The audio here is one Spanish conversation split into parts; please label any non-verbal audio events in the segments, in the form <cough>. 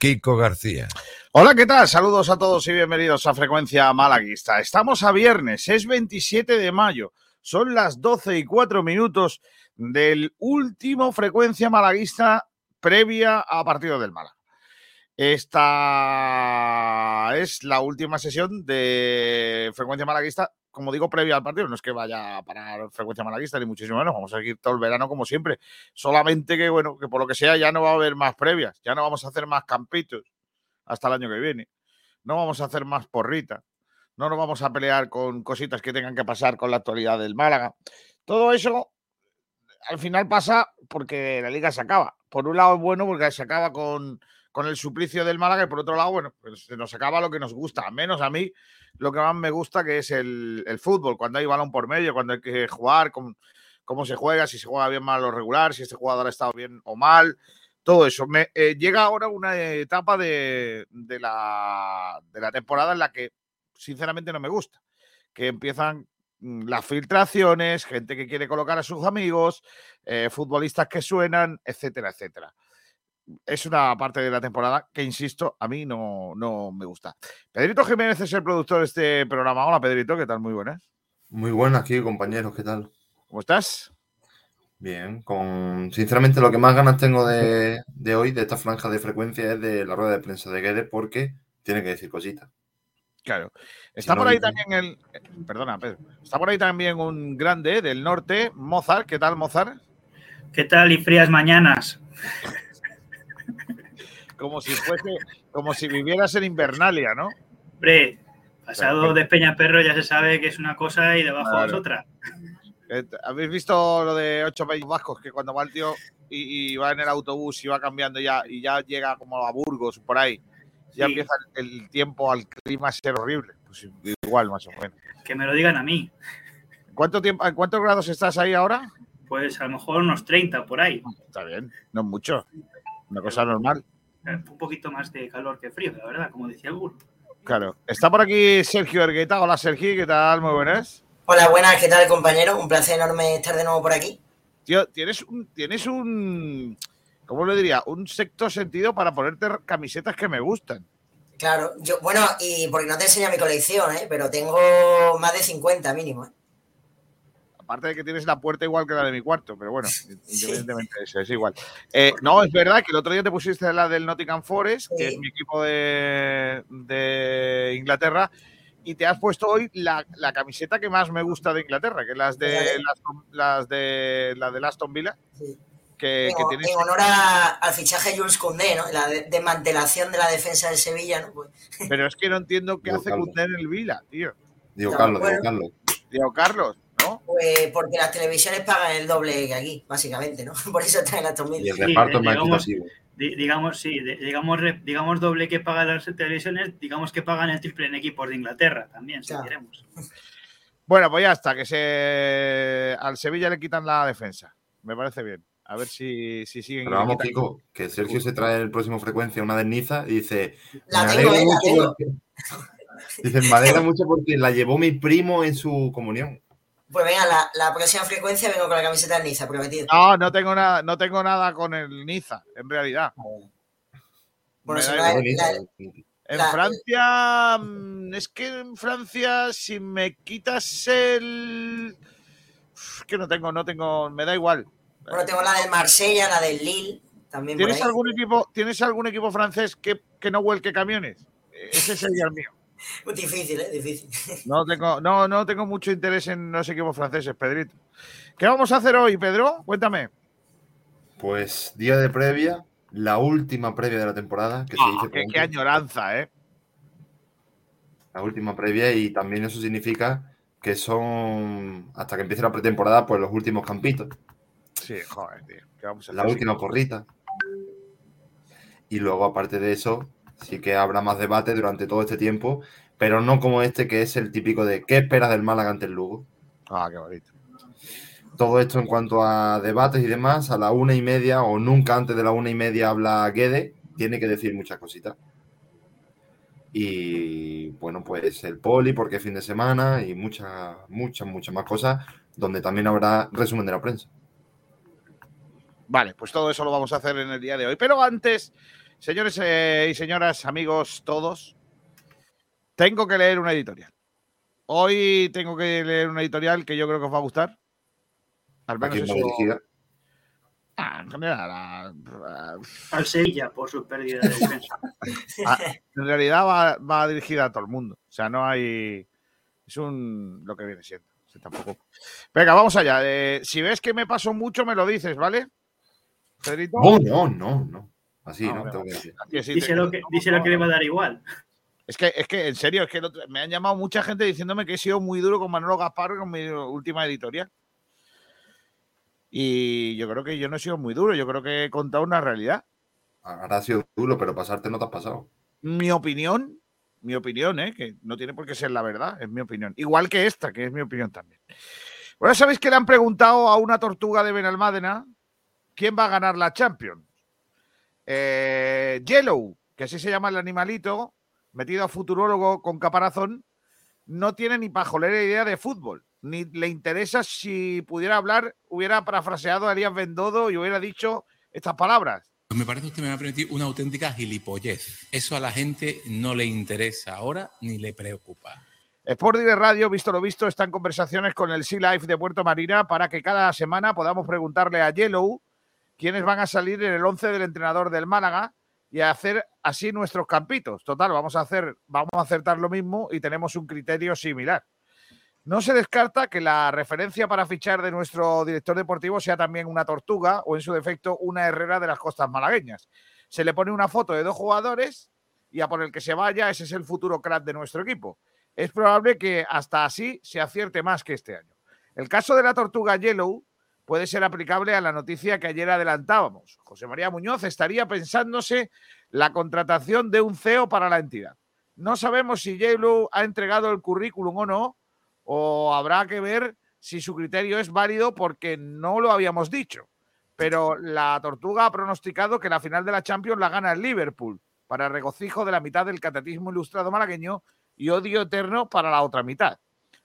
Kiko García. Hola, ¿qué tal? Saludos a todos y bienvenidos a Frecuencia Malaguista. Estamos a viernes, es 27 de mayo. Son las 12 y 4 minutos del último Frecuencia Malaguista previa a partido del Málaga. Esta es la última sesión de Frecuencia Malaguista, como digo, previa al partido. No es que vaya a parar Frecuencia Malaguista, ni muchísimo menos. Vamos a seguir todo el verano como siempre. Solamente que, bueno, que por lo que sea ya no va a haber más previas. Ya no vamos a hacer más campitos hasta el año que viene. No vamos a hacer más porrita. No nos vamos a pelear con cositas que tengan que pasar con la actualidad del Málaga. Todo eso al final pasa porque la liga se acaba. Por un lado es bueno porque se acaba con, con el suplicio del Málaga y por otro lado, bueno, pues se nos acaba lo que nos gusta. Menos a mí lo que más me gusta que es el, el fútbol, cuando hay balón por medio, cuando hay que jugar, con, cómo se juega, si se juega bien, mal o regular, si este jugador ha estado bien o mal todo eso. Me, eh, llega ahora una etapa de, de, la, de, la, temporada en la que sinceramente no me gusta, que empiezan mm, las filtraciones, gente que quiere colocar a sus amigos, eh, futbolistas que suenan, etcétera, etcétera. Es una parte de la temporada que, insisto, a mí no, no me gusta. Pedrito Jiménez es el productor de este programa. Hola, Pedrito, ¿qué tal? Muy buenas. Muy buenas aquí, compañeros, ¿qué tal? ¿Cómo estás? Bien, con sinceramente lo que más ganas tengo de, de, hoy, de esta franja de frecuencia, es de la rueda de prensa de Guedes, porque tiene que decir cositas. Claro. Está si por no ahí dice... también el. Perdona, Pedro. Está por ahí también un grande del norte, Mozart. ¿Qué tal, Mozart? ¿Qué tal y frías mañanas? <laughs> como si fuese, como si vivieras en Invernalia, ¿no? Hombre, pasado de Peñaperro ya se sabe que es una cosa y debajo claro. es otra. ¿Habéis visto lo de ocho países vascos? Que cuando va el tío y, y, va en el autobús y va cambiando ya y ya llega como a Burgos por ahí, ya sí. empieza el, el, tiempo al clima a ser horrible. Pues igual, más o menos. Que me lo digan a mí. ¿Cuánto tiempo, ¿En cuántos grados estás ahí ahora? Pues a lo mejor unos 30 por ahí. Está bien, no mucho. Una cosa normal. Un poquito más de calor que frío, la verdad, como decía el Gur. Claro. Está por aquí Sergio Ergueta. Hola, Sergio, ¿qué tal? Muy buenas. Hola, buenas, ¿qué tal, compañero? Un placer enorme estar de nuevo por aquí. Tío, tienes un, tienes un, ¿cómo lo diría? Un sexto sentido para ponerte camisetas que me gustan. Claro, yo, bueno, y porque no te enseño mi colección, ¿eh? pero tengo más de 50 mínimo. ¿eh? Aparte de que tienes la puerta igual que la de mi cuarto, pero bueno, <laughs> independientemente de eso, es igual. Eh, no, es verdad que el otro día te pusiste la del Nottingham Forest, sí. que es mi equipo de, de Inglaterra, y te has puesto hoy la, la, camiseta que más me gusta de Inglaterra, que es las de las, las de la de Aston Villa. Sí. Que, en, que tienes... en, honor a, al fichaje de Jules Koundé, ¿no? La de, desmantelación de la defensa del Sevilla, ¿no? Pues... Pero es que no entiendo qué hace Koundé en el Villa, tío. Diego Carlos, Diego Carlos. Diego Carlos, ¿no? Pues porque las televisiones pagan el doble que aquí, básicamente, ¿no? <laughs> Por eso está en Aston Villa. Y el reparto sí, es más digamos, equitativo. digamos, sí, digamos, digamos doble que pagan las televisiones, digamos que pagan el triple en equipos de Inglaterra también, si queremos. Bueno, pues ya está, que se al Sevilla le quitan la defensa. Me parece bien. A ver si, si siguen. Pero vamos, Kiko, que Sergio se trae el próximo frecuencia una de Niza y dice. La tengo, eh, la tengo. Porque... Dice, me alegra mucho porque la llevó mi primo en su comunión. Pues venga, la, la, próxima frecuencia vengo con la camiseta del Niza, prometido. No, no tengo nada, no tengo nada con el Niza, en realidad. Bueno, si no la, la, en Francia, mm, es que en Francia, si me quitas el. Es que no tengo, no tengo, me da igual. Bueno, tengo la del Marsella, la del Lille. También ¿Tienes, algún equipo, ¿Tienes algún equipo francés que, que no vuelque camiones? Ese sería el mío. Muy <laughs> difícil, ¿eh? Difícil. <laughs> No tengo, no, no tengo mucho interés en los equipos franceses, Pedrito. ¿Qué vamos a hacer hoy, Pedro? Cuéntame. Pues día de previa, la última previa de la temporada. Que ah, se dice qué, qué añoranza, ¿eh? La última previa y también eso significa que son, hasta que empiece la pretemporada, pues los últimos campitos. Sí, joder, tío. ¿Qué vamos a la última porrita. Y luego, aparte de eso, sí que habrá más debate durante todo este tiempo, pero no como este que es el típico de ¿qué esperas del Málaga ante el Lugo? Ah, qué bonito. Todo esto en cuanto a debates y demás, a la una y media o nunca antes de la una y media habla Guede, tiene que decir muchas cositas. Y bueno, pues el poli, porque es fin de semana y muchas, muchas, muchas más cosas, donde también habrá resumen de la prensa. Vale, pues todo eso lo vamos a hacer en el día de hoy. Pero antes, Señores eh, y señoras, amigos, todos, tengo que leer una editorial. Hoy tengo que leer una editorial que yo creo que os va a gustar. Al menos ¿A quién va dirigida? Ah, en general, a, al Sevilla por su pérdida de defensa. <laughs> en realidad va, va, dirigida a todo el mundo. O sea, no hay. Es un. lo que viene siendo. tampoco. Venga, vamos allá. Eh, si ves que me paso mucho, me lo dices, ¿vale? Pedrito. No, no, no, no. Así, ¿no? no tengo que decir. Díselo, que, díselo que le va a dar igual. Es que, es que, en serio, es que me han llamado mucha gente diciéndome que he sido muy duro con Manolo Gaspar con mi última editorial. Y yo creo que yo no he sido muy duro, yo creo que he contado una realidad. Ahora ha sido duro, pero pasarte no te has pasado. Mi opinión, mi opinión, ¿eh? que no tiene por qué ser la verdad, es mi opinión. Igual que esta, que es mi opinión también. Bueno, sabéis que le han preguntado a una tortuga de Benalmádena quién va a ganar la Champions. Eh, Yellow, que así se llama el animalito, metido a futurólogo con caparazón, no tiene ni pajolera idea de fútbol ni le interesa si pudiera hablar, hubiera parafraseado a Elías Bendodo y hubiera dicho estas palabras. Pues me parece que usted me va a permitir una auténtica gilipollez. Eso a la gente no le interesa ahora ni le preocupa. Sport de Radio, visto lo visto, está en conversaciones con el Sea Life de Puerto Marina para que cada semana podamos preguntarle a Yellow quiénes van a salir en el 11 del entrenador del Málaga y hacer así nuestros campitos. Total, vamos a hacer, vamos a acertar lo mismo y tenemos un criterio similar. No se descarta que la referencia para fichar de nuestro director deportivo sea también una tortuga o en su defecto una herrera de las costas malagueñas. Se le pone una foto de dos jugadores y a por el que se vaya, ese es el futuro crack de nuestro equipo. Es probable que hasta así se acierte más que este año. El caso de la tortuga Yellow puede ser aplicable a la noticia que ayer adelantábamos. José María Muñoz estaría pensándose la contratación de un CEO para la entidad. No sabemos si Yellow ha entregado el currículum o no, o habrá que ver si su criterio es válido porque no lo habíamos dicho. Pero la Tortuga ha pronosticado que la final de la Champions la gana el Liverpool, para regocijo de la mitad del catetismo ilustrado malagueño y odio eterno para la otra mitad.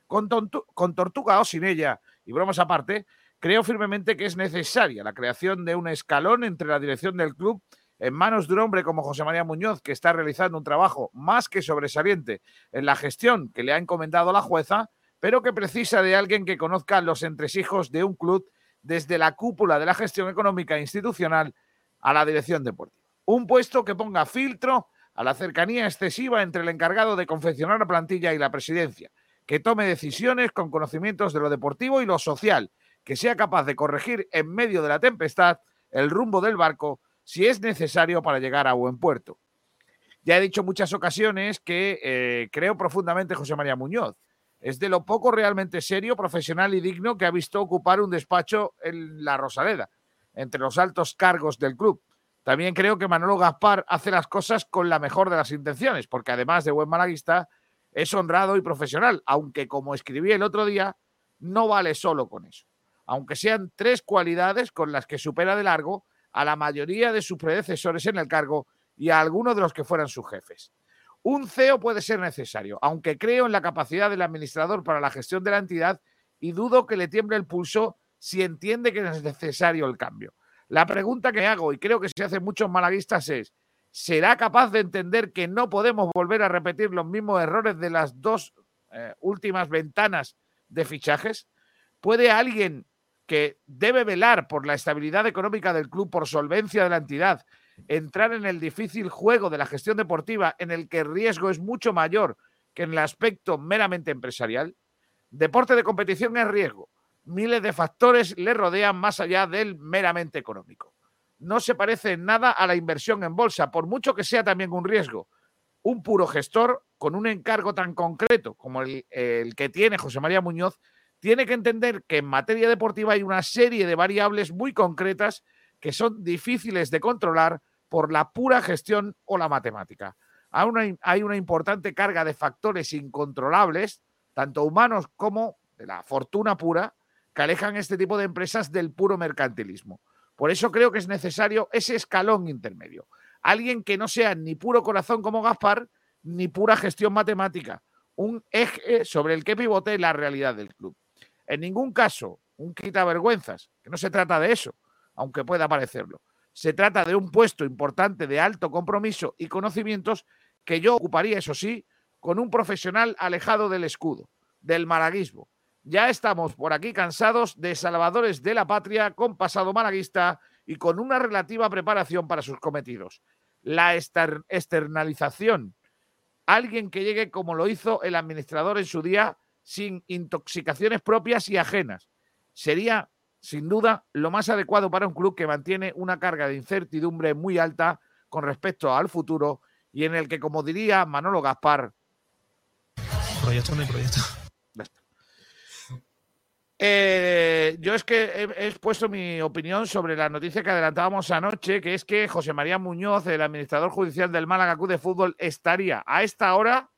Con, con Tortuga o sin ella, y bromas aparte, creo firmemente que es necesaria la creación de un escalón entre la dirección del club en manos de un hombre como José María Muñoz, que está realizando un trabajo más que sobresaliente en la gestión que le ha encomendado la jueza, pero que precisa de alguien que conozca los entresijos de un club desde la cúpula de la gestión económica e institucional a la dirección deportiva. Un puesto que ponga filtro a la cercanía excesiva entre el encargado de confeccionar la plantilla y la presidencia, que tome decisiones con conocimientos de lo deportivo y lo social, que sea capaz de corregir en medio de la tempestad el rumbo del barco si es necesario para llegar a buen puerto. Ya he dicho muchas ocasiones que eh, creo profundamente José María Muñoz es de lo poco realmente serio, profesional y digno que ha visto ocupar un despacho en la Rosaleda, entre los altos cargos del club. También creo que Manolo Gaspar hace las cosas con la mejor de las intenciones, porque además de buen malaguista, es honrado y profesional, aunque como escribí el otro día, no vale solo con eso. Aunque sean tres cualidades con las que supera de largo a la mayoría de sus predecesores en el cargo y a algunos de los que fueran sus jefes. Un CEO puede ser necesario, aunque creo en la capacidad del administrador para la gestión de la entidad y dudo que le tiemble el pulso si entiende que es necesario el cambio. La pregunta que hago, y creo que se hace muchos malaguistas, es, ¿será capaz de entender que no podemos volver a repetir los mismos errores de las dos eh, últimas ventanas de fichajes? ¿Puede alguien que debe velar por la estabilidad económica del club, por solvencia de la entidad, entrar en el difícil juego de la gestión deportiva en el que el riesgo es mucho mayor que en el aspecto meramente empresarial, deporte de competición es riesgo. Miles de factores le rodean más allá del meramente económico. No se parece en nada a la inversión en bolsa, por mucho que sea también un riesgo. Un puro gestor con un encargo tan concreto como el, el que tiene José María Muñoz tiene que entender que en materia deportiva hay una serie de variables muy concretas que son difíciles de controlar por la pura gestión o la matemática. Hay una, importante carga de factores incontrolables, tanto humanos como de la fortuna pura, que alejan este tipo de empresas del puro mercantilismo. Por eso creo que es necesario ese escalón intermedio. Alguien que no sea ni puro corazón como Gaspar, ni pura gestión matemática. Un eje sobre el que pivote la realidad del club. En ningún caso un quitavergüenzas, que no se trata de eso, aunque pueda parecerlo. Se trata de un puesto importante de alto compromiso y conocimientos que yo ocuparía, eso sí, con un profesional alejado del escudo, del malaguismo. Ya estamos por aquí cansados de salvadores de la patria con pasado malaguista y con una relativa preparación para sus cometidos. La externalización. Alguien que llegue como lo hizo el administrador en su día, sin intoxicaciones propias y ajenas. Sería, sin duda, lo más adecuado para un club que mantiene una carga de incertidumbre muy alta con respecto al futuro y en el que, como diría Manolo Gaspar, proyecto no hay proyecto. Eh, yo es que he, expuesto mi opinión sobre la noticia que adelantábamos anoche, que es que José María Muñoz, el administrador judicial del Málaga Club de Fútbol, estaría a esta hora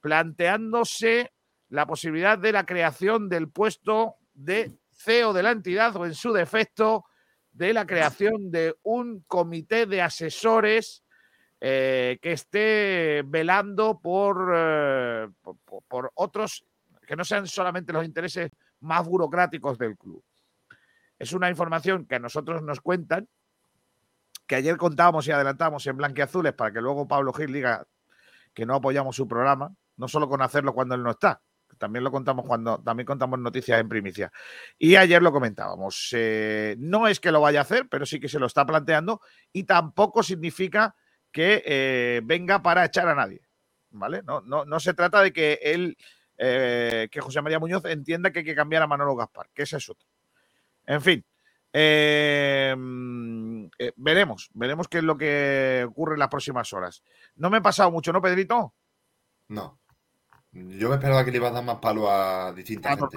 planteándose la posibilidad de la creación del puesto de CEO de la entidad o en su defecto de la creación de un comité de asesores eh, que esté velando por, eh, por otros que no sean solamente los intereses más burocráticos del club. Es una información que a nosotros nos cuentan, que ayer contábamos y adelantamos en blanqueazules para que luego Pablo Gil diga que no apoyamos su programa, no solo con hacerlo cuando él no está, también lo contamos cuando también contamos noticias en primicia. Y ayer lo comentábamos. Eh, no es que lo vaya a hacer, pero sí que se lo está planteando y tampoco significa que eh, venga para echar a nadie. ¿Vale? No, no, no se trata de que él eh, que José María Muñoz entienda que hay que cambiar a Manolo Gaspar, que ese es otro. En fin, eh, veremos, veremos qué es lo que ocurre en las próximas horas. No me he pasado mucho, ¿no, Pedrito? No. Yo me esperaba que le iba a dar más palo a distintas ¿A gente,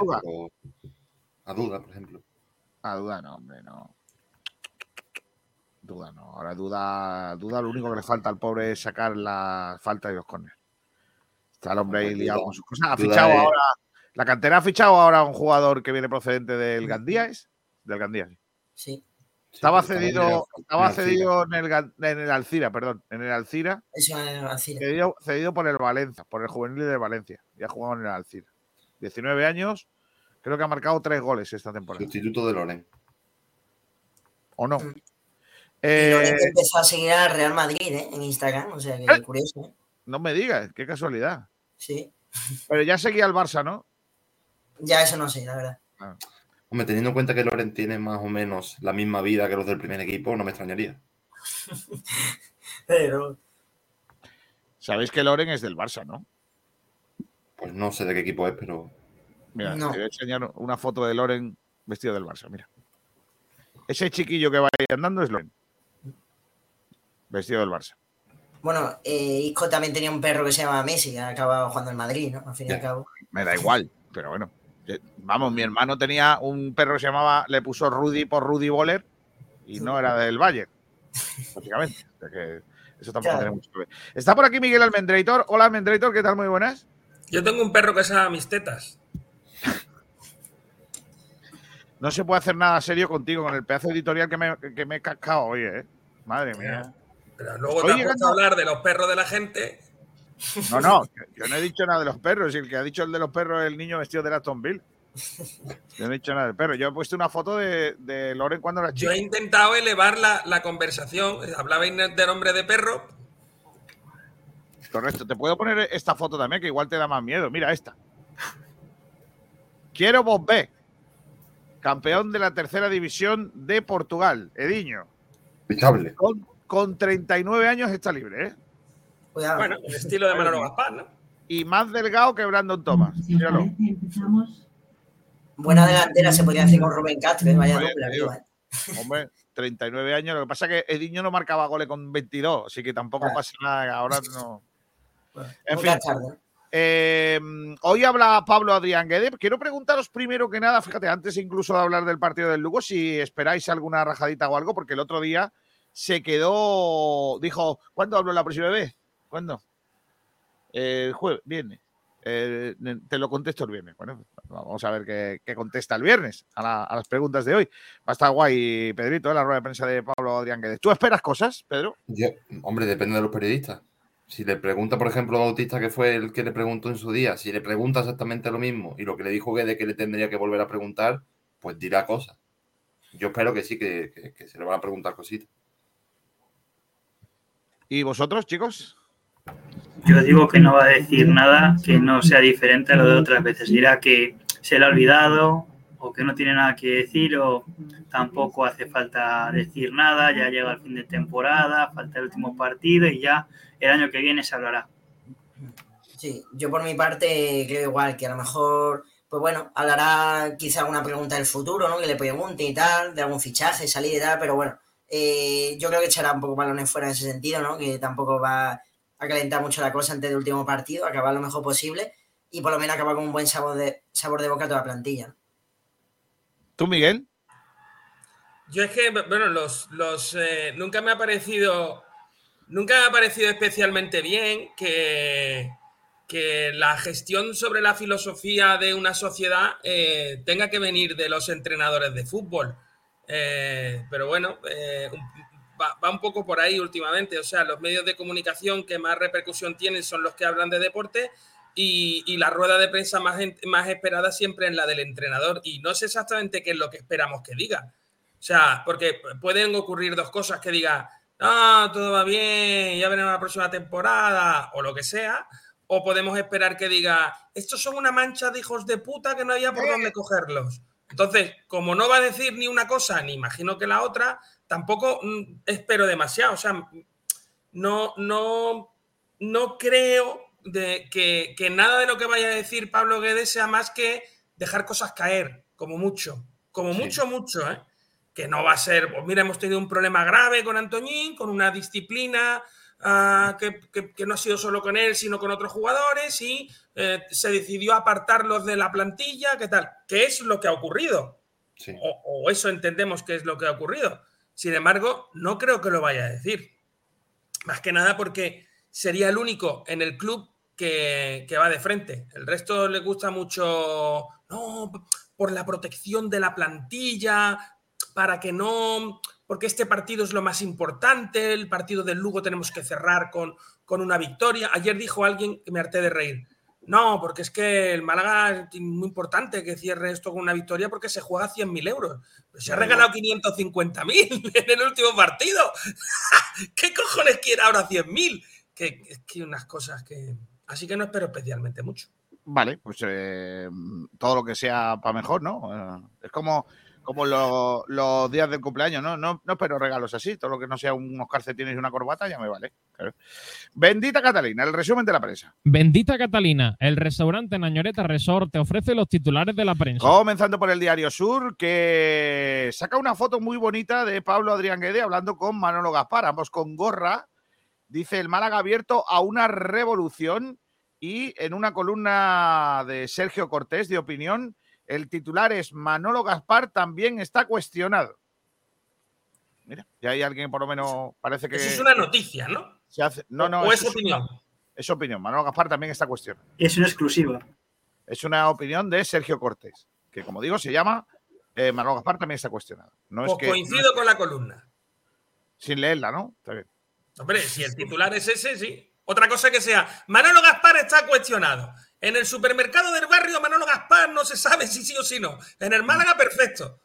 a Duda, por ejemplo. A Duda no, hombre, no. Duda no. Ahora Duda, Duda lo único que le falta al pobre es sacar la falta de los corners. Está el hombre ahí liado con sus cosas. Ha fichado ahora. La cantera ha fichado ahora a un jugador que viene procedente del Gandía, ¿es? Del Gandía, sí. Estaba cedido, estaba cedido en el, en el Alcira, perdón, en el Alcira. Eso en el Alcira. Cedido, cedido, por el Valencia, por el juvenil de Valencia. Ya ha jugado en el Alcira. 19 años, creo que ha marcado tres goles esta temporada. Sustituto de Loren. ¿O no? Mm. Eh, Loren empezó a seguir al Real Madrid ¿eh? en Instagram, o sea que ¿Eh? curioso. ¿eh? No me digas, qué casualidad. Sí. Pero ya seguía el Barça, ¿no? Ya eso no sé, la verdad. Ah. Hombre, teniendo en cuenta que Loren tiene más o menos la misma vida que los del primer equipo, no me extrañaría. <laughs> Pero. Sabéis que Loren es del Barça, ¿no? Pues no sé de qué equipo es, pero. Mira, te voy a enseñar una foto de Loren vestido del Barça, mira. Ese chiquillo que va ahí andando es Loren. Vestido del Barça. Bueno, eh, Isco también tenía un perro que se llama Messi, que ha acabado jugando en Madrid, ¿no? Al fin y al cabo. Me da igual, pero bueno. Vamos, mi hermano tenía un perro que se llamaba, le puso Rudy por Rudy Boller y no era del Valle, básicamente. eso tampoco claro. tiene mucho que ver. Está por aquí Miguel Almendreitor. Hola Almendreitor, ¿qué tal? Muy buenas. Yo tengo un perro que se llama Mis Tetas. No se puede hacer nada serio contigo con el pedazo editorial que me, que me he cascado hoy, ¿eh? Madre mía. Pero luego te a hablar de los perros de la gente. No, no, yo no he dicho nada de los perros. Y el que ha dicho el de los perros es el niño vestido de Aston Bill. Yo no he dicho nada del perro. Yo he puesto una foto de, de Loren cuando era chico. Yo he intentado elevar la, la conversación. Hablabais de nombre de perro. Correcto. Te puedo poner esta foto también, que igual te da más miedo. Mira esta. Quiero vos B. Campeón de la tercera división de Portugal. Ediño. Con con 39 años está libre, ¿eh? Cuidado. Bueno, el estilo de Manolo Gaspar, ¿no? Y más delgado que Brandon Thomas. Míralo. Buena delantera se podría hacer con Rubén Castro, ¿eh? vaya doble, Hombre, 39 años. Lo que pasa es que Ediño no marcaba goles con 22, así que tampoco pasa nada. Ahora no. en fin. Eh, hoy habla Pablo Adrián Guede. Quiero preguntaros primero que nada, fíjate, antes incluso de hablar del partido del Lugo, si esperáis alguna rajadita o algo, porque el otro día se quedó, dijo, ¿cuándo hablo la próxima vez? ¿Cuándo? El jueves, viernes. Eh, te lo contesto el viernes. Bueno, vamos a ver qué, contesta el viernes a, las preguntas de hoy. Va a estar guay, Pedrito, la rueda de prensa de Pablo Adrián Guedes. ¿Tú esperas cosas, Pedro? hombre, depende de los periodistas. Si le pregunta, por ejemplo, a Bautista, que fue el que le preguntó en su día, si le pregunta exactamente lo mismo y lo que le dijo Guedes que le tendría que volver a preguntar, pues dirá cosas. Yo espero que sí, que, que se le van a preguntar cositas. ¿Y vosotros, chicos? Yo digo que no va a decir nada que no sea diferente a lo de otras veces. Dirá que se le ha olvidado o que no tiene nada que decir o tampoco hace falta decir nada, ya llega el fin de temporada, falta el último partido y ya el año que viene se hablará. Sí, yo por mi parte creo igual, que a lo mejor, pues bueno, hablará quizá alguna pregunta del futuro, ¿no? Que le pregunte y tal, de algún fichaje, salida y tal, pero bueno, eh, yo creo que echará un poco balones fuera en ese sentido, ¿no? Que tampoco va a calentar mucho la cosa antes del último partido, acabar lo mejor posible y por lo menos acabar con un buen sabor de, sabor de boca a toda la plantilla. ¿Tú, Miguel? Yo es que, bueno, los, los eh, nunca me ha parecido, nunca me ha parecido especialmente bien que, que la gestión sobre la filosofía de una sociedad eh, tenga que venir de los entrenadores de fútbol. Eh, pero bueno, eh, va, va, un poco por ahí últimamente. O sea, los medios de comunicación que más repercusión tienen son los que hablan de deporte y, la rueda de prensa más, más esperada siempre es la del entrenador. Y no sé exactamente qué es lo que esperamos que diga. O sea, porque pueden ocurrir dos cosas que diga, ah, todo va bien, ya veremos la próxima temporada, o lo que sea. O podemos esperar que diga, estos son una mancha de hijos de puta que no había por dónde cogerlos. Entonces, como no va a decir ni una cosa, ni imagino que la otra, tampoco mm, espero demasiado. O sea, no, no, no creo de que, que, nada de lo que vaya a decir Pablo Guedes sea más que dejar cosas caer, como mucho. Como sí. mucho, mucho, ¿eh? Que no va a ser, pues mira, hemos tenido un problema grave con Antoñín, con una disciplina Uh, que, que, que, no ha sido solo con él, sino con otros jugadores y eh, se decidió apartarlos de la plantilla, ¿qué tal? ¿Qué es lo que ha ocurrido? Sí. O, o, eso entendemos que es lo que ha ocurrido. Sin embargo, no creo que lo vaya a decir. Más que nada porque sería el único en el club que, que va de frente. El resto le gusta mucho, no, por la protección de la plantilla, para que no porque este partido es lo más importante, el partido del Lugo tenemos que cerrar con, con una victoria. Ayer dijo alguien que me harté de reír. No, porque es que el Málaga es muy importante que cierre esto con una victoria porque se juega 100.000 euros. Pero se ha regalado 550.000 <laughs> en el último partido. <laughs> ¿Qué cojones quiere ahora 100.000? Que, es que unas cosas que... Así que no espero especialmente mucho. Vale, pues eh, todo lo que sea para mejor, ¿no? Eh, es como como los, los, días del cumpleaños, ¿no? ¿no? No espero regalos así, todo lo que no sea unos calcetines y una corbata ya me vale. Claro. Bendita Catalina, el resumen de la prensa. Bendita Catalina, el restaurante Nañoreta Resort te ofrece los titulares de la prensa. Comenzando por el Diario Sur, que saca una foto muy bonita de Pablo Adrián Guede hablando con Manolo Gaspar, ambos con gorra. Dice el Málaga abierto a una revolución y en una columna de Sergio Cortés de opinión el titular es Manolo Gaspar también está cuestionado. Mira, ya hay alguien por lo menos parece que. Eso es una noticia, ¿no? Se hace... No, no. O es, es opinión. Una... Es opinión. Manolo Gaspar también está cuestionado. Es una exclusiva. Es una opinión de Sergio Cortés, que como digo se llama eh, Manolo Gaspar también está cuestionado. No pues es que, coincido con la columna. Sin leerla, ¿no? Está bien. Hombre, si el titular es ese, sí. Otra cosa que sea, Manolo Gaspar está cuestionado. En el supermercado del barrio Manolo Gaspar no se sabe si sí o si no. En el Málaga, perfecto.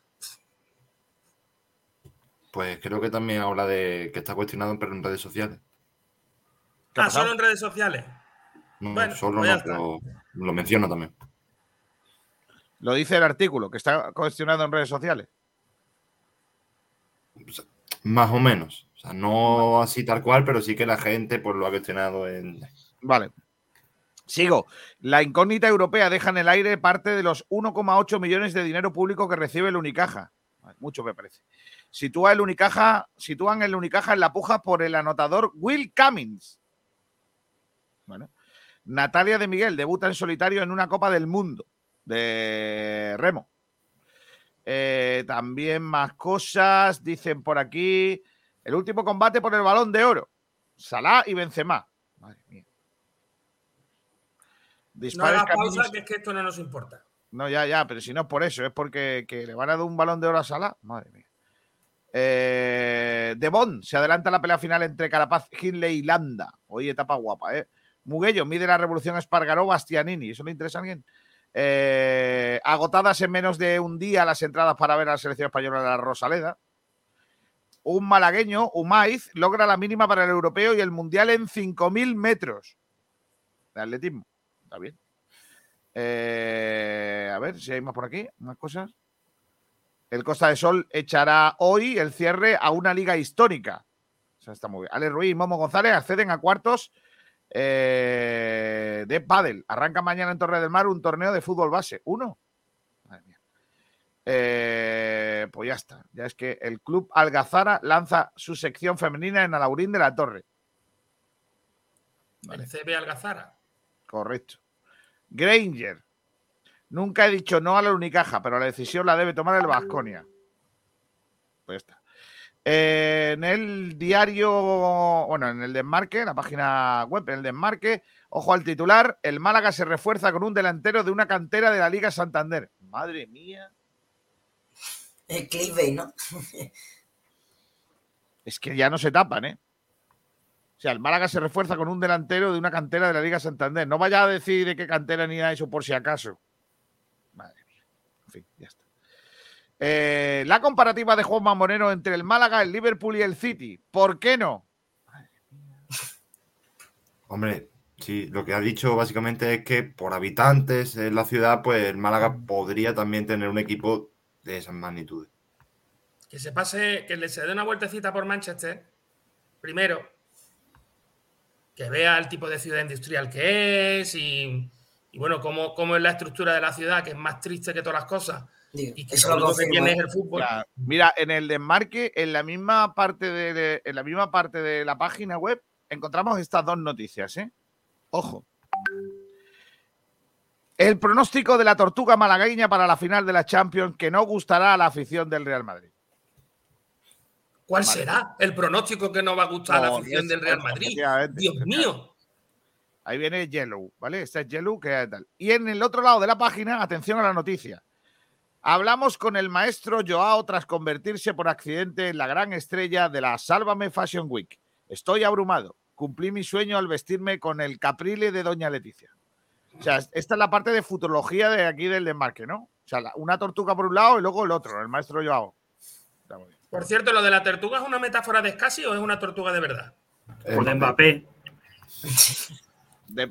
Pues creo que también habla de que está cuestionado pero en redes sociales. Ah, solo en redes sociales. No, bueno, solo pues no, lo, lo menciono también. Lo dice el artículo, que está cuestionado en redes sociales. Pues, más o menos. O sea, no así tal cual, pero sí que la gente pues, lo ha cuestionado en. Vale. Sigo. La incógnita europea deja en el aire parte de los 1,8 millones de dinero público que recibe el Unicaja. Mucho me parece. Sitúa el Unicaja, sitúan el Unicaja en la puja por el anotador Will Cummings. Bueno. Natalia de Miguel debuta en solitario en una Copa del Mundo de remo. Eh, también más cosas, dicen por aquí. El último combate por el balón de oro. Salah y Benzema. Madre mía. Dispares no pausa, que es que esto no nos importa. No, ya, ya, pero si no es por eso, es porque que le van a dar un balón de oro a Salah. Madre mía. Eh, de Bond se adelanta la pelea final entre Carapaz, Hindley y Landa. Hoy etapa guapa, ¿eh? Muguello mide la revolución Espargaró Bastianini. ¿Eso le interesa a alguien? Eh, agotadas en menos de un día las entradas para ver a la selección española de la Rosaleda. un malagueño, Umaiz, logra la mínima para el europeo y el mundial en 5.000 metros de atletismo. Está bien. Eh, a ver si hay más por aquí, más cosas. El Costa de Sol echará hoy el cierre a una liga histórica. O sea, está muy bien. Ale Ruiz y Momo González acceden a cuartos eh, de pádel. Arranca mañana en Torre del Mar un torneo de fútbol base. Uno. Madre mía. Eh, pues ya está. Ya es que el Club Algazara lanza su sección femenina en Alaurín de la Torre. El CB Algazara. Correcto. Granger. Nunca he dicho no a la Unicaja, pero la decisión la debe tomar el Vasconia. Pues está. Eh, en el diario, bueno, en el desmarque, la página web, en el desmarque, ojo al titular, el Málaga se refuerza con un delantero de una cantera de la Liga Santander. Madre mía. El clickbait, ¿no? Es que ya no se tapan, ¿eh? O sea, el Málaga se refuerza con un delantero de una cantera de la Liga Santander. No vaya a decir de qué cantera ni nada de eso por si acaso. Madre mía. En fin, ya está. Eh, la comparativa de Juanma Moreno entre el Málaga, el Liverpool y el City. ¿Por qué no? Hombre, sí, lo que ha dicho básicamente es que por habitantes en la ciudad, pues el Málaga podría también tener un equipo de esas magnitudes. Que se pase, que le se dé una vueltecita por Manchester, primero, que vea el tipo de ciudad industrial que es y, y bueno, cómo, cómo es la estructura de la ciudad, que es más triste que todas las cosas. Y que eso lo que tiene es el fútbol. Mira, en el desmarque, en la misma parte de, en la misma parte de la página web, encontramos estas dos noticias, ¿eh? Ojo. El pronóstico de la tortuga malagueña para la final de la Champions que no gustará a la afición del Real Madrid. ¿Cuál Vale. será el pronóstico que no va a gustar a la afición del Real Madrid? Dios mío. Ahí viene Yellow, ¿vale? Este es Yellow, que tal. Y en el otro lado de la página, atención a la noticia. Hablamos con el maestro Joao tras convertirse por accidente en la gran estrella de la Sálvame Fashion Week. Estoy abrumado. Cumplí mi sueño al vestirme con el caprile de Doña Leticia. O sea, esta es la parte de futurología de aquí del desmarque, ¿no? O sea, una tortuga por un lado y luego el otro, el maestro Joao. Está muy bien. Por cierto, lo de la tortuga es una metáfora de Scassi o es una tortuga de verdad? Por de Mbappé. De-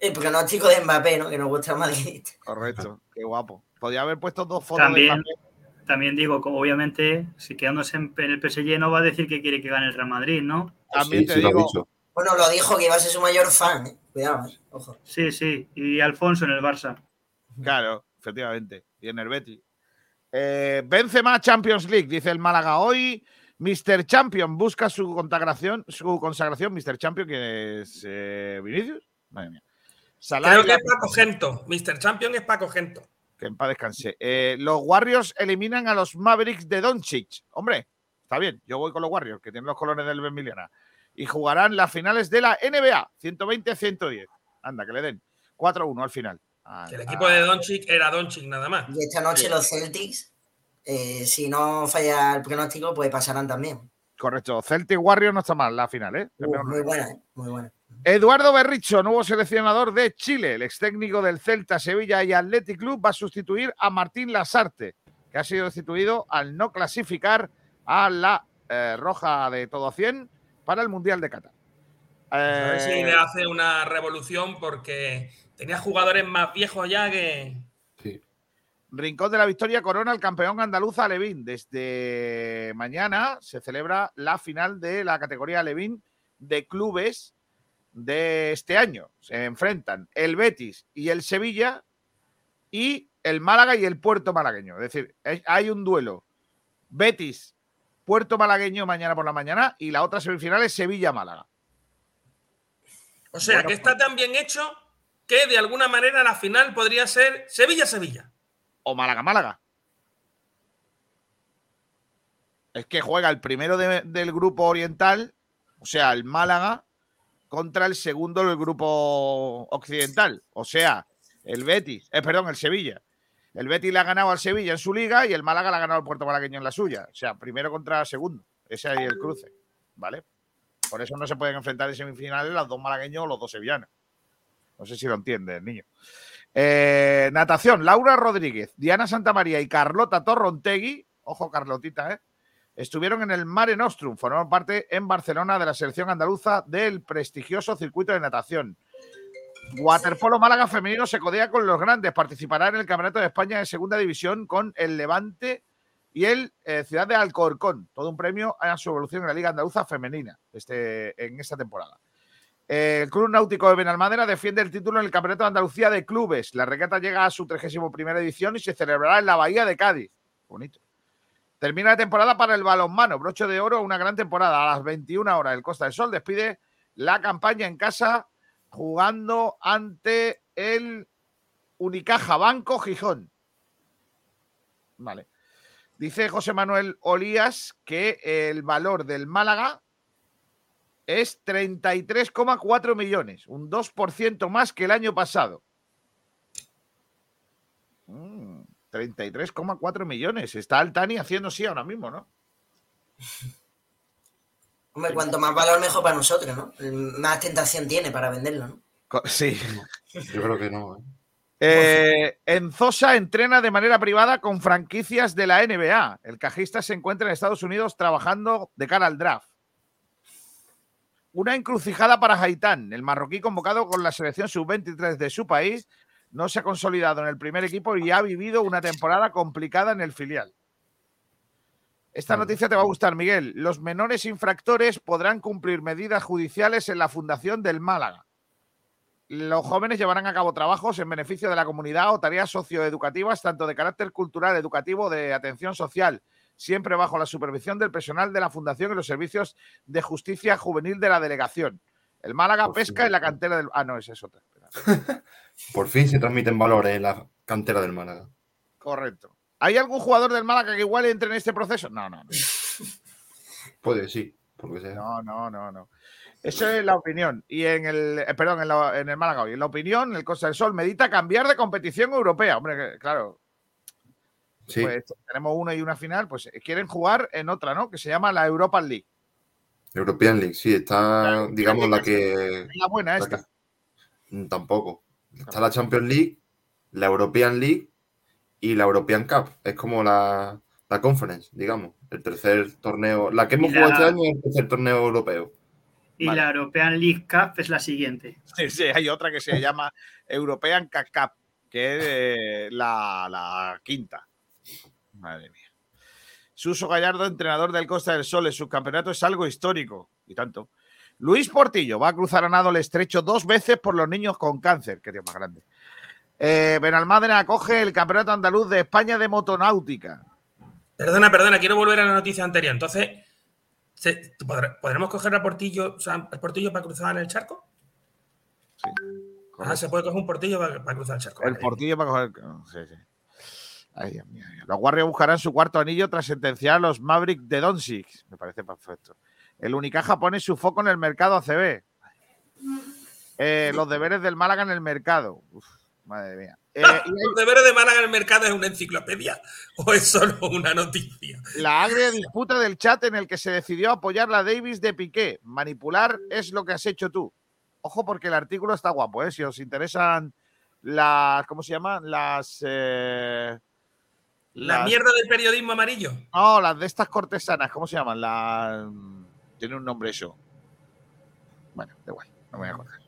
El pronóstico de Mbappé, ¿no? Que nos gusta Madrid. Correcto, qué guapo. Podría haber puesto dos fotos de También, Mbappé. también digo, como obviamente, si quedándose en el PSG no va a decir que quiere que gane el Real Madrid, ¿no? También Sí, te sí lo digo, dicho. Bueno, lo dijo que iba a ser su mayor fan, ¿eh? Cuidado, ¿eh? Ojo. Sí, sí. Y Alfonso en el Barça. Claro, efectivamente. Y en el Betis. Eh, Benzema Champions League, dice el Málaga hoy. Mr. Champion busca su consagración, su consagración. Mr. Champion, que es eh, Vinicius. Madre mía. Creo que es Paco Gento. Mr. Champion es Paco Gento. que en paz descanse. Eh, los Warriors eliminan a los Mavericks de Doncic. Hombre, está bien. Yo voy con los Warriors, que tienen los colores del Benviliana. Y jugarán las finales de la NBA. 120-110. Anda, que le den. 4-1 al final. Ah, Que el equipo de Doncic era Doncic nada más. Y esta noche Sí. los Celtics, eh, si no falla el pronóstico, pues pasarán también. Correcto. Celtic Warriors no está mal la final, ¿eh? Uh, muy buena, ¿eh? Muy buena. Eduardo Berricho, nuevo seleccionador de Chile. El ex técnico del Celta, Sevilla y Athletic Club va a sustituir a Martín Lasarte, que ha sido destituido al no clasificar a la eh, roja de todo a 100 para el Mundial de Qatar. A ver si le hace una revolución porque tenía jugadores más viejos ya que. Sí. Rincón de la Victoria corona el campeón andaluz Alevín. Desde mañana se celebra la final de la categoría Alevín de clubes de este año. Se enfrentan el Betis y el Sevilla y el Málaga y el Puerto Malagueño. Es decir, hay un duelo Betis, Puerto Malagueño mañana por la mañana y la otra semifinal es Sevilla-Málaga. O sea, Bueno, que está tan bien hecho que de alguna manera la final podría ser Sevilla-Sevilla. o Málaga-Málaga. Es que juega el primero de- del grupo oriental, o sea, el Málaga, contra el segundo del grupo occidental, o sea, el Betis, eh, perdón, el Sevilla. El Betis le ha ganado al Sevilla en su liga y el Málaga le ha ganado al Puerto Malagueño en la suya. O sea, primero contra segundo. Ese es el cruce, ¿vale? Por eso no se pueden enfrentar en semifinales los dos malagueños o los dos sevillanos. No sé si lo entiende el niño. Eh, natación, Laura Rodríguez, Diana Santamaría y Carlota Torrontegui, ojo Carlotita, ¿eh? estuvieron en el Mare Nostrum, formaron parte en Barcelona de la selección andaluza del prestigioso circuito de natación. Waterpolo Málaga femenino se codea con los grandes, participará en el Campeonato de España de Segunda División con el Levante y el eh, Ciudad de Alcorcón, todo un premio a su evolución en la Liga Andaluza Femenina este, en esta temporada. El Club Náutico de Benalmádena defiende el título en el Campeonato de Andalucía de Clubes. La regata llega a su 31 edición y se celebrará en la Bahía de Cádiz. Bonito. Termina la temporada para el balonmano. Broche de oro, una gran temporada. A las 21 horas, el Costa del Sol despide la campaña en casa jugando ante el Unicaja Banco Gijón. Vale. Dice José Manuel Olías que el valor del Málaga es 33,4 millones, un 2% más que el año pasado. 33,4 mm, millones. Está Altani haciendo sí ahora mismo, ¿no? Hombre, cuanto más valor, mejor para nosotros, ¿no? Más tentación tiene para venderlo, ¿no? Sí. Yo creo que no. ¿eh? Eh, Enzosa entrena de manera privada con franquicias de la NBA. El cajista se encuentra en Estados Unidos trabajando de cara al draft. Una encrucijada para Haitán. El marroquí convocado con la selección sub-23 de su país no se ha consolidado en el primer equipo y ha vivido una temporada complicada en el filial. Esta noticia te va a gustar, Miguel. Los menores infractores podrán cumplir medidas judiciales en la Fundación del Málaga los jóvenes llevarán a cabo trabajos en beneficio de la comunidad o tareas socioeducativas, tanto de carácter cultural, educativo, de atención social, siempre bajo la supervisión del personal de la Fundación y los servicios de justicia juvenil de la delegación. El Málaga pesca en la cantera del. Ah, no, esa es otra. <laughs> Por fin se transmiten valores en la cantera del Málaga. Correcto. ¿Hay algún jugador del Málaga que igual entre en este proceso? No, no. no. <laughs> Puede, sí. Porque sea. No, no, no, no. Esa es la opinión. Y en el, eh, perdón, en, el Málaga Y en la opinión, el Costa del Sol medita cambiar de competición europea. Hombre, claro. Sí. Pues tenemos una y una final, pues eh, quieren jugar en otra, ¿no? Que se llama la Europa League. European League, sí, está, digamos, la que. La buena esta. Mm, tampoco. Está la Champions League, la European League y la European Cup. Es como la, la Conference, digamos. El tercer torneo. La que hemos jugado este año es el tercer torneo europeo. Y la European League Cup es la siguiente. Sí, sí, hay otra que se llama European Cup, que es la, quinta. Madre mía. Suso Gallardo, entrenador del Costa del Sol, en su campeonato es algo histórico. Y tanto. Luis Portillo va a cruzar a nado el estrecho dos veces por los niños con cáncer. Qué tío más grande. Eh, Benalmádena acoge el campeonato andaluz de España de motonáutica. Perdona, perdona, quiero volver a la noticia anterior. Entonces, ¿Podremos coger a Portillo, el Portillo para cruzar el charco? Sí. Ah, se puede coger un portillo para, cruzar el charco. El portillo para coger. Sí, sí. Ay, Dios mío. Los Warriors buscarán su cuarto anillo tras sentenciar a los Mavericks de Doncic. Me parece perfecto. El Unicaja pone su foco en el mercado ACB. Eh, los deberes del Málaga en el mercado. Uf, madre mía. Eh, <laughs> ¿Los deberes de Málaga en el mercado es una enciclopedia <laughs> o es solo una noticia? La agria disputa del chat en el que se decidió apoyar la Davis de Piqué. Manipular es lo que has hecho tú. Ojo, porque el artículo está guapo, ¿eh? Si os interesan las. ¿Cómo se llaman? Las. Eh, la mierda del periodismo amarillo. No, las de estas cortesanas, ¿cómo se llaman? Las. Tiene un nombre eso. Bueno, da igual, no me voy a acordar.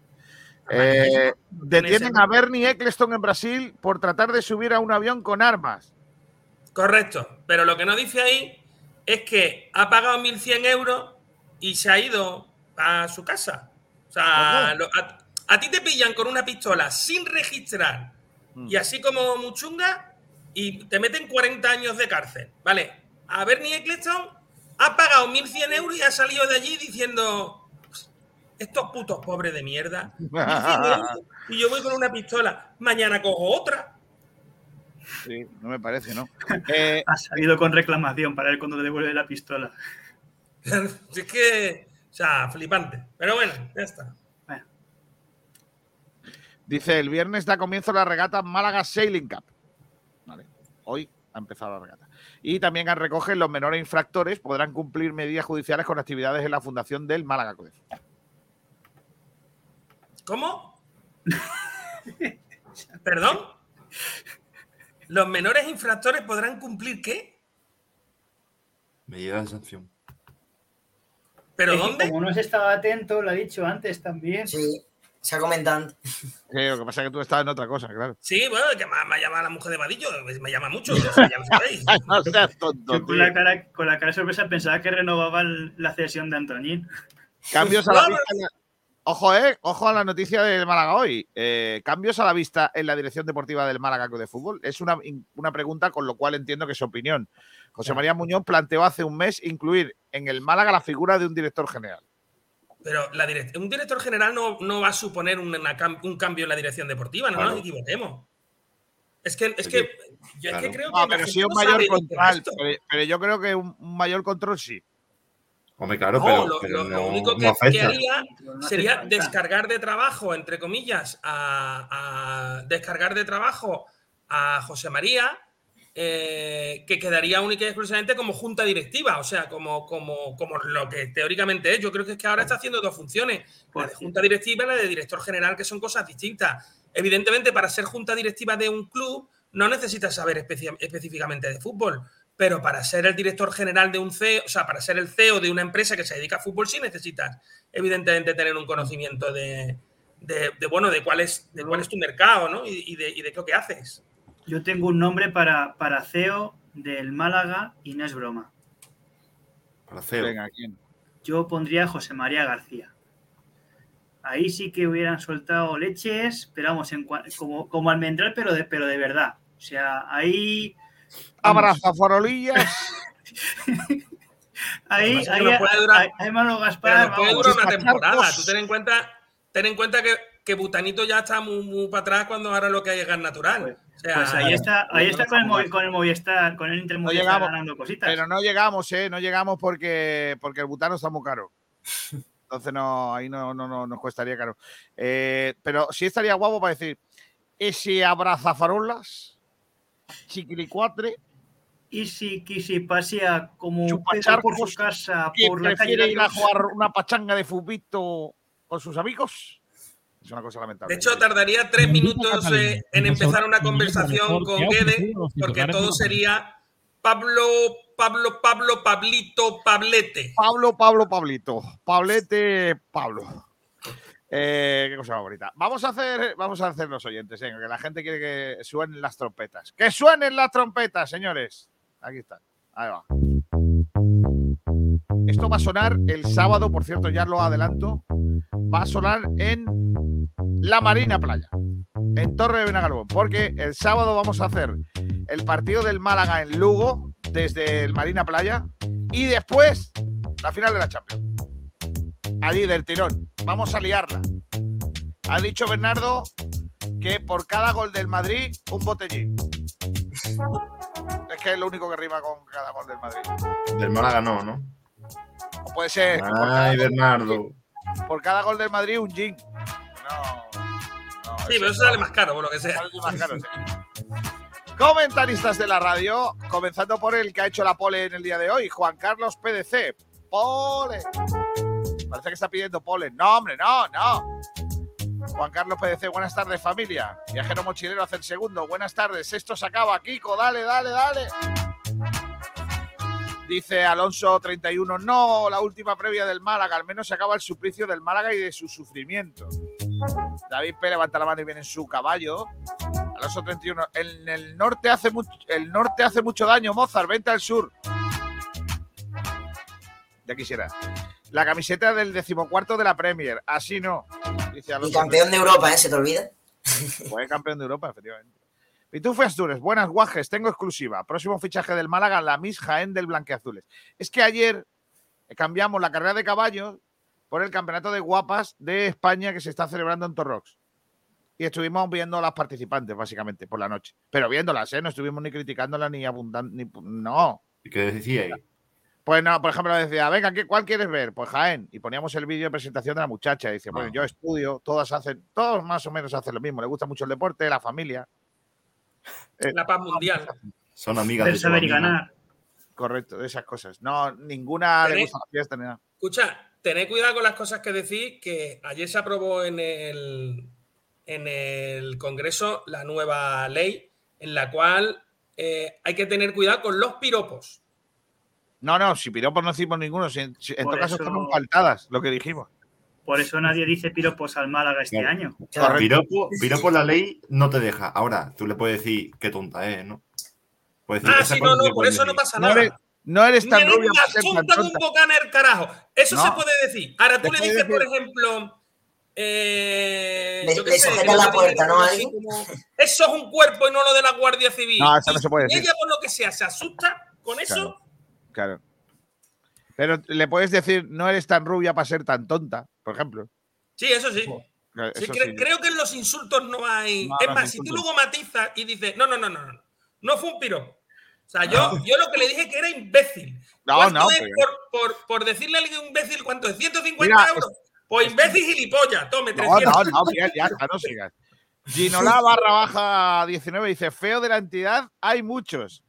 Eh, detienen a Bernie Eccleston en Brasil por tratar de subir a un avión con armas. Correcto, pero lo que no dice ahí es que ha pagado 1.100 euros y se ha ido a su casa. O sea, a, ti te pillan con una pistola sin registrar y mm. así como Muchunga y te meten 40 años de cárcel. Vale, a Bernie Eccleston ha pagado 1.100 euros y ha salido de allí diciendo estos putos pobres de mierda. <laughs> y yo voy con una pistola, mañana cojo otra. Sí, no me parece, ¿no? <laughs> Eh, ha salido con reclamación para él cuando le devuelve la pistola. es que, o sea, flipante. Pero bueno, ya está. Dice, el viernes da comienzo la regata Málaga Sailing Cup. Hoy ha empezado la regata. Y también recogen los menores infractores podrán cumplir medidas judiciales con actividades en la fundación del Málaga ¿Cómo? ¿Perdón? ¿Los menores infractores podrán cumplir qué? Medida de sanción. ¿Pero Es dónde? Como no se estaba atento, lo ha dicho antes también. Sí, se ha comentado. Sí, lo que pasa es que tú estabas en otra cosa, claro. Sí, bueno, que me, llama la mujer de Vadillo, me llama mucho, <laughs> ya, ya lo sabéis. <laughs> no seas tonto, Yo con la, cara, con la cara de sorpresa pensaba que renovaba el- la cesión de Antonín. <laughs> Cambios a la vista. en la- Ojo, eh, ojo a la noticia del Málaga hoy. Eh, cambios a la vista en la dirección deportiva del Málaga Club de Fútbol. Es una, una pregunta con lo cual entiendo que es su opinión. José María Muñoz planteó hace un mes incluir en el Málaga la figura de un director general. Pero la direct- un director general no, no va a suponer una cam- un cambio en la dirección deportiva, no Claro. nos equivoquemos. Es que, es que yo claro. es que creo que No, pero sí un mayor control. Pero, pero yo creo que un, mayor control sí. Hombre, claro, No, pero, lo, pero lo- lo no, único no que, que haría sería descargar de trabajo, entre comillas, a, a- descargar de trabajo a José María, eh, que quedaría única y exclusivamente como junta directiva, o sea, como, como, como lo que teóricamente es. Yo creo que es que ahora está haciendo dos funciones, la de junta directiva y la de director general, que son cosas distintas. Evidentemente, para ser junta directiva de un club no necesitas saber específicamente de fútbol, pero para ser el director general de un CEO, o sea, para ser el CEO de una empresa que se dedica a fútbol, sí necesitas, evidentemente, tener un conocimiento de, de- de, bueno, de cuál es, de cuál es tu mercado, ¿no? Y, y de, y de qué lo que haces. Yo tengo un nombre para, para CEO del Málaga y no es broma. Para CEO. Venga, ¿quién? Yo pondría José María García. Ahí sí que hubieran soltado leches, pero vamos, en como, como almendral, pero de, pero de verdad. O sea, ahí. Abraza farolillas. <laughs> Ahí, ahí, nos puede durar- ahí- Pero Gaspar. nos puede durar una temporada. Tú ten en cuenta, ten en cuenta que, que Butanito ya está muy, muy para atrás cuando ahora lo que hay es gas natural. O sea, Pues ahí está, ahí está con el, con el Movistar, con el Inter llegamos, ganando cositas. Pero no llegamos, ¿eh? No llegamos porque, porque el butano está muy caro. Entonces no, ahí no, no, no nos costaría caro. Eh, pero sí estaría guapo para decir, ese abrazafarolas, chiquilicuatre, Y si, que si pasea como por su casa, por la calle ir a jugar una pachanga de fubito con sus amigos. Es una cosa lamentable. de hecho, tardaría tres minutos eh, en empezar una conversación con Guede, porque todo sería Pablo, Pablo, Pablo, Pablito, Pablete. Pablo, Pablo, Pablito. Pablete, Pablo. Eh, qué cosa bonita. Vamos a hacer, vamos a hacer los oyentes, eh, que la gente quiere que suenen las trompetas. ¡Que suenen las trompetas, señores! Aquí están. Ahí va. Esto va a sonar el sábado, por cierto, ya lo adelanto. Va a sonar en la Marina Playa, en Torre de Benagalbón, porque el sábado vamos a hacer el partido del Málaga en Lugo, desde el Marina Playa, y después la final de la Champions. Allí del tirón. Vamos a liarla. Ha dicho Bernardo que por cada gol del Madrid, un botellín. Es que es lo único que rima con cada gol del Madrid. Del Málaga no, ¿no? O puede ser por cada, Ay, gol, Bernardo. por cada gol del Madrid, un gin. No. no, Sí, pero eso sale más caro, por lo que sea. Sale más caro, sí. Comentaristas de la radio, comenzando por el que ha hecho la pole en el día de hoy, Juan Carlos PDC. Pole. Parece que está pidiendo pole. No, hombre, no, no. Juan Carlos PDC, buenas tardes, familia. Viajero mochilero hace el segundo. Buenas tardes. Esto se acaba, Kiko. Dale, dale, dale. Dice Alonso 31, no, la última previa del Málaga, al menos se acaba el suplicio del Málaga y de su sufrimiento. David P levanta la mano y viene en su caballo. Alonso 31, en el norte hace mucho, el norte hace mucho daño, Mozart, vente al sur. Ya quisiera. La camiseta del decimocuarto de la Premier, así no. Dice Y Alonso campeón de Europa, ¿eh? ¿Se te olvida? fue campeón de Europa, efectivamente. Pitufo Astures, buenas guajes, tengo exclusiva. Próximo fichaje del Málaga, la Miss Jaén del Blanqueazules. Es que ayer cambiamos la carrera de caballos por el campeonato de guapas de España que se está celebrando en Torrox. Y estuvimos viendo a las participantes, básicamente, por la noche. Pero viéndolas, ¿eh? No estuvimos ni criticándolas ni abundando. Ni... No. ¿Y qué decíais? Pues no, por ejemplo, decía, venga, ¿qué, ¿cuál quieres ver? Pues Jaén. Y poníamos el vídeo de presentación de la muchacha. Y dice, bueno, Ah. yo estudio, todas hacen, todos más o menos hacen lo mismo. Le gusta mucho el deporte, la familia. La paz mundial. Son amigas de saber y ganar. Correcto, de esas cosas. No, ninguna le gusta la fiesta ni nada. Escucha, tened cuidado con las cosas que decís, que ayer se aprobó en el, en el Congreso la nueva ley en la cual eh, hay que tener cuidado con los piropos. No, no, si piropos no decimos ninguno. si en si- en Por todo caso estamos faltadas, lo que dijimos. Por eso nadie dice piropos al Málaga este Claro. año. Claro. Piropo, piropo la ley no te deja. Ahora, tú le puedes decir qué tonta es, ¿no? Puedes decir, Ah, sí, no, no, por eso no pasa No nada. eres, no eres tan Ni eres rubia tonta que un carajo. Eso No. se puede decir. Ahora tú le dices, por ejemplo. Eh, Le- yo sé, la puerta, ¿no, Eso es un cuerpo y no lo de la Guardia Civil. No, eso no se puede decir. Ella, por lo que sea, se asusta con eso. Claro. Claro. Pero le puedes decir, no eres tan rubia para ser tan tonta, por ejemplo. Sí, eso sí. Claro, Sí, eso cre- sí. Creo que en los insultos no hay. No, es más, si tú luego matizas y dices, no, no, no, no, no, no fue un piropo. O sea, yo, yo lo que le dije que era imbécil. No, ¿Cuánto no, es pero- por, por, por decirle a alguien imbécil cuánto es? ¿150 Mira, euros? Pues imbécil gilipollas, tome No, 300. no, no, Miguel, ya está, no sigas. Ginola <laughs> barra baja 19 dice, feo de la entidad, hay muchos.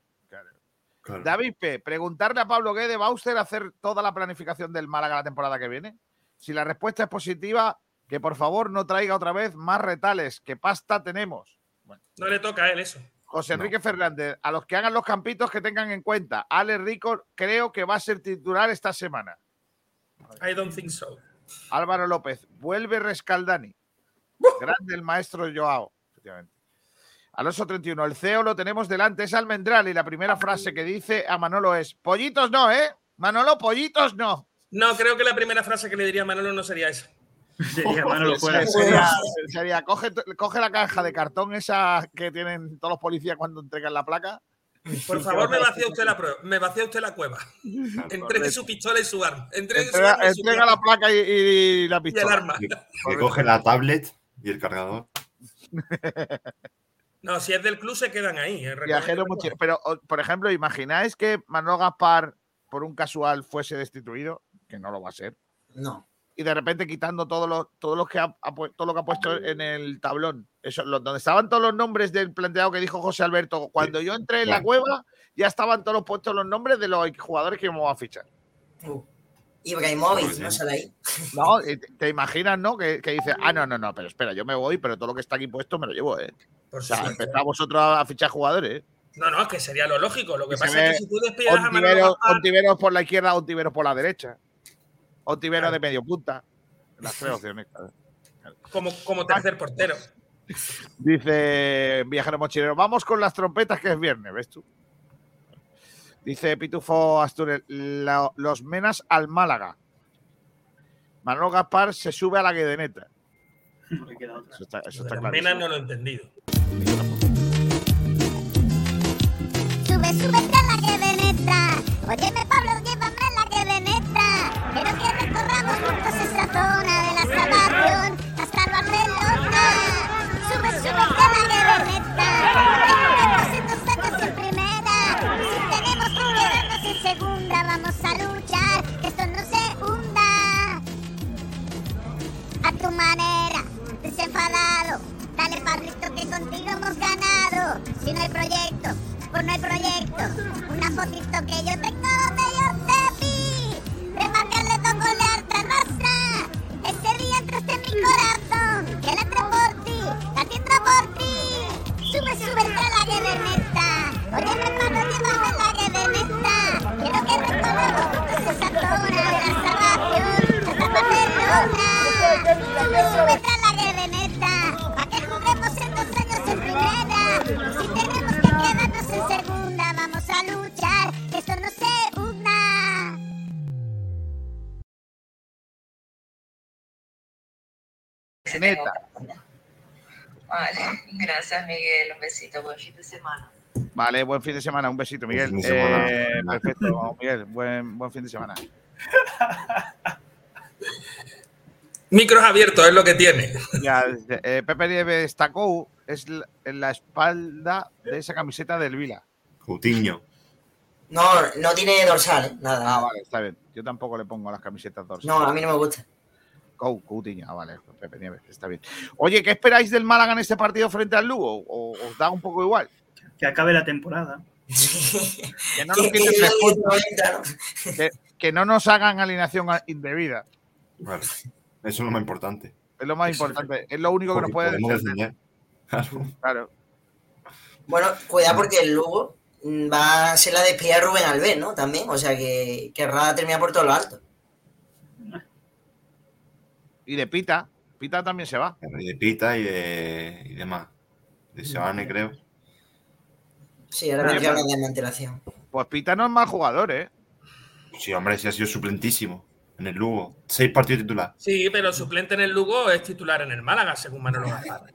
Claro. David P., preguntarle a Pablo Guede, ¿va usted a hacer toda la planificación del Málaga la temporada que viene? Si la respuesta es positiva, que por favor no traiga otra vez más retales, que pasta tenemos. No le toca a él eso. José No. Enrique Fernández, a los que hagan los campitos que tengan en cuenta, Ale Rico creo que va a ser titular esta semana. I don't think so. Álvaro López, vuelve Rescaldani. Grande el maestro Joao. Efectivamente. Alonso 31, el CEO lo tenemos delante, es Almendral y la primera frase que dice a Manolo es, pollitos no, ¿eh? Manolo, pollitos no. No, creo que la primera frase que le diría a Manolo no sería esa. <laughs> Sería Manolo fuera. Sería, sería, coge, coge la caja de cartón esa que tienen todos los policías cuando entregan la placa. Por <laughs> favor, me vacía usted la prueba. Me vacía usted la cueva. <laughs> Entregue su pistola y su arma. Entregue su arma y su entrega la placa y, y la y el pistola. arma. Que, coge la tablet y el cargador. No, si es del club se quedan ahí. eh, Viajero mochilero. Pero, por ejemplo, ¿imagináis que Manolo Gaspar, por un casual, fuese destituido? Que no lo va a ser. No. Y de repente quitando todos los, todos los que ha, todo lo que ha puesto en el tablón. Eso, lo- donde estaban todos los nombres del planteado que dijo José Alberto. Cuando yo entré en la cueva, ya estaban todos los puestos los nombres de los jugadores que íbamos a fichar. Uh. Ibrahimovic, ¿no sí. sale ahí? No, te, te imaginas, ¿no? Que, que dice, ah, no, no, no, pero espera, yo me voy, pero todo lo que está aquí puesto me lo llevo, ¿eh? Por O sea, empezad vosotros a, fichar jugadores, ¿eh? No, no, es que sería lo lógico. Lo que pasa es que si tú despidas a Manolo Gaspar, Ontiveros por la izquierda, Ontiveros por la derecha. Ontiveros de medio punta. Las tres opciones. claro. como, como tercer portero. Dice Viajero Mochilero, vamos con las trompetas que es viernes, ¿ves tú? Dice Pitufo Asturias, los menas al Málaga. Manolo Gaspar se sube a la guedeneta. Eso está, eso está claro. penas no lo he entendido. Sube, súbete a la que veneta. Óyeme, zona de la salvación hasta el Barcelona. Sube, súbete a la que veneta. Tenemos en dos en primera. Si tenemos quedarnos en segunda, vamos a luchar. Esto no se hunda. A tu manera, desenfadado. Dale, Pablito, que contigo hemos ganado. Si no hay proyecto, pues no hay proyecto. Una fotito que yo tengo Oye, hermano, llévame a la guerrereta. Quiero que esa zona de la salvación. Hasta Barcelona. Sube, sube a la guerrereta. Pa' que juguemos en dos años en primera. Si tenemos que quedarnos en segunda, vamos a luchar. Que esto no se hunda. Neta. Vale, gracias Miguel, un besito, buen fin de semana. Vale, buen fin de semana. Un besito, Miguel. semana. Eh, perfecto, Miguel. Buen, buen fin de semana. Micros abiertos es lo que tiene. Ya, eh, Pepe Nieves destacó es la- en la espalda de esa camiseta del Vila. Coutinho. No, no tiene dorsal, ¿eh? Nada. Ah, vale, está bien. Yo tampoco le pongo las camisetas dorsales. No, a mí no me gusta. Cou- Coutinho, ah, vale, Pepe Nieves, está bien. Oye, ¿qué esperáis del Málaga en este partido frente al Lugo? ¿O os da un poco igual? Que acabe la temporada. Que no nos, que quiten llegue tres el puntos, 90, ¿no? que, que no nos hagan alineación indebida. Vale. Eso es lo más importante. Es lo más Eso. importante. Es lo único que nos puede descender. Claro. Claro. Bueno, cuidado porque el Lugo va a ser la despedida de Rubén Alves, ¿no? También, o sea que querrá terminar por todo lo alto. Y de Pita. Pita también se va. Y de Pita y de y demás. De Sebane, creo. Sí, ahora Oye, vendría pero- una desmantelación. Pues Pita no es mal jugador, ¿eh? Sí, hombre, sí ha sido suplentísimo en el Lugo. Seis partidos titular. Sí, pero suplente en el Lugo es titular en el Málaga, según Manolo Gaspar.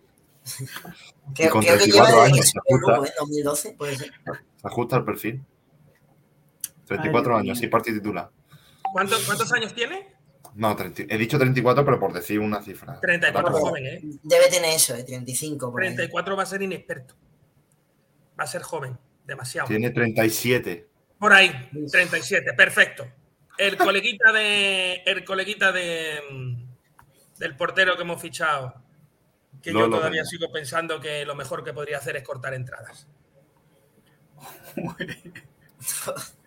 Creo, creo que lleva 34 desde que años, el ajusta. Lugo, ¿eh? 2012, puede ser. Se ajusta al perfil. 34 Ay, años, Dios seis partidos titular. ¿Cuántos, ¿Cuántos años tiene? No, 30 he dicho 34, pero por decir una cifra. 34 Ahora, joven, ¿eh? Debe tener eso, ¿eh? 35 por ahí. 34 va a ser inexperto. Va a ser joven, demasiado. Tiene 37. Por ahí, 37, perfecto. El coleguita de. El coleguita de. mm, Del portero que hemos fichado. Que yo todavía sigo pensando que lo mejor que podría hacer es cortar entradas. <laughs>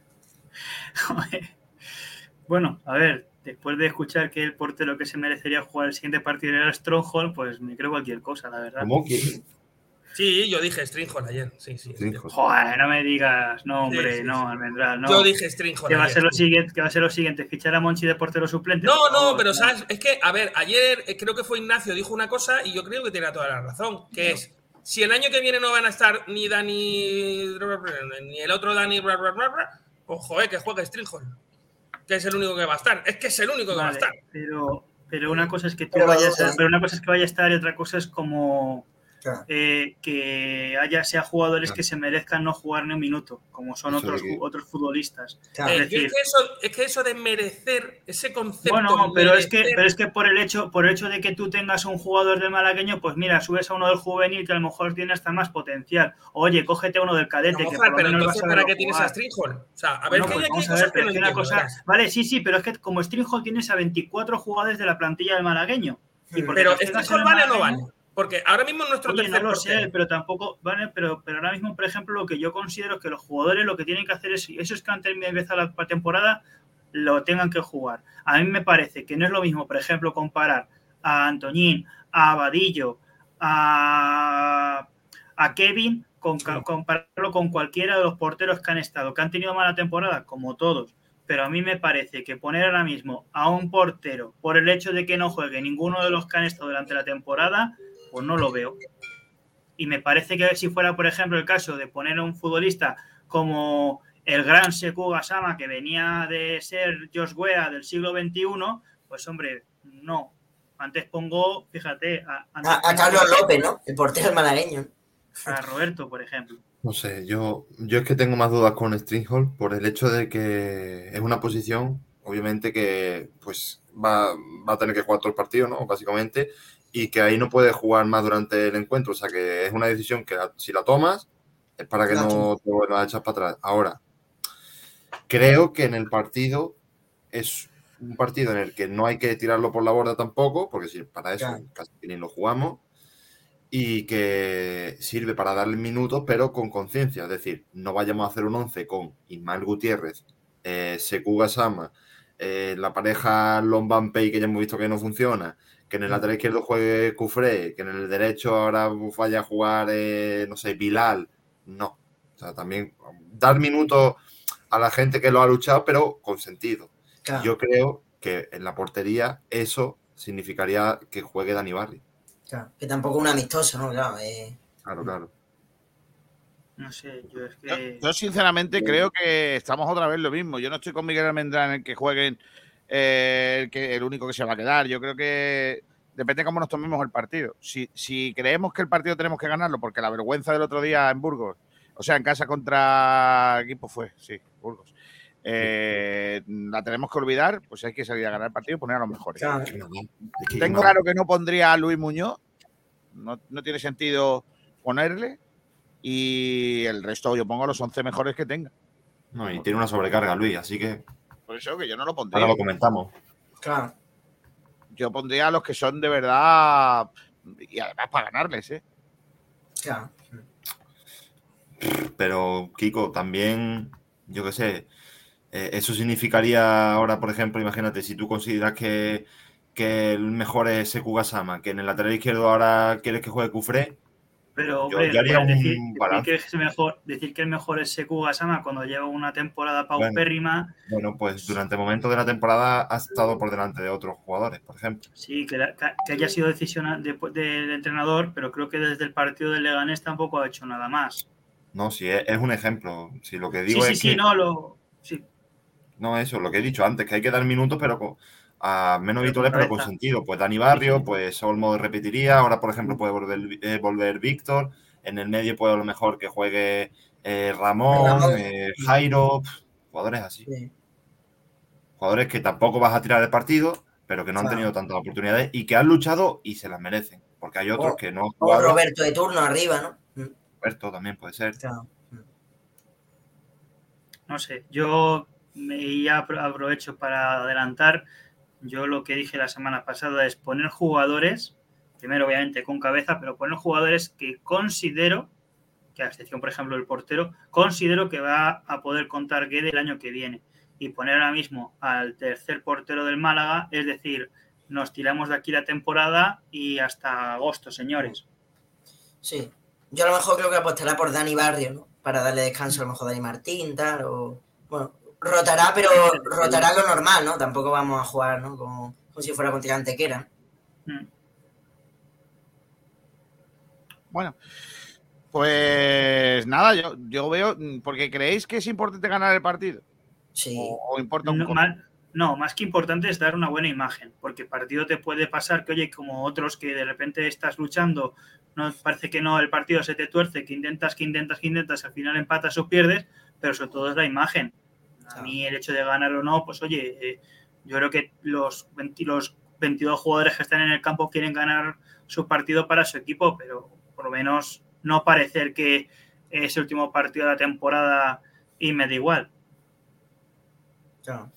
Bueno, a ver, después de escuchar que el portero que se merecería jugar el siguiente partido era Stronghold, pues me creo cualquier cosa, la verdad. ¿Cómo que? Sí, yo dije Stringhol ayer. Sí, sí. Joder, no me digas, no, hombre, Sí, sí, no. Almendral, no. Yo dije Stringhol ¿Qué va, a ser lo siguiente, ¿Qué va a ser lo siguiente? ¿Fichar a Monchi de portero suplente? No, no, pero sabes, es que, a ver, ayer eh, creo que fue Ignacio, dijo una cosa y yo creo que tiene toda la razón, que es, si el año que viene no van a estar ni Dani, ni el otro Dani, pues joder, que juegue Stringhol, que es el único que va a estar, es que es el único que va a estar. pero, pero una cosa es que tú Pero vayas a, pero una cosa es que vaya a estar y otra cosa es como Claro. eh, que haya sea jugadores Claro. que se merezcan no jugar ni un minuto, como son Eso otros, que- otros futbolistas. Claro. Eh, es que eso, es que eso de merecer, ese concepto. Bueno, pero es que, pero es que por el hecho, por el hecho de que tú tengas un jugador del malagueño, pues mira, subes a uno del juvenil que a lo mejor tiene hasta más potencial. Oye, cógete uno del cadete, No, que por lo pero menos entonces, vas a ¿para qué tienes a Stringhol? O sea, a ver, Bueno, que pues hay aquí vamos a cosas ver, que pero no es que una cosa. verás. Vale, sí, sí, pero es que como Stringhall tienes a 24 jugadores de la plantilla del malagueño. Y Pero los tengas en ¿Stringhol el vale o no vale? Porque ahora mismo es nuestro Oye, tercer no lo portero. sé, pero tampoco, vale, pero, pero ahora mismo, por ejemplo, lo que yo considero es que los jugadores lo que tienen que hacer es, esos que han terminado de empezar la temporada, lo tengan que jugar. A mí me parece que no es lo mismo, por ejemplo, comparar a Antoñín, a Abadillo, a, a Kevin, con, compararlo con cualquiera de los porteros que han estado, que han tenido mala temporada, como todos. Pero a mí me parece que poner ahora mismo a un portero por el hecho de que no juegue ninguno de los que han estado durante la temporada, pues no lo veo. Y me parece que si fuera, por ejemplo, el caso de poner a un futbolista como el gran Sekou Gasama, que venía de ser Josh Wea del siglo XXI, pues hombre, no. Antes pongo, fíjate, a, antes A, a Carlos López, ¿no? El portero malagueño. a Roberto, por ejemplo. No sé, yo, yo es que tengo más dudas con Stringhall por el hecho de que es una posición, obviamente, que pues va, va a tener que jugar todo el partido, ¿no? Básicamente, y que ahí no puede jugar más durante el encuentro. O sea que es una decisión que la- si la tomas es para que Claro. no te vuelvas a echar para atrás. Ahora, creo que en el partido es un partido en el que no hay que tirarlo por la borda tampoco, porque si para eso Claro. casi ni lo jugamos y que sirve para darle minutos, pero con conciencia. Es decir, no vayamos a hacer un 11 con Ismael Gutiérrez, eh, Sekou Gassama, eh, la pareja Lombampe que ya hemos visto que no funciona, que en el lateral izquierdo juegue Cufré, que en el derecho ahora vaya a jugar, eh, no sé, Bilal. No. O sea, también dar minutos a la gente que lo ha luchado, pero con sentido. Claro. Yo creo que en la portería eso significaría que juegue Dani Barry. Claro, Que tampoco un amistoso, ¿no? Claro, eh, Claro, claro. No sé, yo es Yo, que. yo sinceramente creo que estamos otra vez lo mismo. Yo no estoy con Miguel Almendrán en el que jueguen eh, el, que, el único que se va a quedar. Yo creo que depende de cómo nos tomemos el partido. Si, si creemos que el partido tenemos que ganarlo, porque la vergüenza del otro día en Burgos, o sea, en casa contra equipo fue, sí, Burgos, eh, la tenemos que olvidar, pues hay que salir a ganar el partido y poner a los mejores. claro. No, Tengo no. claro que no pondría a Luis Muñoz, no, no tiene sentido ponerle, y el resto yo pongo a los 11 mejores que tenga. No, y tiene una sobrecarga, Luis, así que Por eso que yo no lo pondría. ahora lo comentamos. Claro. Yo pondría a los que son de verdad, y además para ganarles, ¿eh? Claro. Pero, Kiko, también, yo qué sé, eh, eso significaría ahora, por ejemplo, imagínate, si tú consideras que, que el mejor es Sekou Gassama, que en el lateral izquierdo ahora quieres que juegue Cufré, Pero, hombre, yo decir, que es mejor, decir que el mejor es Seku Gasama cuando lleva una temporada paupérrima, Bueno, pues durante momentos de la temporada ha estado por delante de otros jugadores, por ejemplo. sí, que, la- que haya sido decisión de- del entrenador, pero creo que desde el partido del Leganés tampoco ha hecho nada más. No, si es, es un ejemplo. Si lo que Sí, digo sí, es sí, que. no, lo, sí, No, eso, lo que he dicho antes, que hay que dar minutos, pero con, a menos habituales, pero con sentido. Pues Dani Barrio, pues Olmo repetiría, ahora por ejemplo puede volver, eh, volver Víctor, en el medio puede a lo mejor que juegue eh, Ramón, eh, Jairo, jugadores así. Sí. Jugadores que tampoco vas a tirar el partido, pero que no han tenido tantas oportunidades y que han luchado y se las merecen. Porque hay otros O- que no O. Roberto de turno arriba, ¿no? Mm, Roberto también puede ser. claro. no sé, yo me ya apro- aprovecho para adelantar. Yo lo que dije la semana pasada es poner jugadores, primero obviamente con cabeza, pero poner jugadores que considero, que a excepción por ejemplo del portero, considero que va a poder contar Guede el año que viene. Y poner ahora mismo al tercer portero del Málaga, es decir, nos tiramos de aquí la temporada y hasta agosto, señores. Sí. Yo a lo mejor creo que apostará por Dani Barrio, ¿no? Para darle descanso a lo mejor a Dani Martín, tal, o... Bueno, rotará, pero rotará lo normal, ¿no? Tampoco vamos a jugar, ¿no? Como, como si fuera contra Antequera. Mm. Bueno, pues nada, yo, yo veo, porque creéis que es importante ganar el partido. Sí. O, o importa un No, más, no, más que importante es dar una buena imagen, porque el partido te puede pasar que, oye, como otros que de repente estás luchando, no parece que no, el partido se te tuerce, que intentas, que intentas, que intentas, al final empatas o pierdes, pero sobre todo es la imagen. A mí el hecho de ganar o no, pues oye, eh, yo creo que los, 20 los 22 jugadores que están en el campo quieren ganar su partido para su equipo, pero por lo menos no parecer que es el último partido de la temporada y me da igual. Claro.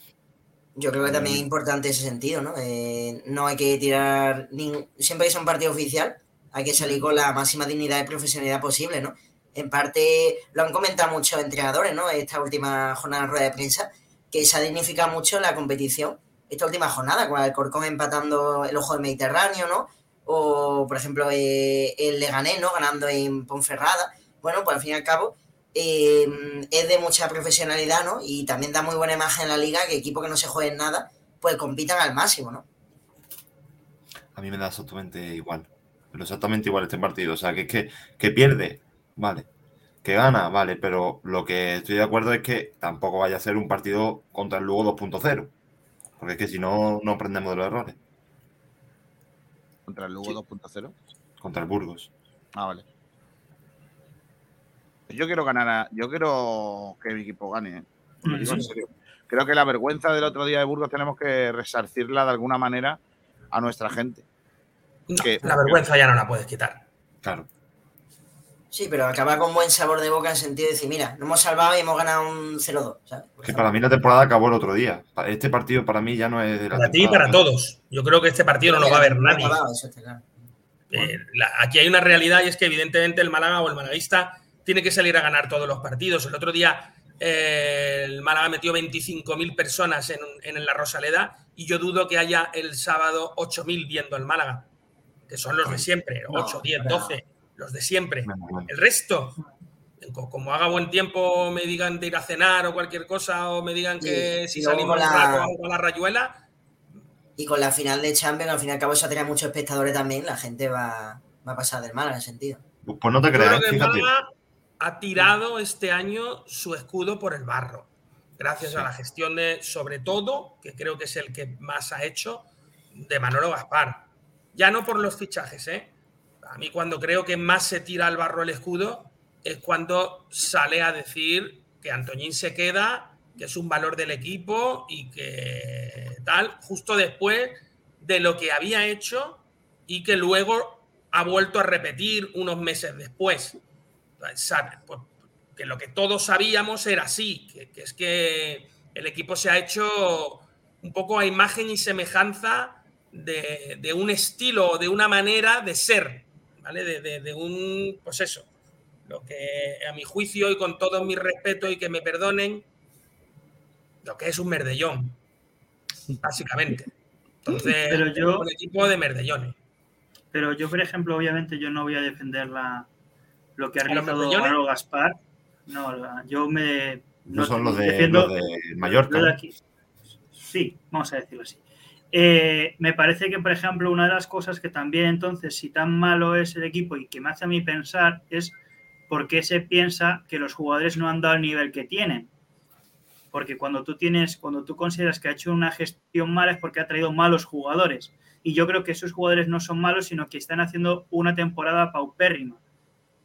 Yo creo que también es importante ese sentido, ¿no? Eh, no hay que tirar. nin- Siempre que sea un partido oficial, hay que salir con la máxima dignidad y profesionalidad posible, ¿no? En parte lo han comentado muchos entrenadores, ¿no? Esta última jornada de rueda de prensa, que se ha dignificado mucho la competición. Esta última jornada, con el Corcón empatando el ojo del Mediterráneo, ¿no? O, por ejemplo, eh, el Leganés, ¿no? Ganando en Ponferrada. Bueno, pues al fin y al cabo, eh, es de mucha profesionalidad, ¿no? Y también da muy buena imagen en la liga que equipos que no se jueguen nada, pues compitan al máximo, ¿no? A mí me da exactamente igual. Pero exactamente igual este partido. O sea, que es que, que pierde, vale. Que gana, vale. Pero lo que estoy de acuerdo es que tampoco vaya a ser un partido contra el Lugo 2.0. Porque es que si no, no aprendemos de los errores. Contra el Lugo 2.0. Contra el Burgos. Ah, vale. Yo quiero ganar, a- yo quiero que mi equipo gane. ¿eh? Lo digo en Sí. serio. Creo que la vergüenza del otro día de Burgos tenemos que resarcirla de alguna manera a nuestra gente. No, Que- la vergüenza ya no la puedes quitar. Claro. Sí, pero acaba con buen sabor de boca en sentido de decir, mira, nos hemos salvado y hemos ganado un 0-2, ¿sabes? Por Que ejemplo. para mí la temporada acabó el otro día. Este partido para mí ya no es de la Para ti y para todos. Yo creo que este partido no lo va a ver nadie. Acabado, eso está claro. Eh, la- aquí hay una realidad y es que evidentemente el Málaga o el malaguista tiene que salir a ganar todos los partidos. El otro día eh, el Málaga metió 25.000 personas en, en la Rosaleda y yo dudo que haya el sábado 8.000 viendo al Málaga, que son los de siempre, No, 8, 10, pero- 12, los de siempre. El resto, co- como haga buen tiempo, me digan de ir a cenar o cualquier cosa, o me digan que Sí, si salimos la- a la rayuela, Y con la final de Champions, al fin y al cabo, eso atrae muchos espectadores también, la gente va, va a pasar del mal en ese sentido. Pues no te creas, ha tirado este año su escudo por el barro. Gracias a la gestión de, sobre todo, que creo que es el que más ha hecho, de Manolo Gaspar. Ya no por los fichajes, ¿eh? A mí cuando creo que más se tira al barro el escudo es cuando sale a decir que Antoñín se queda, que es un valor del equipo y que tal, justo después de lo que había hecho y que luego ha vuelto a repetir unos meses después. Sabe, pues, que lo que todos sabíamos era así, que, es que el equipo se ha hecho un poco a imagen y semejanza de, un estilo, de una manera de ser, ¿vale? De, de- de un, pues eso, lo que a mi juicio y con todo mi respeto y que me perdonen, lo que es un merdellón, básicamente. Entonces, Pero yo- un equipo de merdellones. Pero yo, por ejemplo, obviamente yo no voy a defender la, lo que ha ¿Y los realizado? Manolo Gaspar. No, la- yo me. No son los de, defiendo- los de Mallorca. lo de aquí. Sí, vamos a decirlo así. Eh, me parece que, por ejemplo, una de las cosas que también entonces, si tan malo es el equipo y que me hace a mí pensar es por qué se piensa que los jugadores no han dado el nivel que tienen. Porque cuando tú tienes, cuando tú consideras que ha hecho una gestión mala es porque ha traído malos jugadores. Y yo creo que esos jugadores no son malos, sino que están haciendo una temporada paupérrima.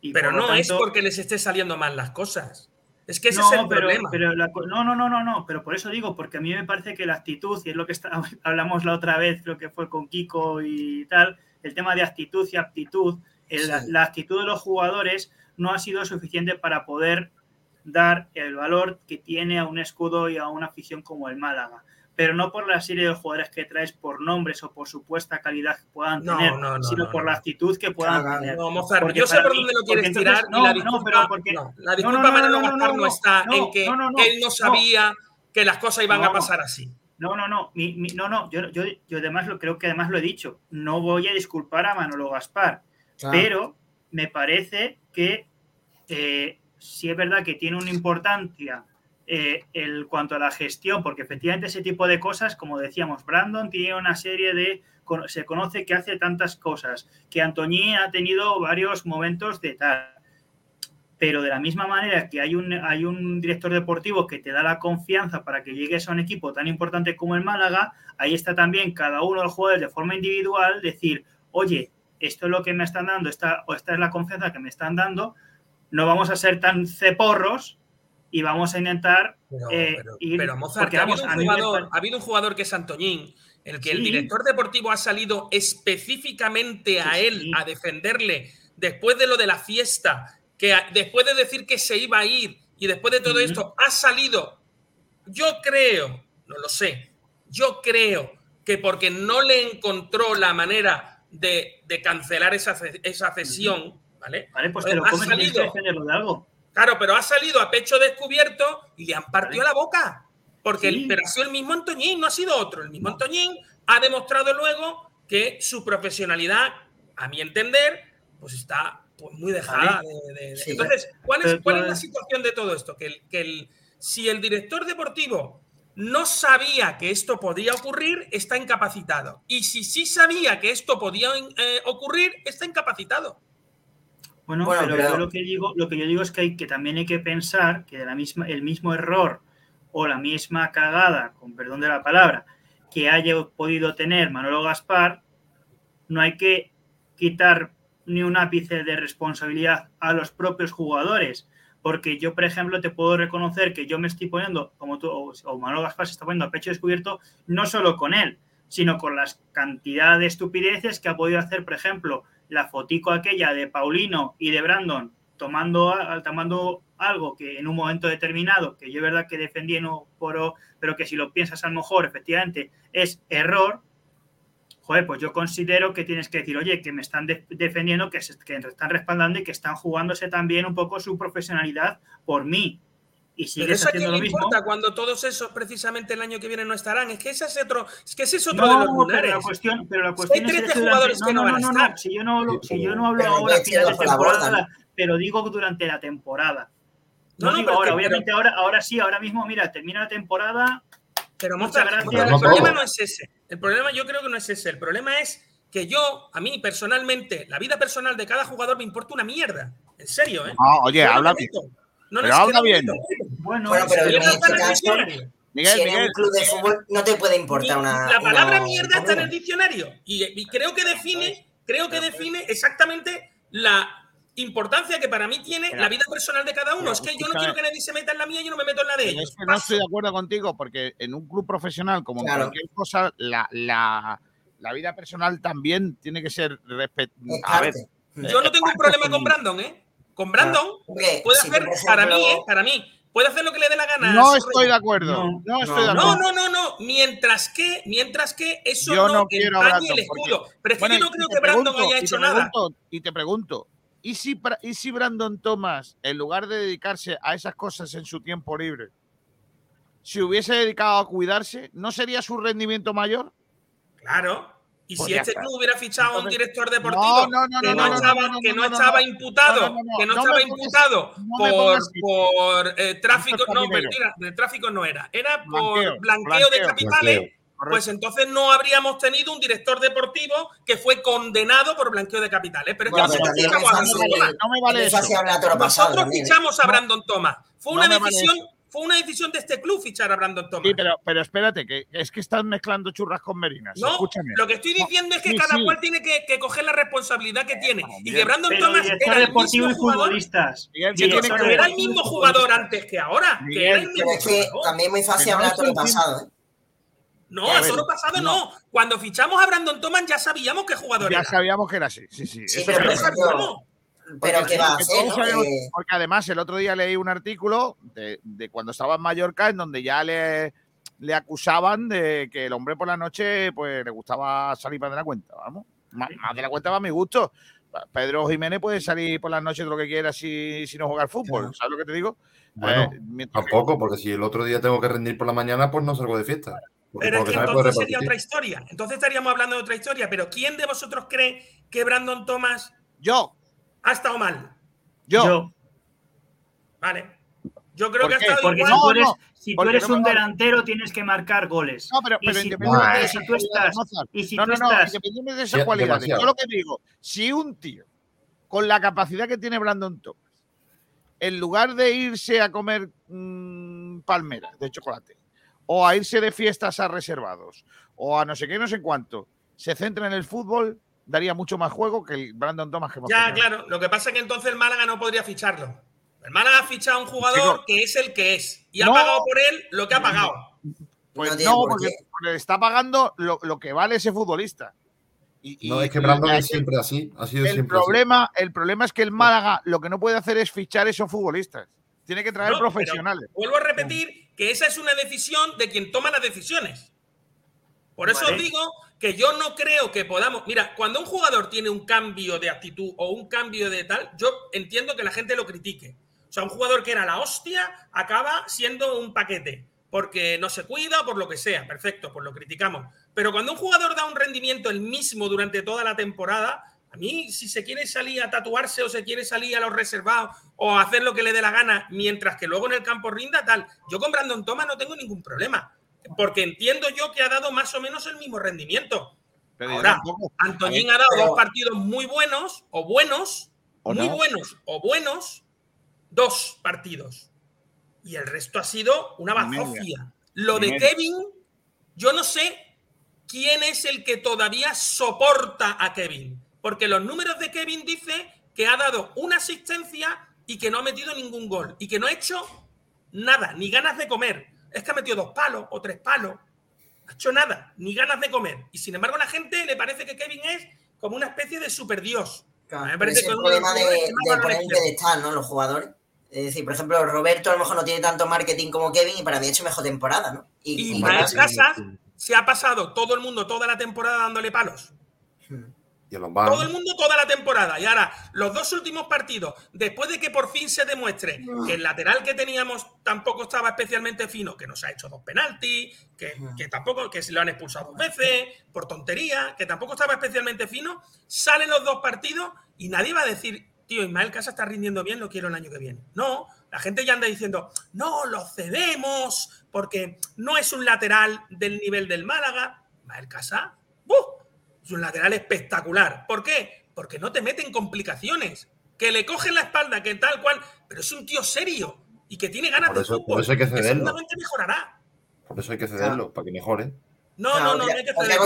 Y Pero no es porque les esté saliendo mal las cosas. Es que ese no, es el pero, problema. pero la co- no, no, no, no, no, pero por eso digo, porque a mí me parece que la actitud, y es lo que está- <laughs> hablamos la otra vez, creo que fue con Kiko y tal, el tema de actitud y aptitud, el- la, Sí. la actitud de los jugadores no ha sido suficiente para poder dar el valor que tiene a un escudo y a una afición como el Málaga. Pero no por la serie de jugadores que traes por nombres o por supuesta calidad que puedan No, tener, no, no, sino no, por no. la actitud que puedan Claro, tener. No, Mozart, Porque yo sé por mí- dónde lo quieres entonces- tirar no, y la no, disculpa, pero porque- no, la no, disculpa no, no, Manolo no, Gaspar no, no, no, está no, en que no, no, no, él no sabía que las cosas iban a No. pasar así. No, no, no, mi- mi- no, no, yo, yo, yo además lo creo que además lo he dicho, no voy a disculpar a Manolo Gaspar, Claro. pero me parece que eh, sí es verdad que tiene una importancia eh, el cuanto a la gestión, porque efectivamente ese tipo de cosas, como decíamos, Brandon tiene una serie de, se conoce que hace tantas cosas, que Antoñín ha tenido varios momentos de tal, pero de la misma manera que hay un, hay un director deportivo que te da la confianza para que llegues a un equipo tan importante como el Málaga, ahí está también cada uno de los jugadores de forma individual decir, oye, esto es lo que me están dando, esta, o esta es la confianza que me están dando, no vamos a ser tan ceporros y vamos a intentar Pero, eh, pero- ir- pero, Mozart, porque, ha, habido un jugador, ha habido un jugador que es Antoñín, el que el director deportivo ha salido específicamente a Sí, él sí. a defenderle después de lo de la fiesta, que después de decir que se iba a ir y después de todo esto ha salido. Yo creo, no lo sé, yo creo que porque no le encontró la manera de, de cancelar esa, esa cesión, ¿vale? Vale, pues Oye, te lo ha comes salido. de algo. Claro, pero ha salido a pecho descubierto y le han partido la boca. Porque Sí. el, pero ha sido el mismo Antoñín, no ha sido otro. El mismo Antoñín ha demostrado luego que su profesionalidad, a mi entender, pues está pues, muy dejada de, de- de- Sí. Entonces, ¿cuál es, cuál es la situación de todo esto? Que, el, que el- si el director deportivo no sabía que esto podía ocurrir, está incapacitado. Y si sí sabía que esto podía eh, ocurrir, está incapacitado. Bueno, Bueno, pero, pero- yo lo que digo, lo que yo digo es que, hay, que también hay que pensar que de la misma, el mismo error o la misma cagada, con perdón de la palabra, que haya podido tener Manolo Gaspar, no hay que quitar ni un ápice de responsabilidad a los propios jugadores. Porque yo, por ejemplo, te puedo reconocer que yo me estoy poniendo, como tú, o, Manolo Gaspar se está poniendo a pecho descubierto, no solo con él, sino con las cantidad de estupideces que ha podido hacer, por ejemplo, la fotico aquella de Paulino y de Brandon tomando, tomando algo que en un momento determinado, que yo es verdad que defendí en un foro, pero que si lo piensas a lo mejor efectivamente es error, joder, pues yo considero que tienes que decir, oye, que me están de- defendiendo, que, se, que están respaldando y que están jugándose también un poco su profesionalidad por mí. Y Pero eso a quién le mismo. importa cuando todos esos precisamente el año que viene no estarán. Es que ese es otro, es que ese es otro No, de los pero lunares. la cuestión, pero la Si cuestión hay es el 13 hecho de jugadores que no van a no, estar. Si yo no, hablo- si yo no hablo Pero ahora a final de la temporada, pero digo durante la temporada. No, No, no, digo pero ahora, que- obviamente ahora, ahora sí, ahora mismo, mira, termina la temporada. Pero Muchas gracias. No el problema no es ese. El problema yo creo que no es ese. El problema es que yo, a mí personalmente, la vida personal de cada jugador me importa una mierda. En serio, ¿eh? No, oye, Yo no habla bien. No, Pero habla bien. Bueno, Bueno, pero Mierda en está en este el caso. Miguel, si Miguel. un club de fútbol no te puede importar una. la palabra una- mierda está en el diccionario y, y creo que define, creo que define exactamente la importancia que para mí tiene Pero- la vida personal de cada uno. Es que yo no quiero que nadie se meta en la mía, yo no me meto en la de ellos. es que no estoy de acuerdo contigo, porque en un club profesional, como en cualquier cosa, la, la, la vida personal también tiene que ser respetada. Yo no tengo un problema con Brandon, ¿eh? Con Brandon Hombre, puede si hacer, para mí, ¿eh? Para mí, puede hacer lo que le dé la gana. no estoy de acuerdo. No, No, estoy no, de No, acuerdo. no, no, no. Mientras que, mientras que eso Yo no, no quiero el Brandon, porque- escudo. Pero es que yo no y creo te que Brandon pregunto, haya hecho nada. pregunto, Y te pregunto, ¿y si, ¿y si Brandon Thomas, en lugar de dedicarse a esas cosas en su tiempo libre, se hubiese dedicado a cuidarse, ¿no sería su rendimiento mayor? Claro. Y Pues si este club hubiera fichado a un director deportivo No, no, no, que no, no, no, estaba, no, no, que no, no no, estaba no. imputado, No, no, no, que no, no estaba imputado no por, por eh, tráfico, no, mentira, de tráfico no era, era por Blanqueo, blanqueo, de blanqueo. capitales. Blanqueo. Pues entonces no habríamos tenido un director deportivo que fue condenado por blanqueo de capitales. Pero es que nosotros fichamos a Brandon Thomas. No vale Nosotros fichamos a Brandon Thomas. Fue No una vale decisión, fue una decisión de este club fichar a Brandon Thomas. Sí, pero, pero espérate, que es que estás mezclando churras con merinas. No, Escúchame. lo que estoy diciendo es que Sí, cada sí. cual tiene que, que coger la responsabilidad que tiene. Y que Brandon Pero Thomas era el y mismo jugador, futbolistas. Miguel, Sí, ¿qué tiene pero que era el mismo jugador antes que ahora. que era el Miguel, mismo Pero es que también muy fácil no hablar es todo lo el mismo. pasado, ¿eh? No, A solo pasado no. no. Cuando fichamos a Brandon Thomas ya sabíamos qué jugador Ya era. sabíamos que era así. Sí, sí. Sí, eso pero es Pero Porque- ¿qué va a porque no? sabemos- Eh, Porque además el otro día leí un artículo de, de cuando estaba en Mallorca en donde ya le, le acusaban de que el hombre por la noche pues le gustaba salir más de la cuenta, vamos. Más, más de la cuenta va a mi gusto. Pedro Jiménez puede salir por la noche todo lo que quiera si, si no juega al fútbol. ¿Sabes lo que te digo? Bueno, Eh, que- Tampoco, porque si el otro día tengo que rendir por la mañana, pues no salgo de fiesta. Porque Pero es que entonces sería otra historia. Entonces estaríamos hablando de otra historia. Pero ¿quién de vosotros cree que Brandon Thomas Yo, ha estado mal? yo. Yo, Vale. Yo creo ¿Por que ha estado porque igual. si No, tú eres, no, si tú porque eres no me un delantero tienes que marcar goles. No, pero, Y pero si- independientemente no, de si tú estás- y si no, tú no, no, estás- independientemente de esas cualidades. demasiado. Yo lo que digo, si un tío con la capacidad que tiene Brandon Thomas, en lugar de irse a comer mm, palmeras de chocolate, o a irse de fiestas a reservados, o a no sé qué, no sé cuánto, se centra en el fútbol, daría mucho más juego que el Brandon Thomas que hemos Ya, tenido. claro. Lo que pasa es que entonces el Málaga no podría ficharlo. El Málaga ha fichado a un jugador Chico. que es el que es. Y ha pagado por él lo que ha pagado. Pues No tiene no, por porque, está pagando lo, lo que vale ese futbolista. Y, No, y- es que Brandon hay es que- siempre así. Ha sido el siempre así. problema, el problema es que el Málaga lo que no puede hacer es fichar esos futbolistas. Tiene que traer No, profesionales. Vuelvo a repetir que esa es una decisión de quien toma las decisiones. Por eso Vale. os digo que yo no creo que podamos. Mira, cuando un jugador tiene un cambio de actitud o un cambio de tal, yo entiendo que la gente lo critique. O sea, un jugador que era la hostia acaba siendo un paquete. Porque no se cuida o por lo que sea. Perfecto, pues lo criticamos. Pero cuando un jugador da un rendimiento el mismo durante toda la temporada, a mí, si se quiere salir a tatuarse o se quiere salir a los reservados o a hacer lo que le dé la gana, mientras que luego en el campo rinda, tal. Yo con Brandon Thomas no tengo ningún problema. Porque entiendo yo que ha dado más o menos el mismo rendimiento. Pero Ahora. Antoñín A ha dado pero- dos partidos muy buenos o buenos, ¿O muy no? buenos o buenos, dos partidos. Y el resto ha sido una bazofia. Lo de. Kevin, yo no sé quién es el que todavía soporta a Kevin. Porque los números de Kevin dice que ha dado una asistencia y que no ha metido ningún gol. Y que no ha hecho nada, ni ganas de comer. Es que ha metido dos palos o tres palos. No ha hecho nada, ni ganas de comer. Y sin embargo, a la gente le parece que Kevin es como una especie de superdios. Claro, me parece que es el los problema de, que de poner pedestal, ¿no? Los jugadores. Es decir, por ejemplo, Roberto a lo mejor no tiene tanto marketing como Kevin y para mí ha hecho mejor temporada, ¿no? Y y más- Casas se ha pasado todo el mundo toda la temporada dándole palos. Y. Todo el mundo toda la temporada. Y ahora, los dos últimos partidos, después de que por fin se demuestre que el lateral que teníamos tampoco estaba especialmente fino, que nos ha hecho dos penaltis, que, que tampoco, que se lo han expulsado dos veces, por tontería, que tampoco estaba especialmente fino, salen los dos partidos y nadie va a decir, tío, Ismael Casa está rindiendo bien, lo quiero el año que viene. No, la gente ya anda diciendo, no, lo cedemos, porque no es un lateral del nivel del Málaga. Ismael Casa, ¡buf! Es un lateral espectacular. ¿Por qué? Porque no te meten complicaciones. Que le cogen la espalda, que tal cual. Pero es un tío serio y que tiene ganas Por de eso- fútbol. por eso hay que cederlo. seguramente mejorará. Por eso hay que cederlo, para que mejore. No, no, no, no hay que cederlo.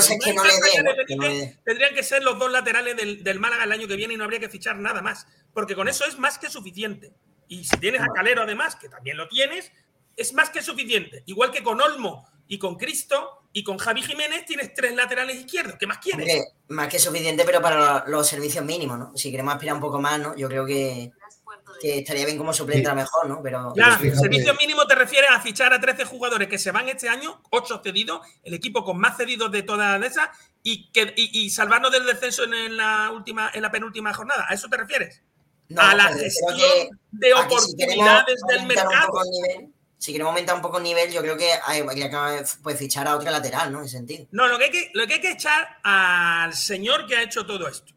Tendrían que ser los dos laterales del, del Málaga el año que viene y no habría que fichar nada más. Porque con eso es más que suficiente. Y si tienes a Calero además, que también lo tienes, es más que suficiente. Igual que con Olmo y con Cristo y con Javi Jiménez tienes tres laterales izquierdos. ¿Qué más quieres? Hombre, más que suficiente, pero para los servicios mínimos, ¿no? Si queremos aspirar un poco más, ¿no? Yo creo que, que estaría bien como suplente Sí. a lo mejor, ¿no? Pero servicio mínimo te refieres a fichar a 13 jugadores que se van este año, 8 cedidos, el equipo con más cedidos de todas esas, y, que, y, y salvarnos del descenso en la última, en la penúltima jornada. ¿A eso te refieres? no, a la pero gestión que de si oportunidades del mercado. Si queremos aumentar un poco el nivel, yo creo que hay- habría que pues, fichar a otra lateral, ¿no? En ese sentido. No, lo que, hay que, lo que hay que echar al señor que ha hecho todo esto.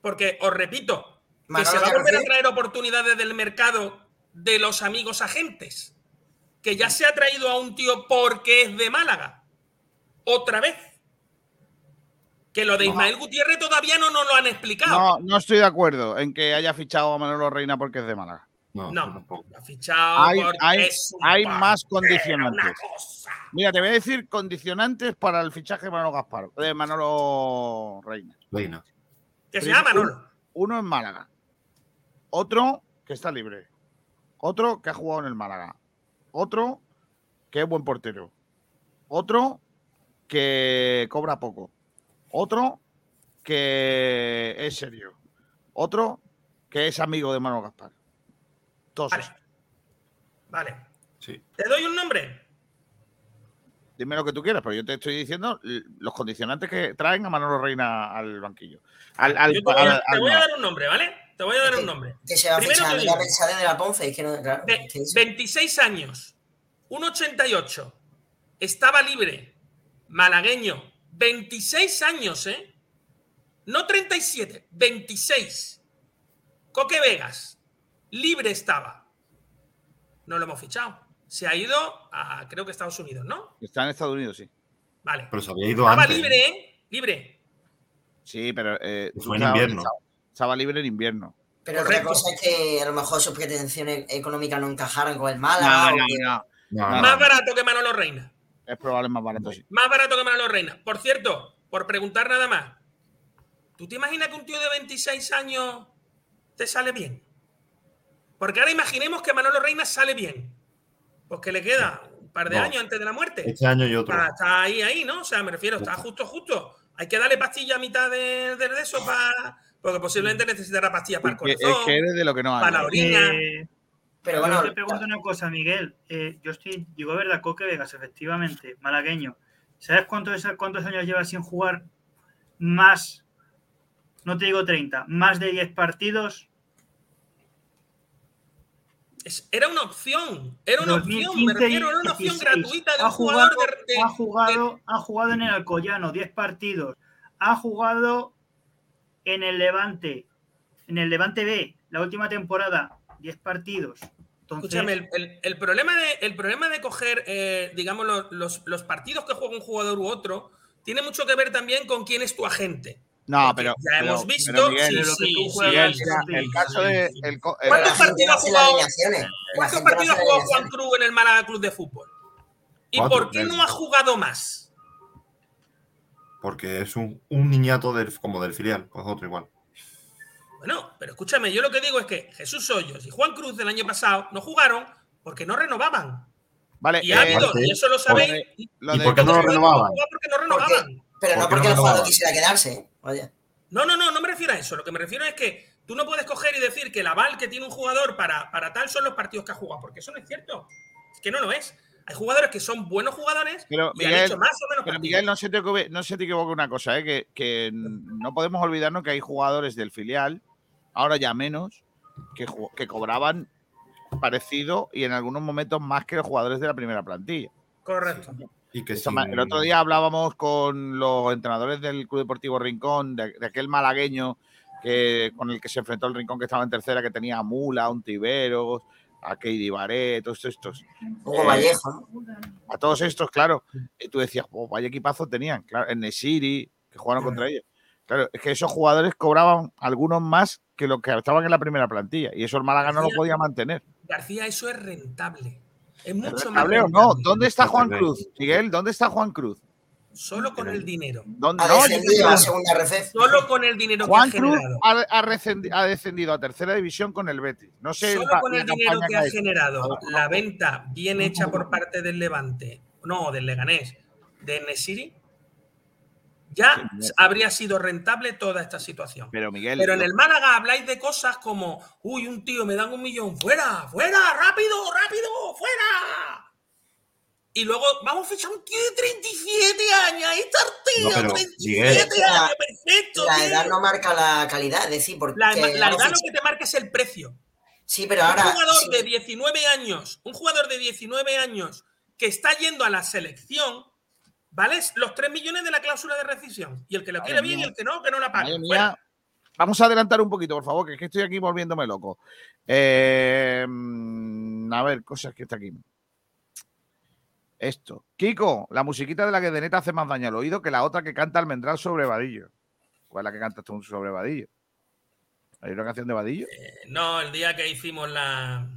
Porque, os repito, que se va a ¿te volver a traer oportunidades del mercado de los amigos agentes. Que ya se ha traído a un tío porque es de Málaga. Otra vez. Que lo de No. Ismael Gutiérrez todavía no nos lo han explicado. No, no estoy de acuerdo en que haya fichado a Manolo Reina porque es de Málaga. No, No. tampoco. Fichado Hay, más condicionantes. Mira, te voy a decir condicionantes para el fichaje de Manolo Gaspar, de Manolo Reina. Reina. Que se llama Manolo. Uno en Málaga. Otro que está libre. Otro que ha jugado en el Málaga. Otro que es buen portero. Otro que cobra poco. Otro que es serio. Otro que es amigo de Manolo Gaspar. Todos Vale. Vale. Sí. Te doy un nombre. Dime lo que tú quieras, pero yo te estoy diciendo los condicionantes que traen a Manolo Reina al banquillo. Al, al- te voy, a, al- te voy a dar un nombre, ¿vale? Te voy a dar un nombre. Que se va a Primero fichar te la pensada de la Ponce, es que no, claro. Ve- es que eso- 26 años, 1,88. Estaba libre. Malagueño. 26 años, ¿eh? No 37, 26. Coque Vegas. Libre estaba. No lo hemos fichado. Se ha ido a, creo que Estados Unidos, ¿no? Está en Estados Unidos, sí. Vale. Pero se había ido Estaba antes. libre, ¿eh? Libre. Sí, pero. eh, Fue en estaba- invierno. Estaba libre en invierno. Pero correcto. otra cosa es que a lo mejor sus pretensiones económicas no encajaron con el Málaga. No, No, Más no. barato que Manolo Reina. Es probable más barato, sí. Más barato que Manolo Reina. Por cierto, por preguntar nada más. ¿Tú te imaginas que un tío de 26 años te sale bien? Porque ahora imaginemos que Manolo Reina sale bien. Pues que le queda un par de No. años antes de la muerte. Este año y otro. Para estar ahí, ahí, ¿no? O sea, me refiero, está justo, justo. Hay que darle pastilla a mitad de, de eso para. Porque posiblemente necesitará pastillas para el corazón. es que eres de lo que no hay. para la orina. Eh, Pero yo bueno, te pregunto una cosa, Miguel. Eh, yo estoy, digo, verdad, Coque Vegas, efectivamente, malagueño. ¿Sabes cuántos, cuántos años lleva sin jugar más? No te digo 30, más de 10 partidos. Era una opción. Era una opción, me 2015 refiero, era una opción 16. gratuita de Ha un jugador jugado, de- de- ha jugado, ha jugado en el Alcoyano 10 partidos. Ha jugado en el Levante, en el Levante B, la última temporada, 10 partidos. Entonces, Escúchame, el, el- el problema de, el problema de coger, eh, digamos, los, los- los partidos que juega un jugador u otro, tiene mucho que ver también con quién es tu agente. No, pero. ya pero- hemos visto. pero, Miguel, sí, Pero lo que sí, tú juegas, el sí, caso de. el ¿Cuántos partidos ha jugado? alineaciones. La ¿Cuántos gente no partidos ha hace jugado las Juan. Cruz en el Málaga Club de Fútbol? ¿Y Cuatro, por qué tres. no ha jugado más? Porque es un, un niñato del, como del filial, pues otro igual. Bueno, pero escúchame, yo lo que digo es que Jesús Hoyos y Juan Cruz del año pasado no jugaron porque no renovaban. Vale, Y ha eh, habido, Porque- y eso lo sabéis. porque- y- lo ¿Y de- por qué no lo renovaban? Porque no renovaban. Pero no ¿Por qué porque no el jugador quisiera quedarse. No, no, no, no me refiero a eso. Lo que me refiero es que tú no puedes coger y decir que el aval que tiene un jugador para, para tal son los partidos que ha jugado, porque eso no es cierto. Es que no lo es. Hay jugadores que son buenos jugadores Pero, y han Miguel, hecho más o menos Pero partidos. Miguel, no se te equivoque, no se te equivoque una cosa, ¿eh? que, que no podemos olvidarnos que hay jugadores del filial, ahora ya menos, que, que cobraban parecido y en algunos momentos más que los jugadores de la primera plantilla. Correcto. Y que Eso sin- ma- El otro día hablábamos con los entrenadores del Club Deportivo Rincón, de, de aquel malagueño que, con el que se enfrentó el Rincón que estaba en tercera, que tenía a Mula, a un Tiberos, a Keidi Baré, todos estos. Hugo Eh, Vallejo, ¿no? a todos estos, claro. Y tú decías, oh, vaya equipazo tenían, claro, en Nesiri, que jugaron contra ellos. Claro, es que esos jugadores cobraban algunos más que los que estaban en la primera plantilla. Y eso el Málaga no lo podía mantener. García, eso es rentable. Es mucho ¿Es más no? ¿Dónde está Juan. Cruz? Miguel, ¿dónde está Juan Cruz? Solo con el dinero. ¿Dónde? Ha No, descendido a segunda RF. Solo con el dinero Juan que ha Cruz generado. ha, ha rescendi- ha descendido a tercera división con el Betis. No sé Solo la- con el dinero que ha generado la venta bien hecha por parte del Levante, no, del Leganés, de Nesiri, ya habría sido rentable toda esta situación. Pero Miguel, Pero en el Málaga habláis de cosas como, uy, un tío, me dan un millón, fuera, fuera, rápido, rápido, fuera. Y luego vamos a fichar un tío de 37 años, ahí está el tío, No, pero, 37 Miguel, años, perfecto. La tío. edad no marca la calidad, es decir, porque La, edad lo que te marca es el precio. Sí, pero ahora. Un jugador sí. de 19 años, un jugador de 19 años que está yendo a la selección, vale los 3 millones de la cláusula de rescisión. Y el que lo quiere bien y el que no, que no la pague. Vamos a adelantar un poquito, por favor, que es que estoy aquí volviéndome loco. Eh, mm, a ver, cosas que está aquí. Esto. Kiko, la musiquita de la que Deneta hace más daño al oído que la otra que canta Almendral sobre Vadillo. ¿Cuál es la que canta tú sobre Vadillo? ¿Hay una canción de Vadillo? Eh, No, el día que hicimos la.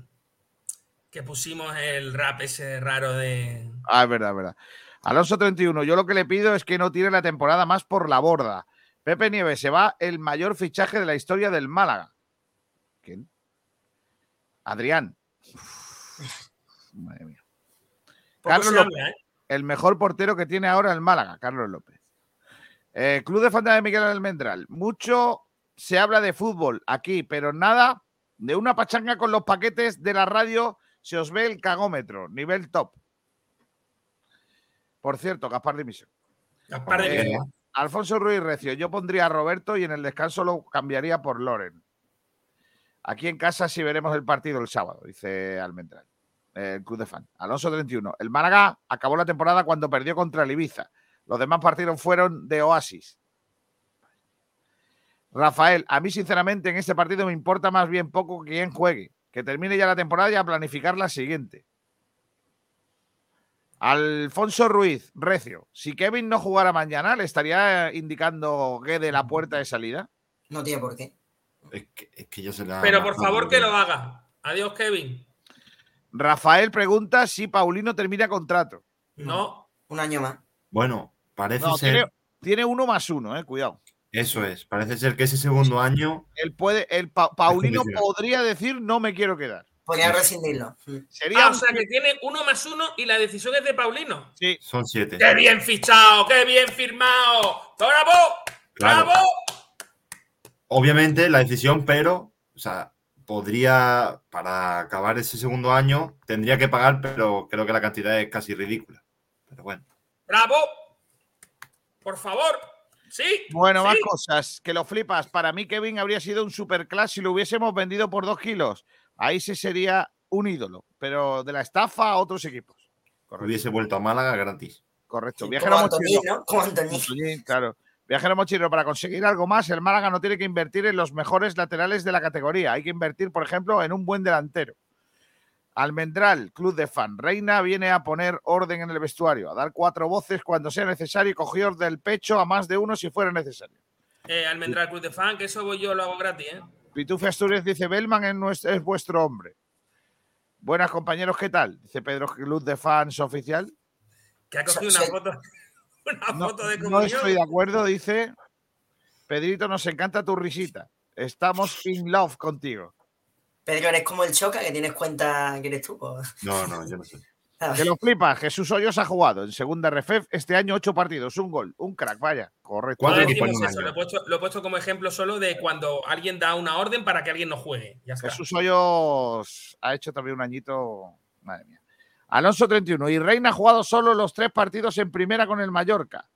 que pusimos el rap ese raro de. Ah, es verdad, es verdad. Alonso 31, yo lo que le pido es que no tire la temporada más por la borda. Pepe Nieves se va el mayor fichaje de la historia del Málaga. ¿Quién? Adrián. Uf, madre mía. Carlos se López, habla, ¿eh? el mejor portero que tiene ahora el Málaga, Carlos López. Eh, Club de Fanta de Miguel Almendral. Mucho se habla de fútbol aquí, pero nada de una pachanga con los paquetes de la radio. Se os ve el cagómetro, nivel top. Por cierto, Gaspar Dimisión. Gaspar de Eh. Alfonso Ruiz Recio, yo pondría a Roberto y en el descanso lo cambiaría por Loren. Aquí en casa sí veremos el partido el sábado, dice Almendral, el club de fan. Alonso 31. El Málaga acabó la temporada cuando perdió contra el Ibiza. Los demás partidos fueron de Oasis. Rafael, a mí sinceramente en este partido me importa más bien poco quién juegue. Que termine ya la temporada y a planificar la siguiente. Alfonso Ruiz, Recio. Si Kevin no jugara mañana, ¿le estaría indicando Guede la puerta de salida? No tiene por qué. Es que, es que yo se la. Pero por favor que lo haga. Adiós, Kevin. Rafael pregunta si Paulino termina contrato. No. Un año más. Bueno, parece No, ser. tiene, tiene uno más uno, eh, cuidado. Eso es. Parece ser que ese segundo año. Él puede, el Pa- Paulino podría decir no me quiero quedar. Podría rescindirlo. Sería Ah, un- o sea que tiene uno más uno y la decisión es de Paulino. sí, Son siete. ¡Qué bien fichado! ¡Qué bien firmado! ¡Bravo! Claro. ¡Bravo! Obviamente la decisión, pero. O sea, podría. Para acabar ese segundo año, tendría que pagar, pero creo que la cantidad es casi ridícula. Pero bueno. ¡Bravo! Por favor. Sí. Bueno, más cosas. Que lo flipas. Para mí, Kevin habría sido un superclass si lo hubiésemos vendido por dos kilos. Ahí sí sería un ídolo. Pero de la estafa a otros equipos. Correcto. Hubiese vuelto a Málaga gratis. Correcto. Sí, Viajero como mochilero. Antonín, ¿no? Como Antonín. Antoñín, claro. Viajero mochilero, para conseguir algo más, el Málaga no tiene que invertir en los mejores laterales de la categoría. Hay que invertir, por ejemplo, en un buen delantero. Almendral, club de fan. Reina viene a poner orden en el vestuario, a dar cuatro voces cuando sea necesario y coger del pecho a más de uno si fuera necesario. Eh, Almendral Club de Fan, que eso voy yo lo hago gratis, ¿eh? Pitufe Asturias dice: Belman es, nuestro- es vuestro hombre. Buenas compañeros, ¿qué tal? Dice Pedro, club de fans oficial. Que ha cogido una foto. <laughs> Una No, foto de no comunión. estoy de acuerdo, dice. Pedrito, nos encanta tu risita. Estamos in love contigo. Pedro, eres como el Choca, que tienes cuenta que eres tú. No, no, yo no sé. Que lo flipa. Jesús Hoyos ha jugado en segunda RFEF este año ocho partidos, un gol, un crack, vaya. Correcto. No ¿Cuántos equipos decimos eso, lo he, puesto, lo he puesto como ejemplo solo de cuando alguien da una orden para que alguien no juegue. Ya está. Jesús Hoyos ha hecho también un añito. Madre mía. Alonso 31. Y Reina ha jugado solo los tres partidos en primera con el Mallorca.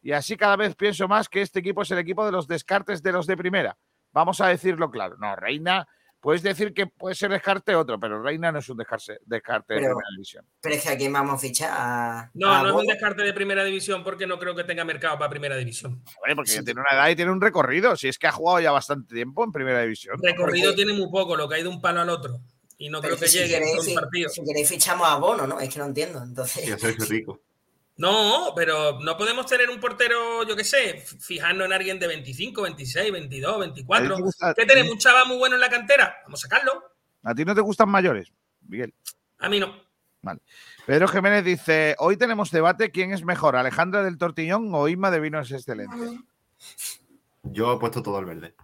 Y así cada vez pienso más que este equipo es el equipo de los descartes de los de primera. Vamos a decirlo claro. No, Reina, puedes decir que puede ser descarte otro, pero Reina no es un descarte, descarte de primera división. Pero es que aquí vamos a fichar a. No, a no es un descarte de primera división porque no creo que tenga mercado para primera división. Bueno, porque tiene una edad y tiene un recorrido. Si es que ha jugado ya bastante tiempo en primera división. Recorrido Porque- tiene muy poco, lo que hay de un palo al otro. Y no Pero creo que si llegue todo un partido. si queréis fichamos a Bono, ¿no? Es que no entiendo. Entonces, Sí, a Sergio Rico. No, pero no podemos tener un portero, yo qué sé, f- fijarnos en alguien de 25, 26, 22, ¿A 24. ti te gusta- ¿Qué tenemos? ¿Un chaval muy bueno en la cantera? Vamos a sacarlo. ¿A ti no te gustan mayores, Miguel? A mí no. Pedro Jiménez dice: Hoy tenemos debate: ¿quién es mejor, Alejandra del Tortillón o Isma de Vinos Excelentes? Yo he puesto todo al verde.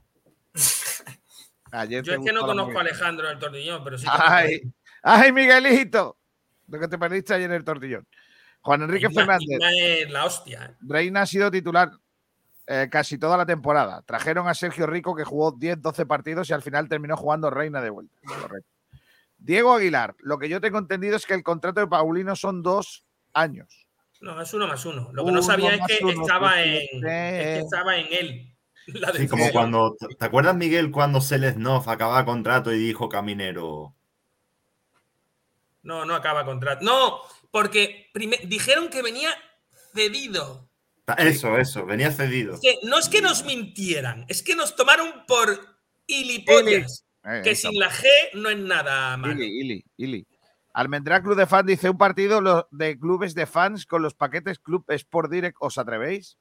<laughs> Ayer Yo es que no conozco a. Alejandro del Tortillón, pero sí. que ¡Ay! ¡Ay, Miguelito! Lo que te perdiste ayer en el Tortillón. Juan Enrique Fernández. La hostia. ¿eh? Reina ha sido titular eh, casi toda la temporada. Trajeron a Sergio Rico que jugó 10-12 partidos y al final terminó jugando Reina de vuelta. Correcto. Diego Aguilar, lo que yo tengo entendido es que el contrato de Paulino son dos años. No, es uno más uno. Lo que Uno no sabía es que uno, estaba en, sí. es que estaba en él. <laughs> La Sí, como cuando. ¿Te acuerdas, Miguel, cuando Selesnov acababa contrato y dijo Caminero? No, no acaba contrato. No, porque dijeron que venía cedido. Eso, eso, venía cedido. Es que no es que nos mintieran, es que nos tomaron por ilipollas. Eh, Que sin la G no es nada malo. Ili, Ili, Ili. Almendrá Club de Fans dice un partido lo- de clubes de fans con los paquetes Club Sport Direct. ¿Os atrevéis?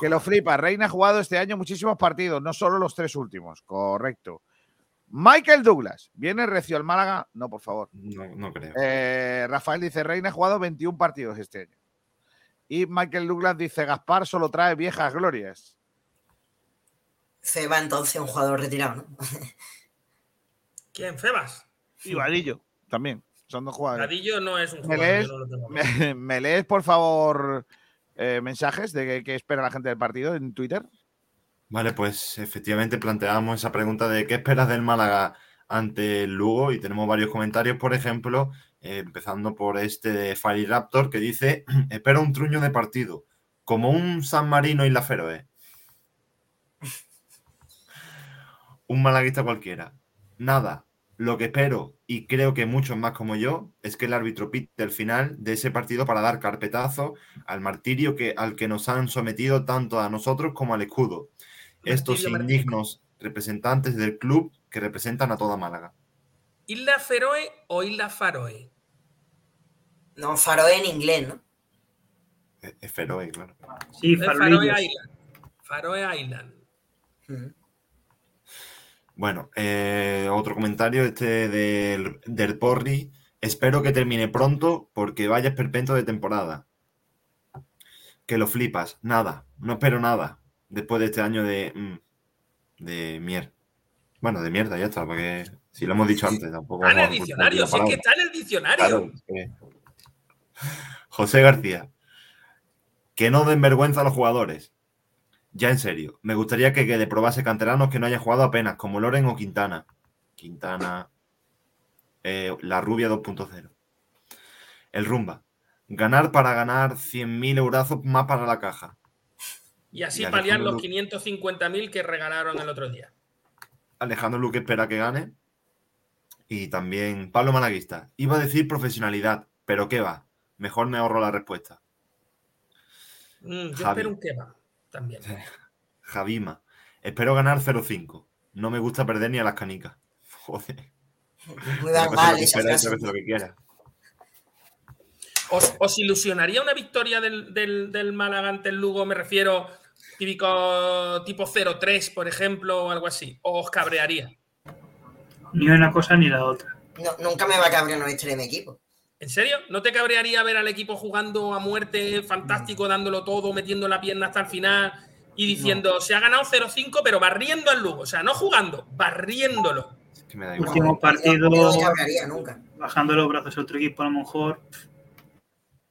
Que lo flipa. Reina ha jugado este año muchísimos partidos, no solo los tres últimos. Correcto. Michael Douglas. ¿Viene recio al Málaga? No, por favor. No, no creo. Eh, Rafael dice, Reina ha jugado 21 partidos este año. Y Michael Douglas dice, Gaspar solo trae viejas glorias. Feba entonces un jugador retirado, ¿no? <laughs> ¿Quién? ¿Febas? Y Vadillo también. Son dos jugadores. Vadillo no es un ¿Me jugador. lees, no lo tengo. me, <laughs> me lees, por favor, eh, mensajes de qué espera la gente del partido en Twitter? Vale, pues efectivamente planteábamos esa pregunta de qué esperas del Málaga ante el Lugo y tenemos varios comentarios, por ejemplo, eh, empezando por este de Fari Raptor que dice, <clears throat> espero un truño de partido, como un San Marino y la Feroe. <laughs> un malaguista cualquiera. Nada, lo que espero, y creo que muchos más como yo, es que el árbitro pite el final de ese partido para dar carpetazo al martirio que, al que nos han sometido tanto a nosotros como al escudo. Estos indignos representantes del club que representan a toda Málaga. ¿Isla Feroe o Isla Faroe? No, Faroe en inglés, ¿no? Es, es Feroe, claro. Sí, Es Faroe. Island. Faroe Island. Bueno, eh, otro comentario, este del, del Porri. Espero que termine pronto porque vaya esperpento de temporada. Que lo flipas. Nada, no espero nada. Después de este año de. mm, de mierda. Bueno, de mierda, ya está, porque si lo hemos dicho antes, tampoco. Está en el diccionario, es que está en el diccionario. Claro, <laughs> José García. Que no den vergüenza a los jugadores. Ya en serio, me gustaría que, que de probase canteranos que no hayan jugado apenas, como Loren o Quintana. Quintana. eh, la rubia 2.0. El rumba. Ganar para ganar 100.000 eurazos más para la caja. Y así Y paliar los Lu- 550.000 que regalaron el otro día. Alejandro Luque espera que gane. Y también Pablo Malaguista. Iba a decir profesionalidad, pero ¿qué va? Mejor me ahorro la respuesta. Mm, yo Javi. espero un kebab también. <laughs> Javima. Espero ganar 0-5. No me gusta perder ni a las canicas. <laughs> Joder. Muy Una cosa es mal lo que esa esperas y frase. otra cosa es lo que quieras. ¿Os, os ilusionaría una victoria del, del, del Málaga ante el Lugo? Me refiero típico tipo 0-3, por ejemplo, o algo así. ¿O os cabrearía? Ni una cosa ni la otra. No, nunca me va a cabrear una historia de mi equipo. ¿En serio? ¿No te cabrearía ver al equipo jugando a muerte, fantástico, dándolo todo, metiendo la pierna hasta el final y diciendo, se ha ganado 0-5, pero barriendo al Lugo? O sea, no jugando, barriéndolo. Es que me da igual. Último partido, No me cabrearía nunca. bajando los brazos a otro equipo, a lo mejor.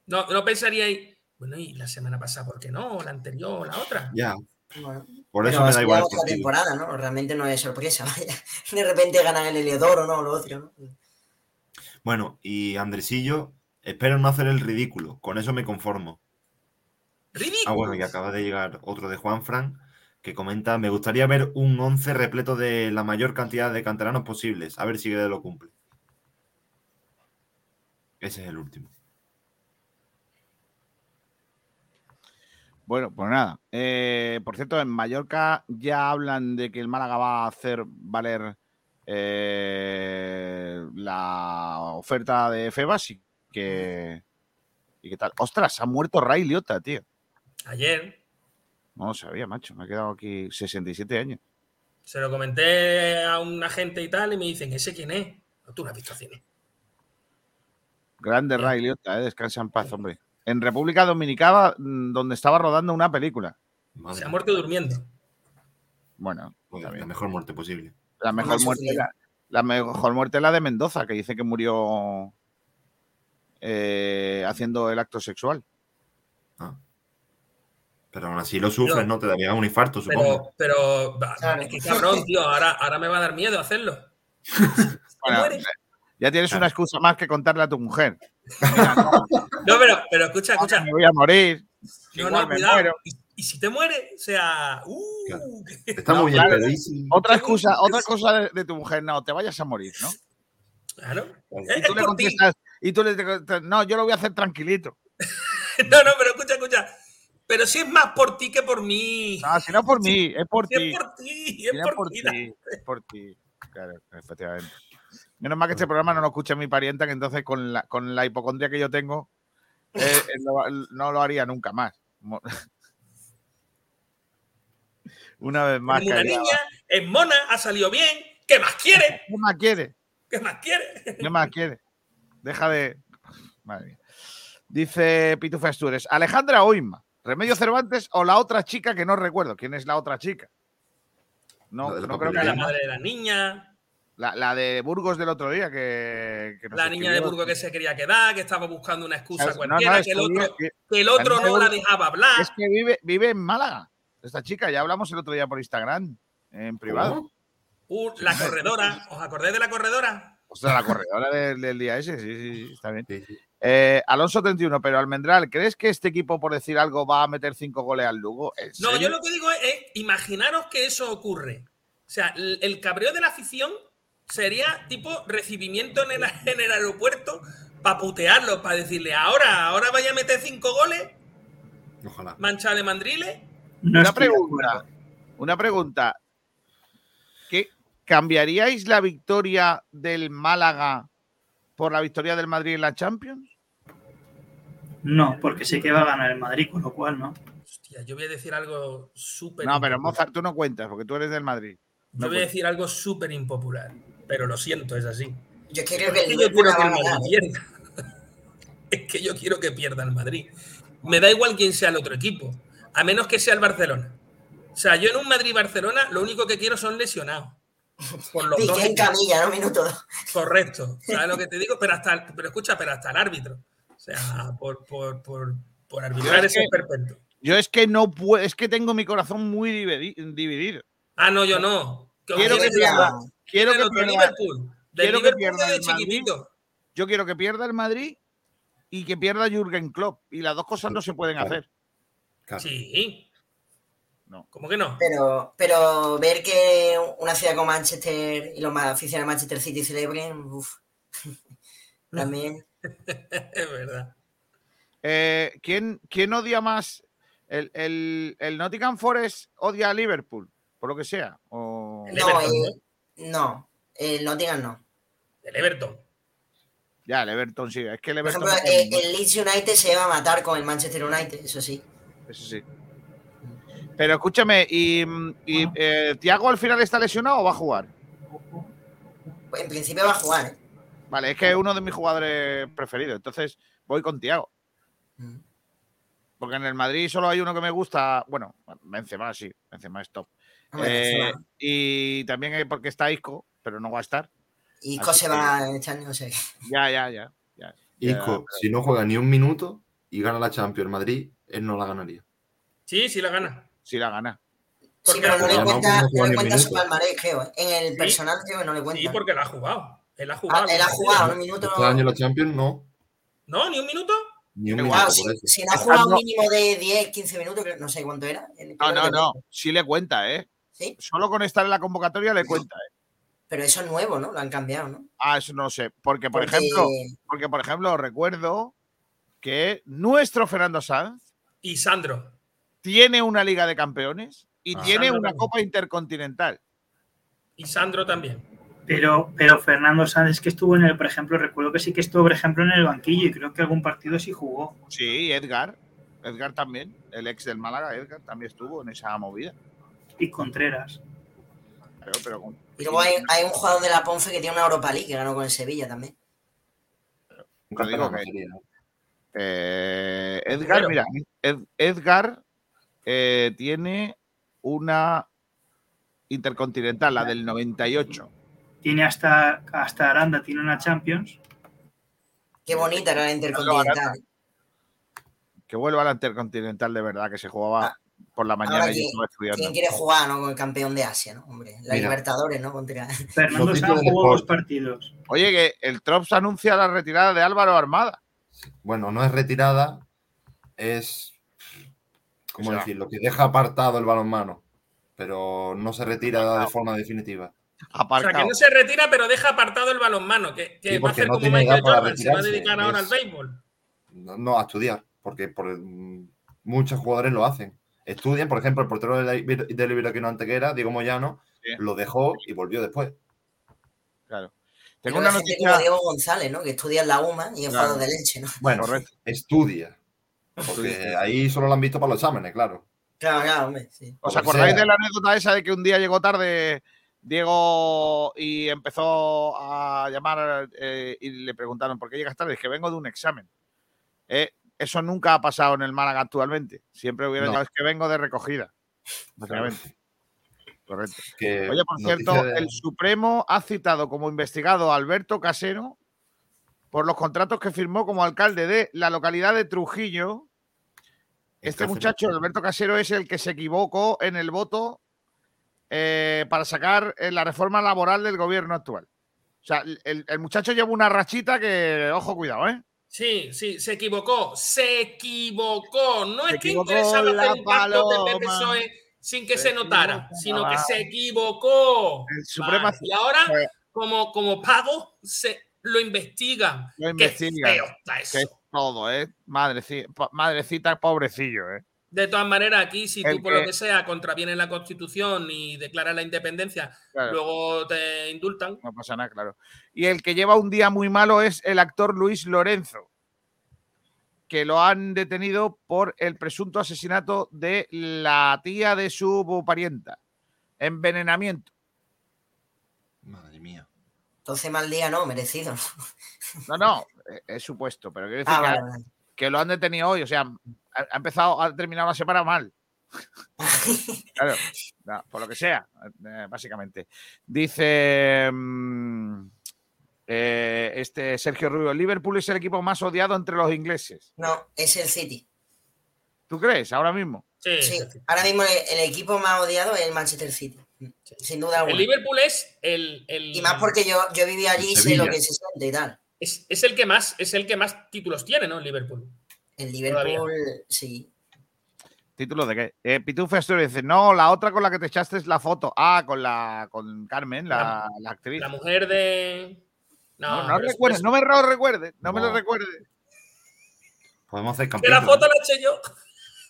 No, no pensaríais, bueno, y la semana pasada, ¿por qué no? O la anterior, o la otra. Ya, Bueno, por eso me da igual partido. temporada, ¿no? Realmente no es sorpresa, <laughs> vaya. De repente ganan el Heliodoro, ¿no? Lo otro, ¿no? Bueno, y Andresillo, espero no hacer el ridículo. Con eso me conformo. Ridículo. Ah, bueno, y acaba de llegar otro de Juan Fran que comenta: Me gustaría ver un 11 repleto de la mayor cantidad de canteranos posibles. A ver si Guede lo cumple. Ese es el último. Bueno, pues nada. Eh, por cierto, en Mallorca ya hablan de que el Málaga va a hacer valer eh, la oferta de Febas y que. ¿Y qué tal? ¡Ostras! Ha muerto Ray Liotta, tío. Ayer No lo sabía, macho. Me he quedado aquí 67 años. se lo comenté a un agente y tal, y me dicen, ¿ese quién es? No, tú no has visto cine. Grande Ray Liotta, eh. Descansa en paz, hombre. En República Dominicana, mm, donde estaba rodando una película. Madre Se ha muerto durmiendo. Bueno, Joder, la mejor muerte posible. La mejor muerte, la, la mejor muerte es la de Mendoza, que dice que murió eh, haciendo el acto sexual. Ah. Pero aún así lo sufres, Pero- ¿no? Te daría un infarto, supongo. Pero, pero, va, Claro. es que cabrón, tío, ahora, ahora me va a dar miedo hacerlo. <laughs> Bueno. Ya tienes una excusa más que contarle a tu mujer. <laughs> No, pero, pero escucha, escucha. Me voy a morir. No, igual no, me cuidado. muero. Y, ¿Y si te muere? O sea, uh, Claro. <laughs> Está No, muy bien, claro. pero ¿y si- Otra excusa, otra cosa de, de tu mujer, no, te vayas a morir, ¿no? claro. Y tú es le contestas, y tú le contestas, no, yo lo voy a hacer tranquilito. <laughs> No, no, pero escucha, escucha. Pero si es más por ti que por mí. No, si no por mí, es por Si ti. es por ti, Si es no por, ti, es por ti. Claro, efectivamente. Menos mal que este programa no lo escucha mi parienta, que entonces con la, con la hipocondria que yo tengo, eh, <laughs> eh, no, no lo haría nunca más. <laughs> Una vez más. Una niña, es mona, ha salido bien. ¿Qué más quiere? <laughs> ¿Qué más quiere? ¿Qué más quiere? ¿Qué más quiere? Deja de. Madre mía. Dice Pitufa Astures, Alejandra Oima, Remedio Cervantes o la otra chica que no recuerdo. ¿Quién es la otra chica? No, no creo que La madre de la niña, La, la de Burgos del otro día, que, que nos la niña de. Burgos que se quería quedar, que estaba buscando una excusa ¿Sabes? No, no, cualquiera, que el otro, que- que el otro no la dejaba hablar. es que vive, vive en Málaga. Esta chica, ya hablamos el otro día por Instagram, en privado. Uh, la corredora, ¿os acordáis de la corredora? O sea, la corredora del, del día ese, sí, sí, sí, está bien. Sí, sí. Eh, Alonso 31, pero Almendral, ¿crees que este equipo, por decir algo, va a meter cinco goles al Lugo? ¿En No, serio? yo lo que digo es, es, imaginaros que eso ocurre. O sea, el, el cabreo de la afición sería tipo recibimiento en el, <laughs> en el aeropuerto para putearlo, para decirle, ahora, ahora vaya a meter cinco goles, Ojalá. mancha de mandriles. No Una pregunta. Una pregunta. ¿Qué, ¿Cambiaríais la victoria del Málaga por la victoria del Madrid en la Champions? No, porque sé que va a ganar el Madrid, con lo cual no. Hostia, yo voy a decir algo súper No, pero. Mozart, tú no cuentas, porque tú eres del Madrid. Yo voy a decir algo súper impopular, pero lo siento, es así. Yo es que Es el que yo quiero que el. Madrid pierda. <laughs> Es que yo quiero que pierda el Madrid. Me da igual quién sea el otro equipo, a menos que sea el Barcelona. O sea, yo en un Madrid-Barcelona lo único que quiero son lesionados. Por los <laughs> dos en camilla, ¿no? Minuto. Correcto. ¿Sabes lo que te <laughs> digo? Pero hasta, el- pero escucha, pero hasta el árbitro. O sea, por, por, por, por arbitrar ese que- perpetuo. Yo es que no puedo, es que tengo mi corazón muy dividi- dividido. Ah, no, yo no. Quiero que quiero pierda, quiero el que pierda, Liverpool. Quiero que pierda de el Madrid. yo quiero que pierda el Madrid y que pierda Jürgen Klopp. Y las dos cosas no se pueden Claro. hacer. Claro. Sí. No. ¿Cómo que no? Pero, pero ver que una ciudad como Manchester y los más aficionados de Manchester City celebren, uff. <laughs> También. Es verdad. Eh, ¿quién, quién odia más? ¿El, el, el Nottingham Forest odia a Liverpool? Por lo que sea. O... El No, Everton, eh, no. El Nottingham no. El Everton. Ya, el Everton sí. Es que el Por Everton. ejemplo, no eh, el Leeds United se va a matar con el Manchester United, eso sí. Eso sí. Pero escúchame, ¿y, y eh, Tiago al final está lesionado o va a jugar? Pues en principio va a jugar, ¿eh? Vale, es que es uno de mis jugadores preferidos. Entonces voy con Tiago. Mm. Porque en el Madrid solo hay uno que me gusta. Bueno, Benzema sí, Benzema es top. Eh, y también hay porque está Isco, pero no va a estar. Isco así se que- va este año, no sé. Ya, ya, ya. ya, ya, Isco, si no juega ni un minuto y gana la Champions Madrid, él no la ganaría. Sí, sí la gana. sí la gana. Sí, pero no le no, cuenta, no no le su palmarés, creo. ¿eh? En el Sí. personal creo que no le cuenta. Sí, porque la ha jugado. Él ha jugado. Ah, él ha jugado un minuto. Este año la Champions no, No, ni un minuto. ni un Ah, minuto Ah, si, si no ha jugado un no- mínimo de 10, 15 minutos, creo- no sé cuánto era. el- No, no, no. Sí le cuenta, ¿eh? Sí, Solo con estar en la convocatoria le cuenta, ¿eh? pero eso es nuevo, ¿no? Lo han cambiado, ¿no? Ah, eso no lo sé. Porque, por Porque- ejemplo, porque, por ejemplo, recuerdo que nuestro Fernando Sanz Y Sandro. tiene una Liga de Campeones y Ah. tiene Sandro una también. Copa Intercontinental. Y Sandro también. Pero, pero Fernando Sánchez que estuvo en el, por ejemplo, recuerdo que sí que estuvo, por ejemplo, en el banquillo y creo que algún partido sí jugó. Sí, Edgar. Edgar también. El ex del Málaga, Edgar, también estuvo en esa movida. Y Contreras. Pero, pero con- Y luego hay, hay un jugador de la Ponce que tiene una Europa League que ganó con el Sevilla también. Eh, Edgar, mira, Ed- Edgar eh, tiene una intercontinental, la del 98. Tiene hasta, hasta Aranda, tiene una Champions. Qué bonita era la Intercontinental. Que vuelva a la intercontinental de verdad, que se jugaba Ah, por la mañana ahora y yo estudiando. ¿Quién quiere jugar ¿no? con el campeón de Asia, ¿no? Hombre, la Mira. Libertadores, ¿no? Contra... Fernando de jugó dos partidos. Oye, que el Trops anuncia la retirada de Álvaro Armada. Bueno, no es retirada, es. ¿cómo O sea, decirlo? Que deja apartado el balonmano, pero no se retira de forma definitiva. O sea, Aparcado. que no se retira, pero deja apartado el balonmano. Que, que Sí, va a hacer no como tiene Michael Jordan, se va a dedicar ahora al béisbol. No, no, a estudiar, porque por, muchos jugadores lo hacen. Estudian, por ejemplo, el portero de la- del Iberoquino Antequera, Diego Moyano, Sí. lo dejó y volvió después. Claro. Tengo una noticia. como Diego González, ¿no? Que estudia en la UMA y es Claro. de leche, ¿no? Bueno, Correcto. estudia. Porque ahí solo lo han visto para los exámenes, claro. Claro, claro, hombre, sí. ¿Os acordáis sea. de la anécdota esa de que un día llegó tarde Diego y empezó a llamar eh, y le preguntaron por qué llegas tarde? Es que vengo de un examen. Eh, eso nunca ha pasado en el Málaga actualmente. Siempre hubiera No. es que vengo de recogida. Básicamente. Correcto. Que Oye, por cierto, de- el Supremo ha citado como investigado a Alberto Casero por los contratos que firmó como alcalde de la localidad de Trujillo. Este muchacho, Alberto Casero, es el que se equivocó en el voto eh, para sacar eh, la reforma laboral del gobierno actual. O sea, el, el muchacho lleva una rachita que, ojo, cuidado, ¿eh? Sí, sí, se equivocó. Se equivocó. No Se es que interesaba la hacer un pacto de paloma. PSOE E sin que Se se notara, equivocó. sino que se equivocó. El Vale, Y ahora, como, como pago, se lo investigan. Lo Qué investigan. feo está eso. Que es todo, ¿eh? Madreci- po- madrecita, pobrecillo, ¿eh? De todas maneras, aquí, si tú por que- lo que sea contravienes la constitución y declaras la independencia, Claro. luego te indultan. No pasa nada, claro. Y el que lleva un día muy malo es el actor Luis Lorenzo, que lo han detenido por el presunto asesinato de la tía de su parienta. Envenenamiento. Madre mía. Entonces mal día no, merecido. No, no, eh, es supuesto, pero quiero decir Ah, que, vale, vale. que lo han detenido hoy. O sea, ha, empezado, ha terminado la semana mal. <laughs> Claro, no, por lo que sea, eh, básicamente. Dice mm, eh, este Sergio Rubio: Liverpool es el equipo más odiado entre los ingleses. No, es el City. ¿Tú crees? Ahora mismo. Sí, ahora mismo el, el equipo más odiado es el Manchester City. Sin duda El alguna. Liverpool es el, el- Y más porque yo, yo viví allí y sé lo que se siente y tal. es, es el que más es el que más títulos tiene, ¿no? El Liverpool. El Liverpool, sí. ¿Título de qué? Eh, Pitufo Asturias dice: No, la otra con la que te echaste es la foto. Ah, con la con Carmen, la, la actriz. La mujer de. No, No, no, pero es- recuerde, es- no me lo recuerde, no, me lo No. recuerde. Podemos hacer Que campeón. la foto la eché yo.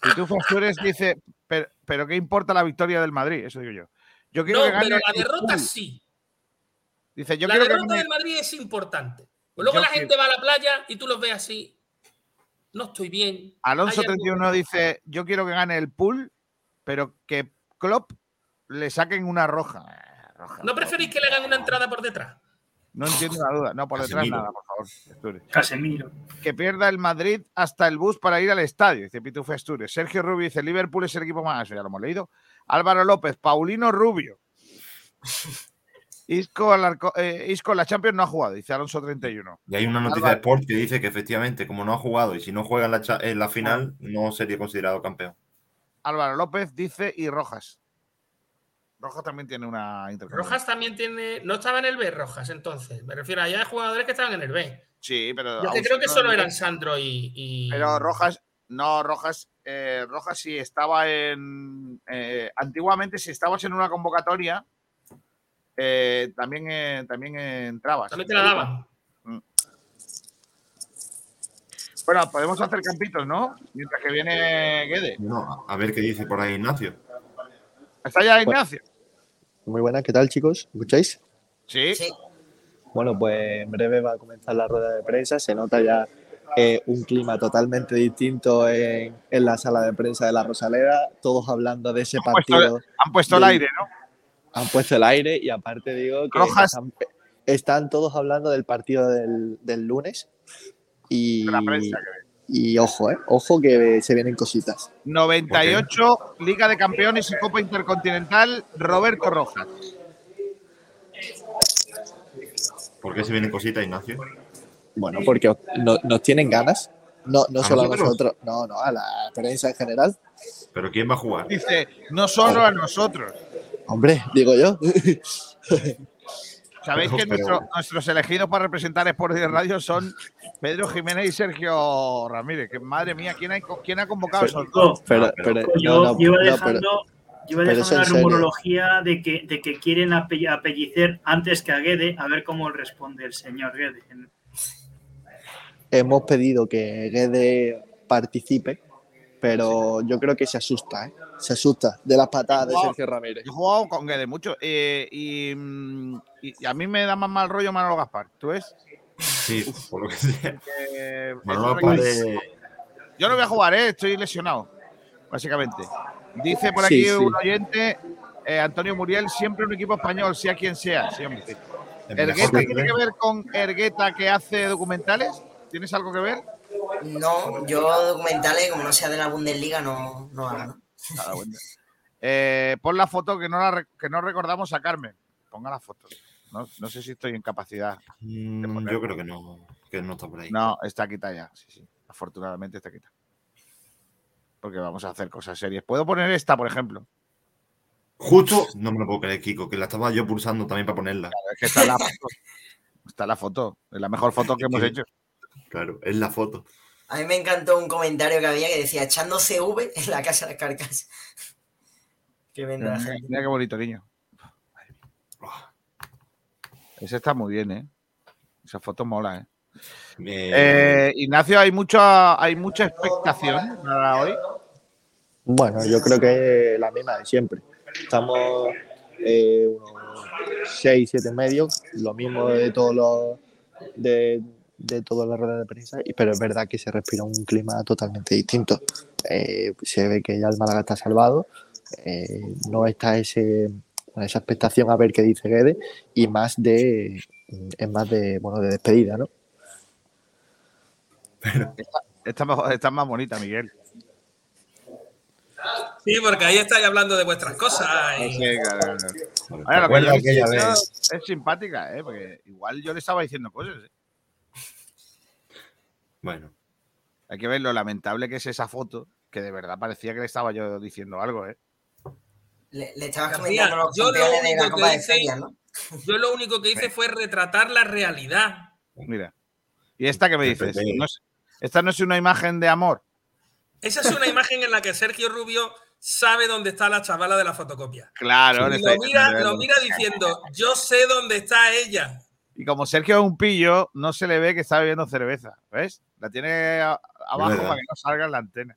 Pitufo Asturias <laughs> dice: pero, pero ¿qué importa la victoria del Madrid? Eso digo yo. Yo quiero No, que gane pero la el derrota sí. Dice: Yo la quiero que derrota gane- del Madrid es importante. Pues luego Yo la gente va a la playa y tú los ves así. No estoy bien. Alonso Hay algo- 31 dice: Yo quiero que gane el pool, pero que Klopp le saquen una roja. Eh, roja, ¿No preferís que le hagan una entrada por detrás? No entiendo la duda. No, por detrás nada, por favor. Casemiro. Que pierda el Madrid hasta el bus para ir al estadio, dice Pitufo Asturias. Sergio Rubio dice: Liverpool es el equipo más. Eso ya lo hemos leído. Álvaro López, Paulino Rubio. Isco, Alarco- eh, Isco la Champions no ha jugado, dice Alonso 31. Y hay una noticia de Sport que dice que efectivamente, como no ha jugado y si no juega en la, cha- en la final, no sería considerado campeón. Álvaro López dice y Rojas. Rojas también tiene una. Rojas también tiene. No estaba en el B, Rojas, entonces. Me refiero a hay jugadores que estaban en el B. Sí, pero. Yo que creo que no- solo eran Sandro y. y- Pero Rojas, no, Rojas, eh, Rojas sí estaba en. eh, antiguamente, si estabas en una convocatoria, eh, también, eh, también entrabas. También te la daban. Bueno, podemos hacer campitos, ¿no? Mientras que viene Guede. No, a ver qué dice por ahí Ignacio. ¿Está ya Ignacio? Muy buenas, ¿qué tal chicos? ¿Me escucháis? Sí. Sí. Bueno, pues en breve va a comenzar la rueda de prensa. Se nota ya eh, un clima totalmente distinto en, en la sala de prensa de la Rosaleda, todos hablando de ese Han puesto, partido. han puesto el aire, ¿no? Han puesto el aire y aparte digo que Rojas. están, están todos hablando del partido del, del lunes. Y, la prensa y ojo, eh, ojo que se vienen cositas. 98, Liga de Campeones y Copa Intercontinental, Roberto Rojas. ¿Por qué se vienen cositas, Ignacio? Bueno, porque no- nos tienen ganas. No, no ¿A solo a nosotros? nosotros, no, no, a la prensa en general. ¿Pero quién va a jugar? Dice, no solo a nosotros. Hombre, digo yo. <laughs> Sabéis que Pero- nuestro- nuestros elegidos para representar Sport de Radio son Pedro Jiménez y Sergio Ramírez. Que madre mía, ¿quién, hay, quién ha convocado esos dos? Pero, pero, Yo, no, no, yo iba no, pero- dejando, yo iba pero dejando la rumorología de que, de que quieren ape- apellicer antes que a Guede, a ver cómo responde el señor Guede. hemos pedido que Guede participe, pero yo creo que se asusta, ¿eh? Se asusta de las patadas de. Sergio Ramírez. Yo he jugado con Guede mucho. eh, y, mm, y- y a mí me da más mal rollo Manolo Gaspar. ¿Tú ves? Sí, por lo que sea. <laughs> Eh, Manolo Gaspar Yo no voy a jugar, ¿eh? estoy lesionado, básicamente. Dice por aquí Sí, sí. un oyente, eh, Antonio Muriel, siempre un equipo español, sea quien sea. Mejor ¿Ergueta tiene que ver con Ergueta que hace documentales? ¿Tienes algo que ver? No, yo documentales, como no sea de la Bundesliga, no, no hago. Eh, pon la foto que no, la que no recordamos a Carmen. Ponga la foto. No, no sé si estoy en capacidad. Mm, yo creo que no, que no está por ahí. No, está quita ya. Sí, sí. Afortunadamente está quita. Porque vamos a hacer cosas serias. ¿Puedo poner esta, por ejemplo? Justo, no me lo puedo creer, Kiko, que la estaba yo pulsando también para ponerla. Es que está la foto. <laughs> Está la foto. Es la mejor foto que hemos hecho. Claro, es la foto. A mí me encantó un comentario que había que decía echando CV en la casa de las carcasas. <laughs> Qué Mira, mira qué bonito niño. Ese está muy bien, ¿eh? Esa foto mola, ¿eh? Eh, Eh, Ignacio, hay mucha, hay mucha expectación para hoy. Bueno, yo creo que la misma de siempre. Estamos eh, unos 6, 7 medios, lo mismo de todos los de, de todas las ruedas de prensa, y- pero es verdad que se respira un clima totalmente distinto. Eh, se ve que ya el Málaga está salvado, eh, no está ese, esa expectación a ver qué dice Guede, y más de es más de bueno de despedida, ¿no? <laughs> Está, mejor- está más bonita, Miguel. Sí, porque ahí estáis hablando de vuestras cosas. y- Sí, claro, es simpática, ¿eh? Porque igual yo le estaba diciendo cosas. ¿eh? Bueno, Hay que ver lo lamentable que es esa foto, que de verdad parecía que le estaba yo diciendo algo, ¿eh? Le, le estabas comentando los yo lo campeones de la único que Copa de hice- Feria, ¿no? Yo lo único que hice fue retratar la realidad. Mira. ¿Y esta qué me dices? No es- ¿Esta no es una imagen de amor? Esa es una imagen en la que Sergio Rubio sabe dónde está la chavala de la fotocopia. Claro, lo mira, diciendo, lo mira diciendo, yo sé dónde está ella. Y como Sergio es un pillo, no se le ve que está bebiendo cerveza. ¿Ves? La tiene a- abajo para que no salga en la antena.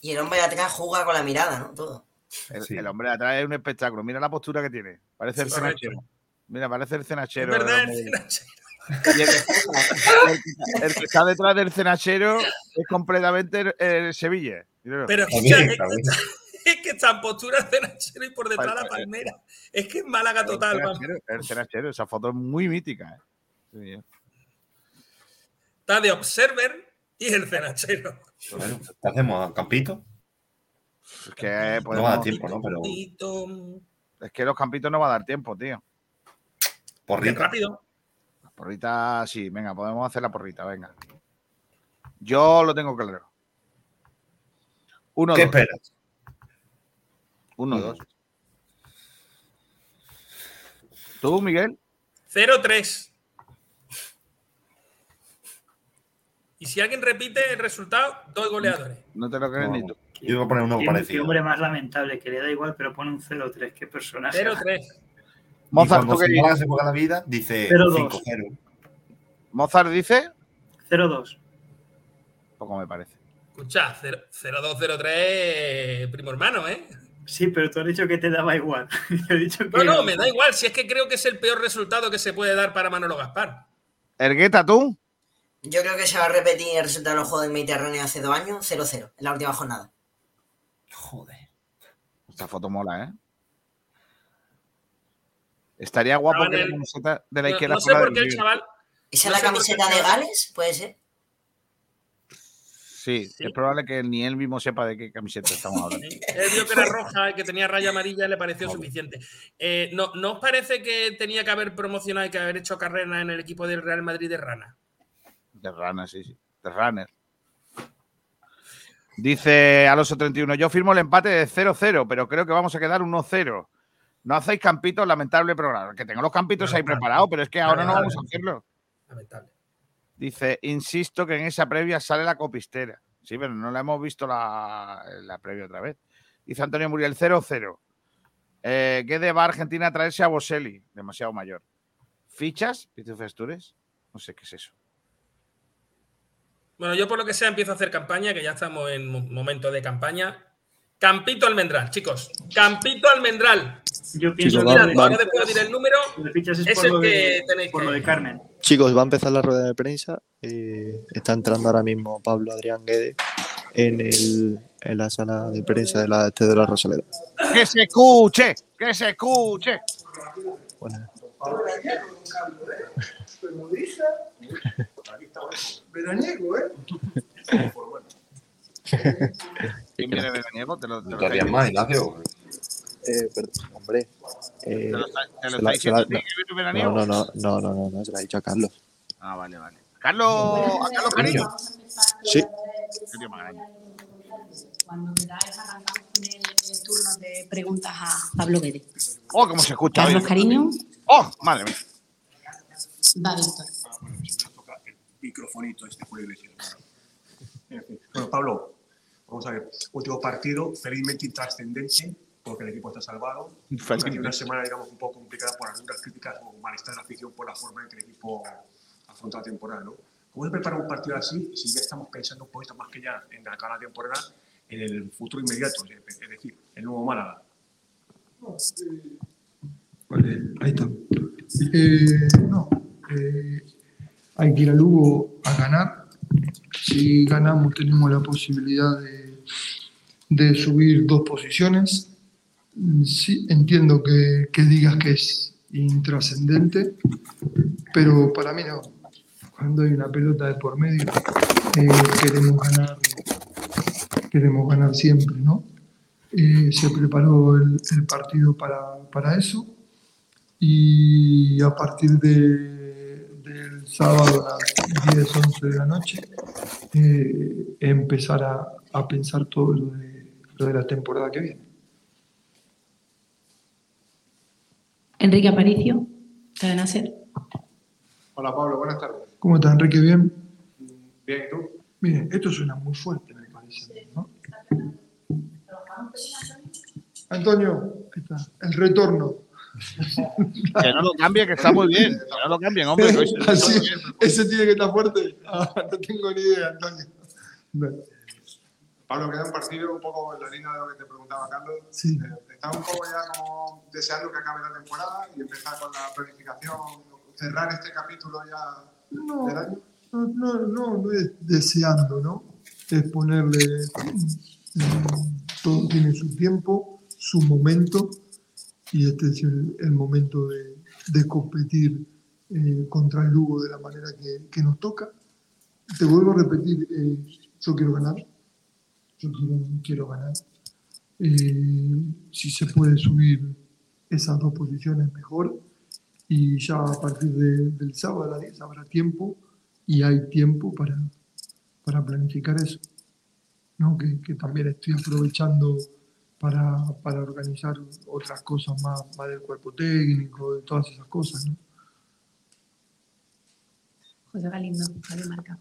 Y el hombre de atrás juega con la mirada, ¿no? Todo. El, Sí. el hombre de atrás es un espectáculo. Mira la postura que tiene. Parece el cenachero. Mira, parece el Es cenachero. verdad, el cenachero. Y el, el que- el que está detrás del cenachero es completamente el, el Sevilla. Míralo. Pero escucha, es, que, es que está en postura el cenachero y por detrás la palmera. Es que es Málaga total. cenachero, el cenachero, esa foto es muy mítica. ¿eh? Sí, Está de Observer y el cenachero. bueno, ¿qué hacemos? ¿Campito? Es que, No va a dar podemos- tiempo, ¿no? Pero es que los campitos no va a dar tiempo, tío. Porrita. rápido. La porrita, sí, venga, podemos hacer la porrita, venga. Yo lo tengo claro. Uno, ¿Qué dos. esperas? Uno, dos. ¿Tú, Miguel? 0-3. Y si alguien repite el resultado, dos goleadores. No te lo crees ni tú. Yo iba a poner uno Qué, qué parecido. hombre más lamentable, que le da igual, pero pone un 0-3. Qué personaje. 0-3. Y Mozart, ¿tú qué se la vida, dice 0-2. 5-0. Mozart dice, 0-2. poco me parece. Escucha, 0-2-0-3, primo hermano, ¿eh? Sí, pero tú has dicho que te daba igual. <laughs> Yo he dicho que No, no, me da igual. Si es que creo que es el peor resultado que se puede dar para Manolo Gaspar. Ergueta, ¿tú? Yo creo que se va a repetir el resultado de los Juegos del Mediterráneo hace dos años, 0-0, en la última jornada. Joder. Esta foto mola, ¿eh? Estaría guapo que la camiseta de la izquierda no sé fuera por qué el chaval. ¿Esa No es la camiseta de Gales? ¿Puede ser? Sí, Sí. es probable que ni él mismo sepa de qué camiseta estamos <laughs> hablando. Él vio que era roja y que tenía raya amarilla y le pareció suficiente. Eh, ¿no, ¿No os parece que tenía que haber promocionado y que haber hecho carrera en el equipo del Real Madrid de Rana? Runner, sí, sí. De Runner. Dice Alonso 31, yo firmo el empate de 0-0, pero creo que vamos a quedar 1-0. No hacéis campitos, lamentable programa. Que tengo los campitos ahí preparados, pero es que ahora no vamos a hacerlo. Lamentable. Dice, insisto que en esa previa sale la copistera. Sí, pero no la hemos visto la, la previa otra vez. Dice Antonio Muriel, 0-0. Eh, Guede va a Argentina a traerse a Boselli, demasiado mayor. ¿Fichas? Dice Festures. No sé qué es eso. Bueno, yo por lo que sea empiezo a hacer campaña, que ya estamos en mo- momento de campaña. Campito Almendral, chicos. Campito Almendral. Yo Chicos, pienso va- Mira, va- ahora después de decir el número, que de fichas es, el que de, tenéis por que- lo de Carmen. Chicos, va a empezar la rueda de prensa. eh, está entrando ahora mismo Pablo Adrián Guede en, el, en la sala de prensa de la, este de la Rosaleda. ¡Que se escuche! ¡Que se escuche! Bueno, <laughs> Veraniego, ¿eh? ¿Quién viene veraniego? Te lo, te lo ¿Te harías más, Ignacio? eh, perdón, hombre. eh, ¿Te lo está- te lo está diciendo veraniego? no, no, no, no, no, no, no, se la ha dicho a Carlos. Ah, vale, vale. Carlos, ¿a Carlos Cariño? Sí. Qué tío más grande. Cuando queráis arrancamos con el turno de preguntas a Pablo Guede. Oh, cómo se escucha. Carlos hoy. Cariño, Oh, madre mía. va Víctor. Microfonito este puede decir. En fin. Bueno, Pablo, vamos a ver. Último partido, felizmente intrascendente, porque el equipo está salvado. Felizmente. Una semana, digamos, un poco complicada por algunas críticas o malestar de la afición por la forma en que el equipo afronta la temporada, ¿no? ¿Cómo se prepara un partido así si ya estamos pensando un poquito más que ya en la cara temporada, en el futuro inmediato, es es decir, el nuevo Málaga? Vale, ahí está. Eh, no, eh, hay que ir a Lugo a ganar. Si ganamos tenemos la posibilidad de, de subir dos posiciones. Sí, entiendo que, que digas que es intrascendente, pero para mí no. Cuando hay una pelota de por medio, eh, queremos ganar, queremos ganar siempre, ¿no? Eh, se preparó el, el partido para, para eso y a partir de- sábado a las 10, 11 de la noche eh, empezar a, a pensar todo lo de, lo de la temporada que viene. Enrique Aparicio, cadena ser. Hola Pablo, buenas tardes. ¿Cómo estás, Enrique? ¿Bien? Bien, ¿y tú? Miren, esto suena muy fuerte, me parece. ¿no? Antonio, ahí está, el retorno. Que no lo cambie, que está muy bien. Que no lo cambien, hombre. que hoy se- Así, ese tiene que estar fuerte. Ah, no tengo ni idea, Antonio. Pablo, queda un partido un poco en la línea de lo que te preguntaba Carlos. Sí. Eh, Estás un poco ya como deseando que acabe la temporada y empezar con la planificación, cerrar este capítulo ya No, del año. no, no, no, no es deseando, ¿no? Es ponerle. mm, Todo tiene su tiempo, su momento, y este es el, el momento de, de competir eh, contra el Lugo de la manera que, que nos toca. Te vuelvo a repetir, eh, yo quiero ganar, yo quiero, quiero ganar. Eh, si se puede subir esas dos posiciones, mejor. Y ya a partir de- del sábado a las 10 habrá tiempo y hay tiempo para, para planificar eso. ¿no? Que, que también estoy aprovechando para, para organizar otras cosas más, más del cuerpo técnico, de todas esas cosas. ¿no? José Galindo, Radio Marca.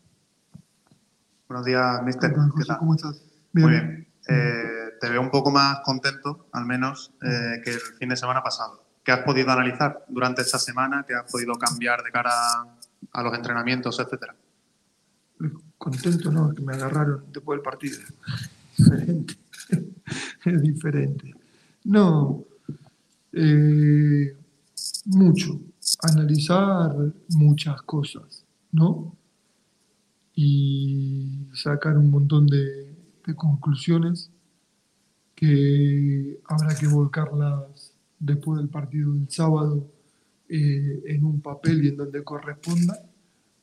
Buenos días, mister. Hola, ¿Qué José, tal? ¿Cómo estás? Muy bien. Eh, te veo un poco más contento, al menos, eh, que el fin de semana pasado. ¿Qué has podido analizar durante esta semana? ¿Qué has podido cambiar de cara a los entrenamientos, etcétera? Contento, ¿no? Que me agarraron después del partido. <laughs> Diferente. <laughs> es diferente. No. eh, mucho. Analizar muchas cosas, ¿no? Y sacar un montón de, conclusiones que habrá que volcarlas después del partido del sábado eh, en un papel y en donde corresponda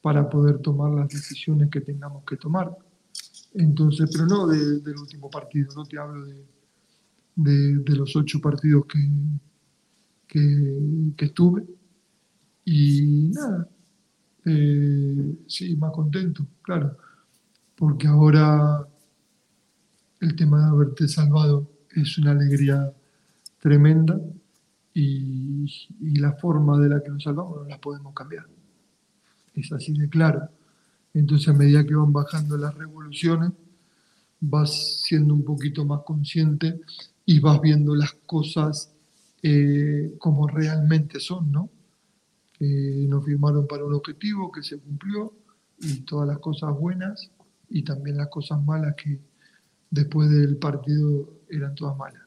para poder tomar las decisiones que tengamos que tomar. Entonces, pero no de- del último partido, no te hablo de, de- los ocho partidos que, que, que estuve. Y nada, eh, sí, más contento, claro, porque ahora el tema de haberte salvado es una alegría tremenda y la forma de la que nos salvamos no la podemos cambiar. Es así de claro. Entonces a medida que van bajando las revoluciones, vas siendo un poquito más consciente y vas viendo las cosas eh, como realmente son, ¿no? Que nos firmaron para un objetivo que se cumplió y todas las cosas buenas y también las cosas malas que después del partido eran todas malas.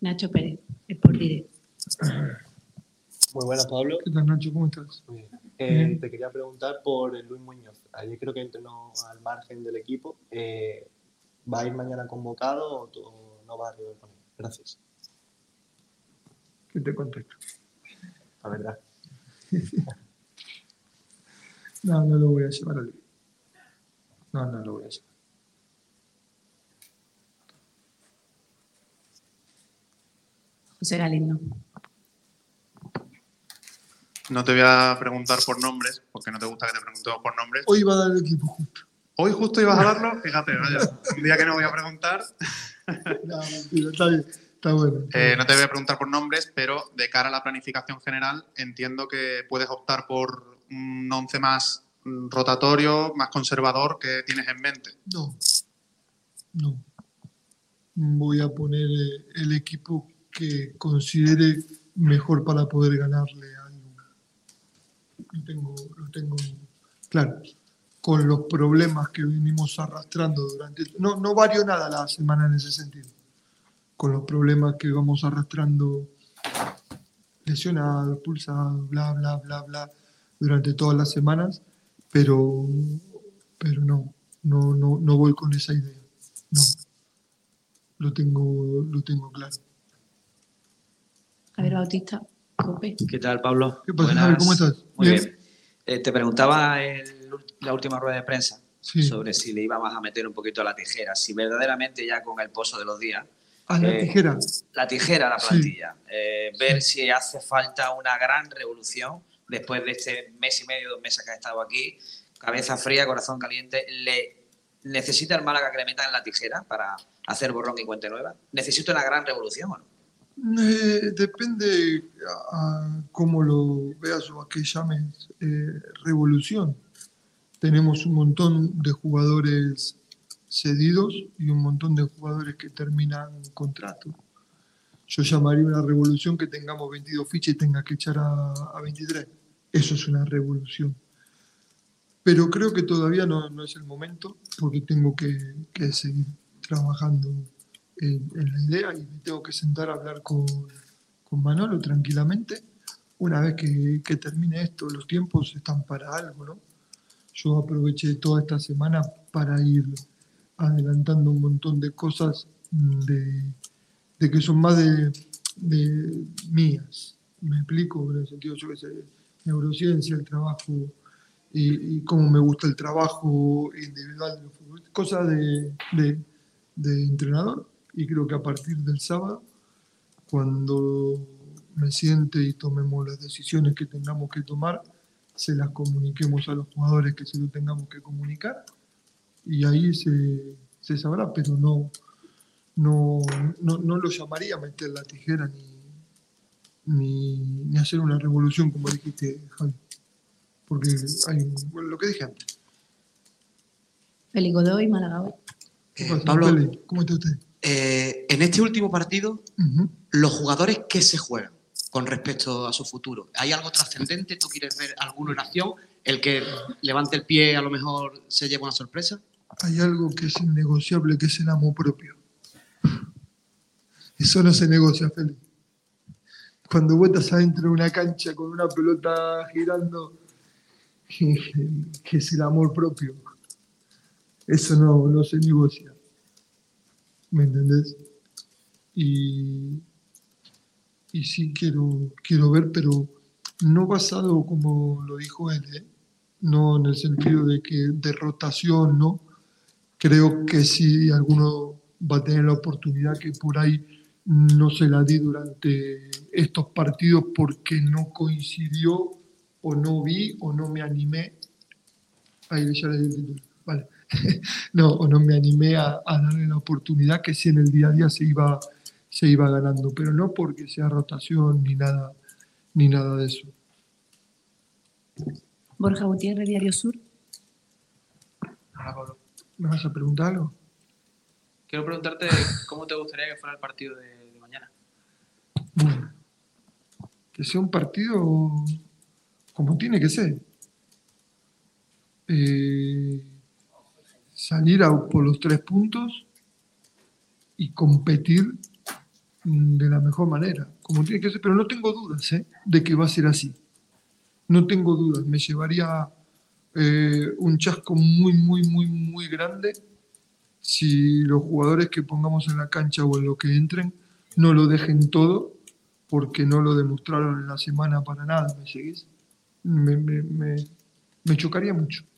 Nacho Pérez, por Direct. Muy buenas, Pablo. ¿Qué tal, Nacho? ¿Cómo estás? Muy bien. Eh, te quería preguntar por el Luis Muñoz. Ayer creo que entrenó al margen del equipo. Eh, ¿Va a ir mañana convocado o tú no va a arribar con él? Gracias. ¿Qué te contesto? La verdad. <laughs> No, no lo voy a llevar a Luis. No, no lo voy a llevar. José Galindo. No te voy a preguntar por nombres, porque no te gusta que te preguntemos por nombres. Hoy va a dar el equipo justo. Hoy justo ibas a darlo, fíjate, vaya. Un día que no voy a preguntar. <laughs> No, mentira, está bien, está bueno. Eh, no te voy a preguntar por nombres, pero de cara a la planificación general, entiendo que puedes optar por un 11 más rotatorio, más conservador que tienes en mente. No, no. Voy a poner eh, el equipo que considere mejor para poder ganarle a Lo tengo, lo tengo claro. Con los problemas que venimos arrastrando durante... No, no varió nada la semana en ese sentido. Con los problemas que vamos arrastrando lesionados, pulsados, bla, bla, bla, bla, durante todas las semanas, pero, pero no, no, no, no voy con esa idea. No, lo tengo, lo tengo claro. Javier Bautista, Cope. ¿Qué tal, Pablo? ¿Qué pasa, Buenas. Javi? ¿Cómo estás? Muy Bien. bien. Eh, te preguntaba en la última rueda de prensa Sí. sobre si le íbamos a meter un poquito la tijera, si verdaderamente ya con el pozo de los días. A la eh, tijera. La tijera a la Sí. plantilla. Eh, ver si hace falta una gran revolución después de este mes y medio, dos meses que ha estado aquí. Cabeza fría, corazón caliente. ¿Le necesita el Málaga que le metan la tijera para hacer borrón y cuenta nueva? ¿Necesita una gran revolución o no? Eh, depende a, a cómo lo veas o a qué llames eh, revolución. Tenemos un montón de jugadores cedidos y un montón de jugadores que terminan contrato. Yo llamaría una revolución que tengamos 22 fichas y tenga que echar a, a 23. Eso es una revolución. Pero creo que todavía no, no es el momento porque tengo que, que seguir trabajando en, en la idea y me tengo que sentar a hablar con, con Manolo tranquilamente. Una vez que, termine esto, los tiempos están para algo, ¿no? Yo aproveché toda esta semana para ir adelantando un montón de cosas de, de que son más de, de mías. Me explico, en el sentido, yo que sé, neurociencia, el trabajo y, cómo me gusta el trabajo individual cosas de, de entrenador. Y creo que a partir del sábado, cuando me siente y tomemos las decisiones que tengamos que tomar, se las comuniquemos a los jugadores que se lo tengamos que comunicar y ahí se, se sabrá, pero no, no, no, no lo llamaría meter la tijera ni, ni, ni hacer una revolución como dijiste, Javi. Porque hay un- bueno, lo que dije antes. Félix Godoy, Málaga hoy. ¿Qué pasa, Pablo? ¿Cómo está usted? Eh, en este último partido, los jugadores que se juegan con respecto a su futuro. ¿Hay algo trascendente? ¿Tú quieres ver alguno en acción? ¿El que levante el pie a lo mejor se lleva una sorpresa? Hay algo que es innegociable, que es el amor propio. Eso no se negocia, Feli. Cuando vos estás adentro de una cancha con una pelota girando, <laughs> que es el amor propio. Eso no, no se negocia. ¿Me entendés? Y, y sí quiero, quiero ver, pero no basado como lo dijo él, ¿eh? no en el sentido de que de rotación, ¿no? Creo que si alguno va a tener la oportunidad que por ahí no se la di durante estos partidos porque no coincidió o no vi o no me animé. Ahí ya le di el título. Vale. <laughs> no, o no me animé a, a darle la oportunidad que si en el día a día se iba, se iba ganando, pero no porque sea rotación ni nada, ni nada de eso. Borja Gutiérrez, Diario Sur. ¿Me vas a preguntar algo? Quiero preguntarte cómo te gustaría que fuera el partido de, de mañana. que sea un partido como tiene que ser. Eh, salir a por los tres puntos y competir mm, de la mejor manera, como tiene que ser, pero no tengo dudas ¿eh? de que va a ser así. No tengo dudas, me llevaría eh, un chasco muy, muy, muy, muy grande si los jugadores que pongamos en la cancha o en lo que entren no lo dejen todo porque no lo demostraron en la semana para nada, ¿me chocaría mucho.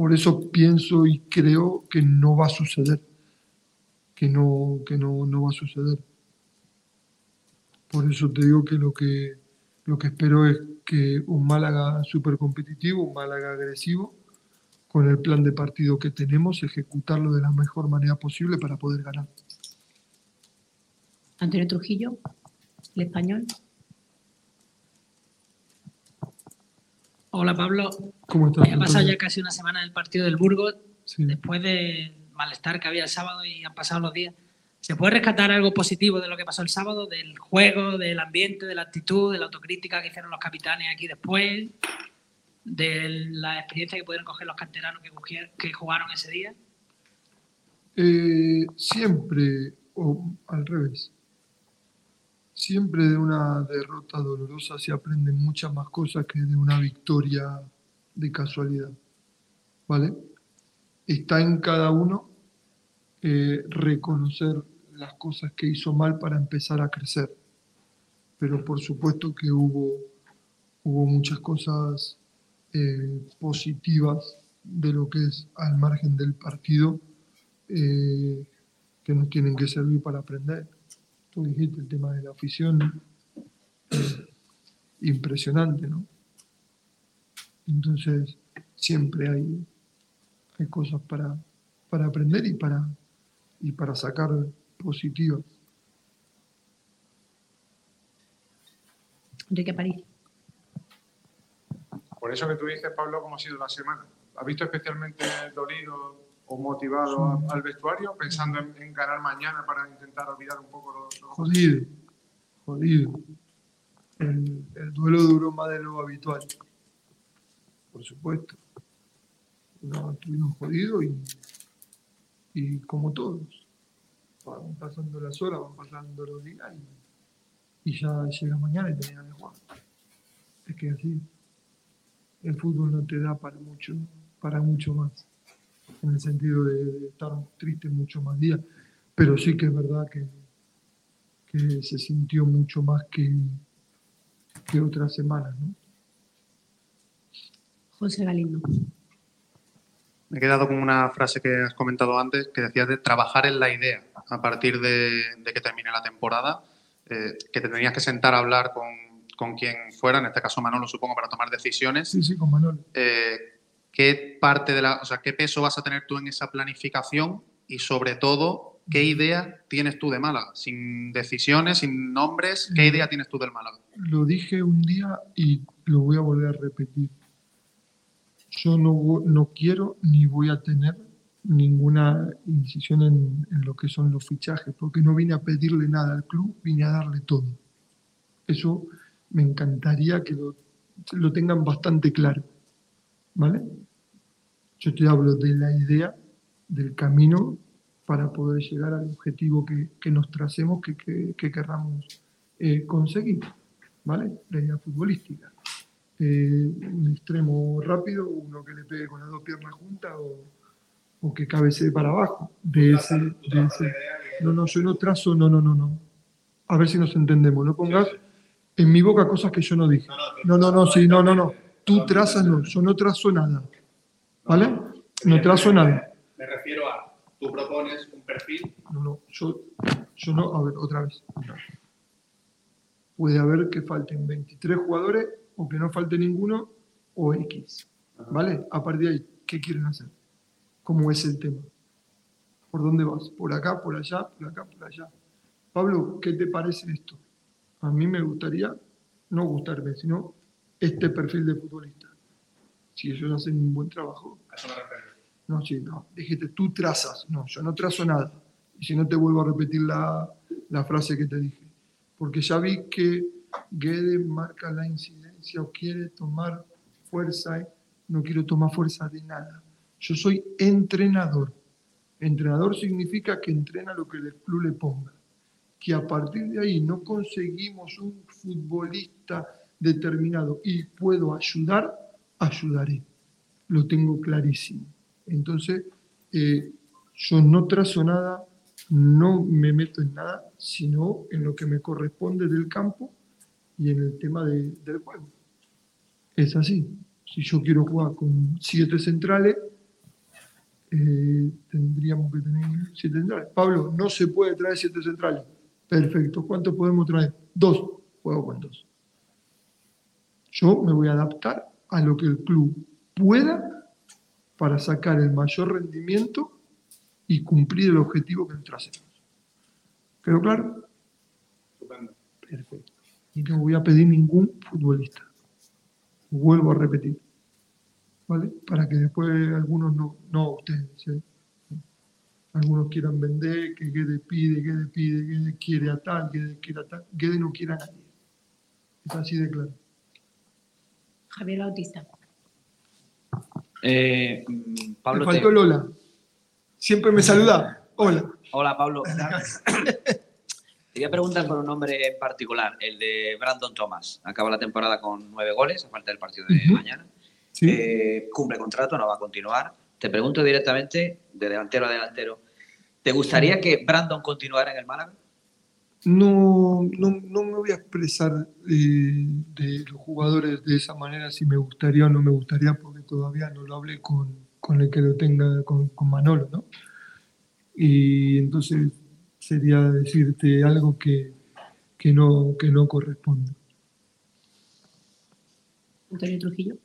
Por eso pienso y creo que no va a suceder, que no, que no, no va a suceder. Por eso te digo que lo que, lo que espero es que un Málaga súper competitivo, un Málaga agresivo, con el plan de partido que tenemos, ejecutarlo de la mejor manera posible para poder ganar. Antonio Trujillo, el español. Hola Pablo, ¿Cómo estás? ha pasado ya casi una semana del partido del Burgos, Sí. después del malestar que había el sábado y han pasado los días. ¿Se puede rescatar algo positivo de lo que pasó el sábado, del juego, del ambiente, de la actitud, de la autocrítica que hicieron los capitanes aquí después, de la experiencia que pudieron coger los canteranos que jugaron ese día? Eh, siempre, o al revés, siempre de una derrota dolorosa se aprenden muchas más cosas que de una victoria de casualidad. ¿Vale? Está en cada uno eh, reconocer las cosas que hizo mal para empezar a crecer. Pero por supuesto que hubo, hubo muchas cosas eh, positivas de lo que es al margen del partido eh, que nos tienen que servir para aprender. Tú dijiste el tema de la afición, eh, impresionante, ¿no? Entonces, siempre hay, hay cosas para, para aprender y para, y para sacar positivas. Enrique París. Por eso que tú dices, Pablo, cómo ha sido la semana. ¿Has visto especialmente dolido o motivado al vestuario, pensando en, en ganar mañana para intentar olvidar un poco los... los- Jodido, jodido. El, el duelo duró más de lo habitual, por supuesto. No, estuvimos jodidos y, y como todos, van pasando las horas, van pasando los días y, y ya llega mañana y tenía que jugar. Es que así, el fútbol no te da para mucho, para mucho más, en el sentido de, de estar triste mucho más días, pero sí que es verdad que, que se sintió mucho más que, que otras semanas, ¿no? José Galindo. Me he quedado con una frase que has comentado antes, que decías de trabajar en la idea a partir de, de que termine la temporada, eh, que te tenías que sentar a hablar con, con quien fuera, en este caso Manolo, supongo, para tomar decisiones. Sí, sí, con Manuel. Eh, ¿Qué parte de la, o sea, qué peso vas a tener tú en esa planificación y sobre todo, qué idea tienes tú de Málaga? Sin decisiones, sin nombres, ¿qué idea tienes tú del Málaga? Lo dije un día y lo voy a volver a repetir. Yo no, no quiero ni voy a tener ninguna incisión en, en lo que son los fichajes, porque no vine a pedirle nada al club, vine a darle todo. Eso me encantaría que lo, lo tengan bastante claro. ¿Vale? Yo te hablo de la idea, del camino para poder llegar al objetivo que, que nos tracemos, que, que, que querramos eh, conseguir. ¿Vale? La idea futbolística. Eh, un extremo rápido, uno que le pegue con las dos piernas juntas o, o que cabecee para abajo. De ese, de ese. No, no, yo no trazo, no, no, no, no. A ver si nos entendemos. No pongas en mi boca cosas que yo no dije. No, no, no, sí, no, no, no. Tú trazas, no, yo no trazo nada. ¿Vale? No trazo nada. Me refiero a, tú propones un perfil. No, no, yo, yo no, a ver, otra vez. Puede haber que falten 23 jugadores o que no falte ninguno o X. ¿Vale? A partir de ahí, ¿qué quieren hacer? ¿Cómo es el tema? ¿Por dónde vas? ¿Por acá, por allá, por acá, por allá? Pablo, ¿qué te parece esto? A mí me gustaría, no gustarme, sino este perfil de futbolista. Si ellos hacen un buen trabajo. No, sí, no. Dijiste, tú trazas. No, yo no trazo nada. Y si no, te vuelvo a repetir la, la frase que te dije. Porque ya vi que Guedes marca la incidencia o quiere tomar fuerza. No quiero tomar fuerza de nada. Yo soy entrenador. Entrenador significa que entrena lo que el club le ponga. Que a partir de ahí no conseguimos un futbolista determinado y puedo ayudar, ayudaré. Lo tengo clarísimo. Entonces, eh, yo no trazo nada, no me meto en nada, sino en lo que me corresponde del campo y en el tema de- del juego. Es así. Si yo quiero jugar con siete centrales, eh, tendríamos que tener siete centrales. Pablo, no se puede traer siete centrales. Perfecto. ¿Cuántos podemos traer? Dos. Juego con dos. Yo me voy a adaptar a lo que el club pueda para sacar el mayor rendimiento y cumplir el objetivo que nos tracemos. ¿Quedó claro? Perfecto. Y no voy a pedir ningún futbolista. Vuelvo a repetir. ¿Vale? Para que después algunos no, no ustedes, algunos quieran vender, que Guede pide, Guede pide, Guede quiere a tal, Guede quiere a tal. Guede no quiere a nadie. Es así de claro. Javier Bautista. Eh, Pablo, Me te- faltó Lola. Siempre me saluda. Hola. Hola, Pablo. Te voy a preguntar por un nombre en particular, el de Brandon Thomas. Acaba la temporada con nueve goles, a falta del partido de mañana. Sí. Eh, cumple contrato, no va a continuar. Te pregunto directamente, de delantero a delantero, ¿te gustaría que Brandon continuara en el Málaga? No, no, no me voy a expresar eh, de los jugadores de esa manera, si me gustaría o no me gustaría, porque todavía no lo hablé con, con el que lo tenga, con, con Manolo, ¿no? Y entonces sería decirte algo que, que, no, que no corresponde. Antonio Trujillo.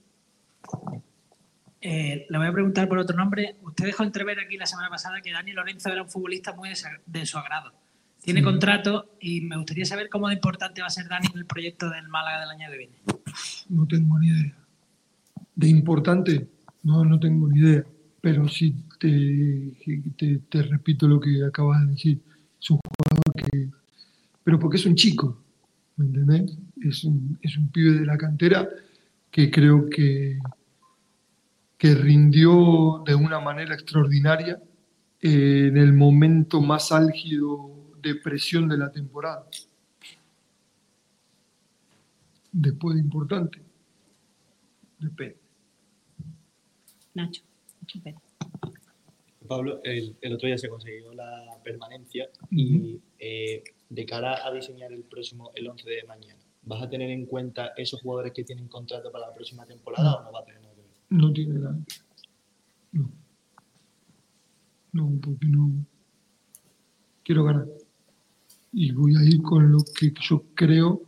Eh, le voy a preguntar por otro nombre. Usted dejó entrever aquí la semana pasada que Dani Lorenzo era un futbolista muy de su agrado. Tiene Sí. contrato y me gustaría saber cómo de importante va a ser Dani en el proyecto del Málaga del año que viene. No tengo ni idea. ¿De importante? No, no tengo ni idea. Pero sí te, te, te repito lo que acabas de decir. Es un jugador que... Pero porque es un chico, ¿me entendés? Es un, es un pibe de la cantera que creo que, que rindió de una manera extraordinaria eh, en el momento más álgido de presión de la temporada. Después de importante, depende. Nacho. Nacho Pérez. Pablo, el, el otro día se consiguió la permanencia y eh, de cara a diseñar el próximo, el 11 de mañana, ¿vas a tener en cuenta esos jugadores que tienen contrato para la próxima temporada o no va a tener nada que ver? No tiene nada. No. No, porque no. Quiero ganar. Y voy a ir con lo que yo creo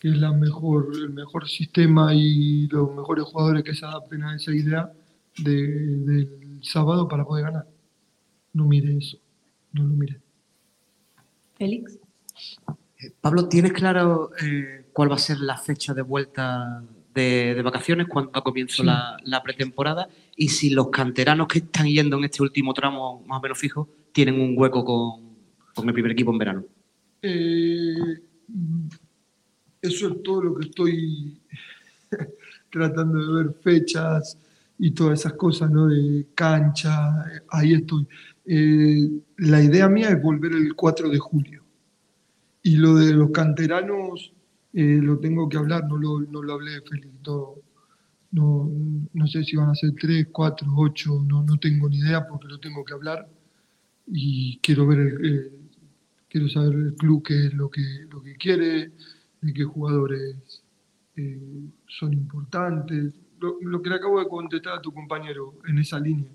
que es la mejor, el mejor sistema y los mejores jugadores que se adapten a esa idea de- del sábado para poder ganar. No mire eso. No lo mire. Félix. Pablo, ¿tienes claro eh, cuál va a ser la fecha de vuelta de, de vacaciones, cuando comienza Sí. la, la pretemporada? Y si los canteranos que están yendo en este último tramo, más o menos fijo, tienen un hueco con, con el primer equipo en verano. Eh, eso es todo lo que estoy <laughs> tratando de ver fechas y todas esas cosas, ¿no? De cancha, eh, ahí estoy. Eh, la idea mía es volver el 4 de julio. Y lo de los canteranos lo tengo que hablar, no lo, no lo hablé, Félix. No, no, no sé si van a ser 3, 4, 8, no, no tengo ni idea porque lo tengo que hablar. Y quiero ver el, quiero saber el club qué es lo que, lo que quiere, de qué jugadores eh, son importantes. Lo, que le acabo de contestar a tu compañero en esa línea,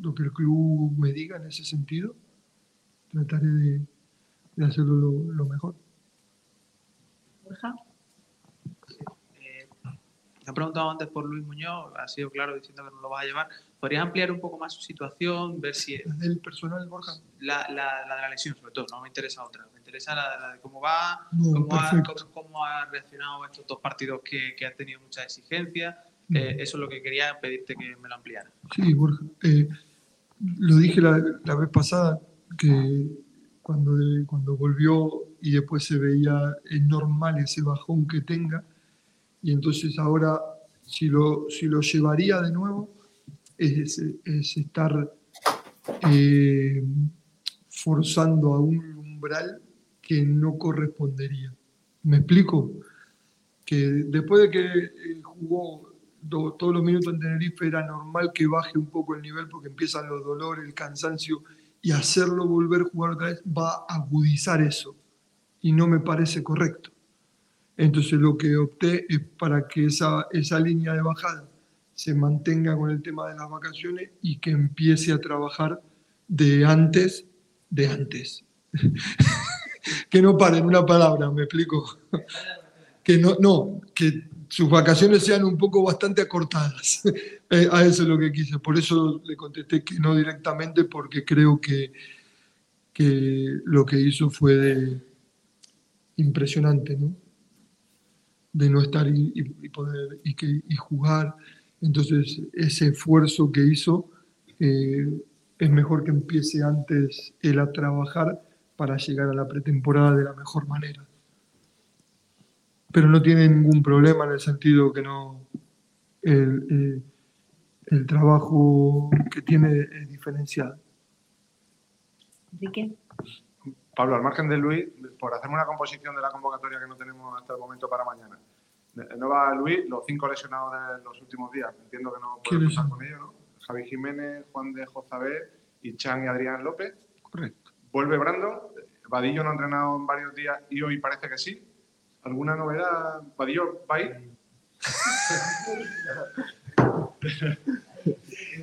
lo que el club me diga en ese sentido, trataré de, de hacerlo lo, lo mejor. Borja. Me han preguntado antes por Luis Muñoz, ha sido claro diciendo que no lo vas a llevar. ¿Podrías ampliar un poco más su situación? Ver si. ¿El personal, Borja? La, la, la de la lesión, sobre todo, no me interesa otra. Me interesa la, la de cómo va, No, cómo, ha, cómo- cómo ha reaccionado estos dos partidos que, que han tenido mucha exigencia. Mm. Eh, eso es lo que quería pedirte que me lo ampliara. Sí, Borja. eh, lo dije la, la vez pasada, que cuando, de- cuando volvió y después se veía es normal ese bajón que tenga, y entonces ahora si lo, si lo llevaría de nuevo es, es estar eh, forzando a un umbral que no correspondería. ¿Me explico? Que después de que eh, jugó do- todos los minutos en Tenerife era normal que baje un poco el nivel porque empiezan los dolores, el cansancio y hacerlo volver a jugar otra vez va a agudizar eso y no me parece correcto. Entonces lo que opté es para que esa, esa línea de bajada se mantenga con el tema de las vacaciones y que empiece a trabajar de antes, de antes. <laughs> que no pare en una palabra, me explico. que no, no, que sus vacaciones sean un poco bastante acortadas. <laughs> Eh, a eso es lo que quise. Por eso le contesté que no directamente, porque creo que, que lo que hizo fue de- impresionante, ¿no? De no estar y, y- poder y, que, jugar. Entonces, ese esfuerzo que hizo, eh, es mejor que empiece antes él a trabajar para llegar a la pretemporada de la mejor manera. Pero no tiene ningún problema en el sentido que no. El, eh, el trabajo que tiene es diferenciado. Enrique. Pablo, al margen de Luis, por hacer una composición de la convocatoria que no tenemos hasta el momento para mañana. No va Luis, los cinco lesionados de los últimos días. Entiendo que no puedes ¿Quiénes contar son? con ellos, ¿no? Javi Jiménez, Juan de Jozabé y Chan y Adrián López. Correcto. Vuelve Brandon. Vadillo no ha entrenado en varios días y hoy parece que sí. ¿Alguna novedad? ¿Vadillo va a ir?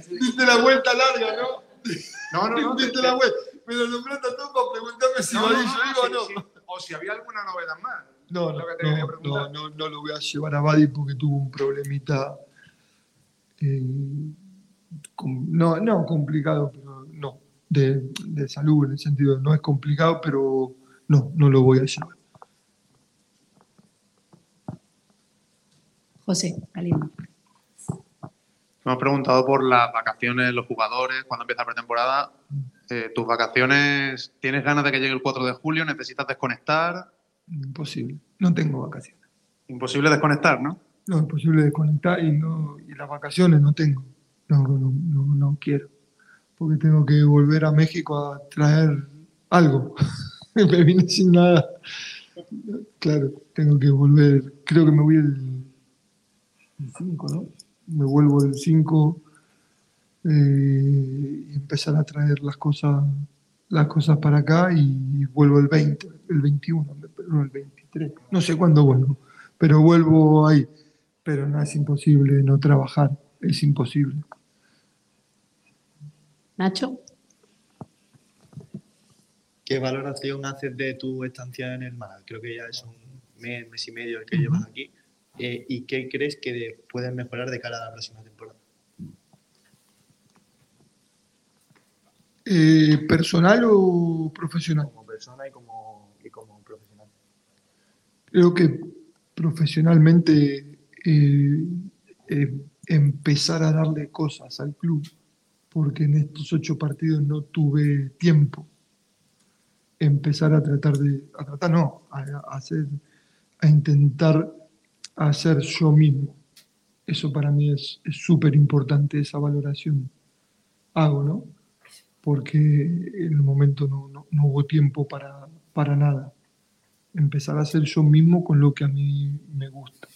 Diste la vuelta larga, ¿no? No, no, no. Diste la vuelta. Me lo nombraste a todo para preguntarme si No, no, Vadillo no, iba o no. sí. O si había alguna novedad más. No, no, lo te no, no, no, no lo voy a llevar a Badi porque tuvo un problemita. eh, com- no, no complicado, pero no. De, de salud, en el sentido, no es complicado, pero no, no lo voy a llevar. José, Galindo. Me hemos preguntado por las vacaciones de los jugadores, cuando empieza la pretemporada. Eh, ¿Tus vacaciones, tienes ganas de que llegue el 4 de julio? ¿Necesitas desconectar? Imposible. No tengo vacaciones. Imposible desconectar, ¿no? No, es posible desconectar y, no, y las vacaciones no tengo. No, no, no, no quiero. Porque tengo que volver a México a traer algo. <laughs> me vine sin nada. Claro, tengo que volver. Creo que me voy el 5, ¿no? Me vuelvo el 5 eh, y empezar a traer las cosas, las cosas para acá y vuelvo el 20, el 21, no el 23. No sé cuándo vuelvo, pero vuelvo ahí. Pero no es imposible no trabajar, es imposible. Nacho. ¿Qué valoración haces de tu estancia en el Málaga? Creo que ya es un mes, mes y medio el que llevas aquí. Eh, ¿Y qué crees que de- puedes mejorar de cara a la próxima temporada? Eh, ¿Personal o profesional? Como persona y como, y como profesional. Creo que profesionalmente eh, eh, empezar a darle cosas al club, porque en estos ocho partidos no tuve tiempo. Empezar a tratar de, a tratar no, a, a hacer, a intentar hacer yo mismo. Eso para mí es es súper importante, esa valoración. Hago, ¿no? Porque en el momento no, no- no hubo tiempo para, para nada empezar a hacer yo mismo con lo que a mí me gusta.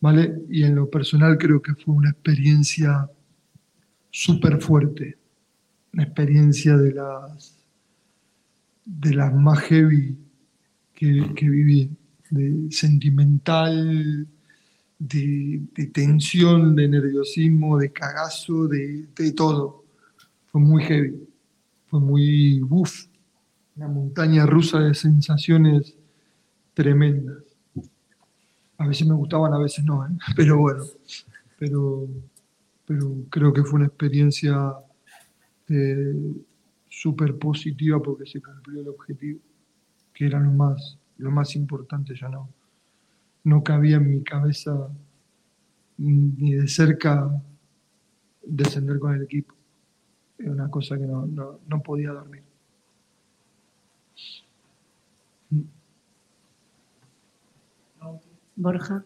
¿Vale? Y en lo personal creo que fue una experiencia súper fuerte, una experiencia de las, de las más heavy que, que viví, de sentimental, de, tensión, de nerviosismo, de cagazo, de, de todo. Fue muy heavy, fue muy, uff, una montaña rusa de sensaciones tremendas. A veces me gustaban, a veces no, ¿eh? <laughs> pero bueno, pero, pero creo que fue una experiencia eh, súper positiva porque se cumplió el objetivo, que era lo más, lo más importante, ya no, no cabía en mi cabeza ni de cerca descender con el equipo. Era una cosa que no, no, no podía dormir. Borja.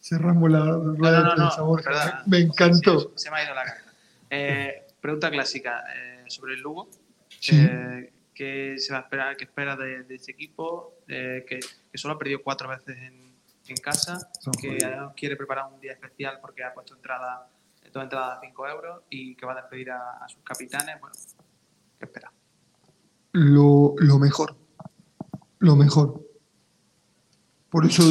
Cerramos la rueda No, no, de no, prensa, Borja. Me encantó. Se me ha ido la cabeza. Eh, pregunta clásica eh, sobre el Lugo. Sí. Eh, ¿Qué se va a esperar? ¿Qué espera de, de este equipo? Eh, que, que solo ha perdido cuatro veces en, en casa, Son que jodidos. quiere preparar un día especial porque ha puesto entrada, toda entrada a 5 euros y que va a despedir a, a sus capitanes. Bueno, ¿qué espera? lo, lo mejor. Lo mejor. Por eso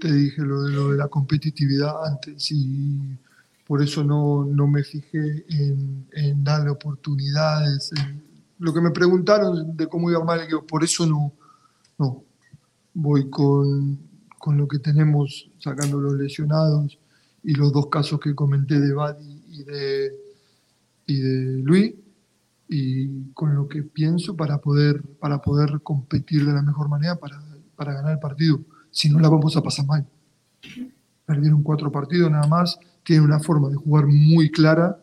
te dije lo de, lo de la competitividad antes y por eso no, no me fijé en, en darle oportunidades. en- lo que me preguntaron de cómo iba el equipo, por eso no, no. Voy con, con lo que tenemos, sacando los lesionados y los dos casos que comenté de Badi y de, y de Luis y con lo que pienso para poder, para poder competir de la mejor manera para, para ganar el partido. Si no, la vamos a pasar mal. Perdieron cuatro partidos nada más, tienen una forma de jugar muy clara,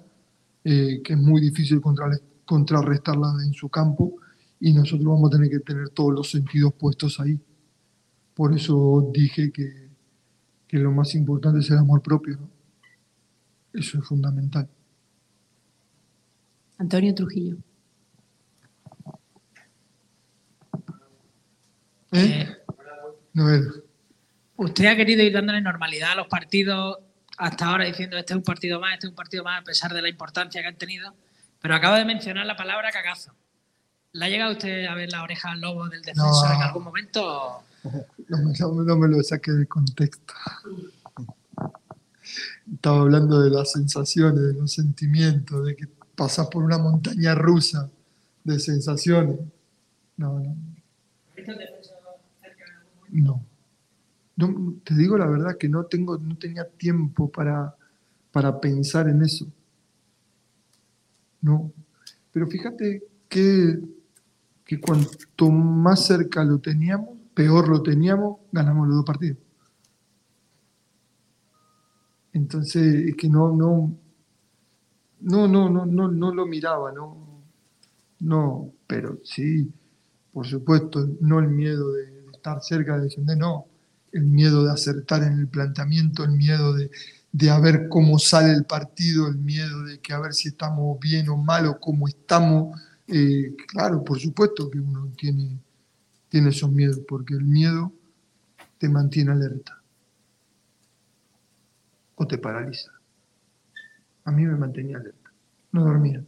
eh, que es muy difícil contra- contrarrestarla en su campo, y nosotros vamos a tener que tener todos los sentidos puestos ahí. Por eso dije que, que lo más importante es el amor propio. ¿no? Eso es fundamental. Antonio Trujillo. ¿Eh? No es. Usted ha querido ir dándole normalidad a los partidos hasta ahora diciendo este es un partido más, este es un partido más, a pesar de la importancia que han tenido. Pero acaba de mencionar la palabra cagazo. ¿Le ha llegado usted a ver la oreja al lobo del defensor No. en algún momento? No me, no me- no me lo saque de contexto. Estaba hablando de las sensaciones, de los sentimientos, de que pasas por una montaña rusa de sensaciones. No, no, no. No, te digo la verdad que no tengo, no tenía tiempo para, para pensar en eso. No. Pero fíjate que, que cuanto más cerca lo teníamos, peor lo teníamos, ganamos los dos partidos. Entonces, es que no, no, no, no, no, no, no lo miraba, no, no, pero sí, por supuesto, no el miedo de, estar cerca de descender, no, el miedo de acertar en el planteamiento, el miedo de, de a ver cómo sale el partido, el miedo de que a ver si estamos bien o mal o cómo estamos. Eh, claro, por supuesto que uno tiene, tiene esos miedos, porque el miedo te mantiene alerta o te paraliza. A mí me mantenía alerta, no dormía.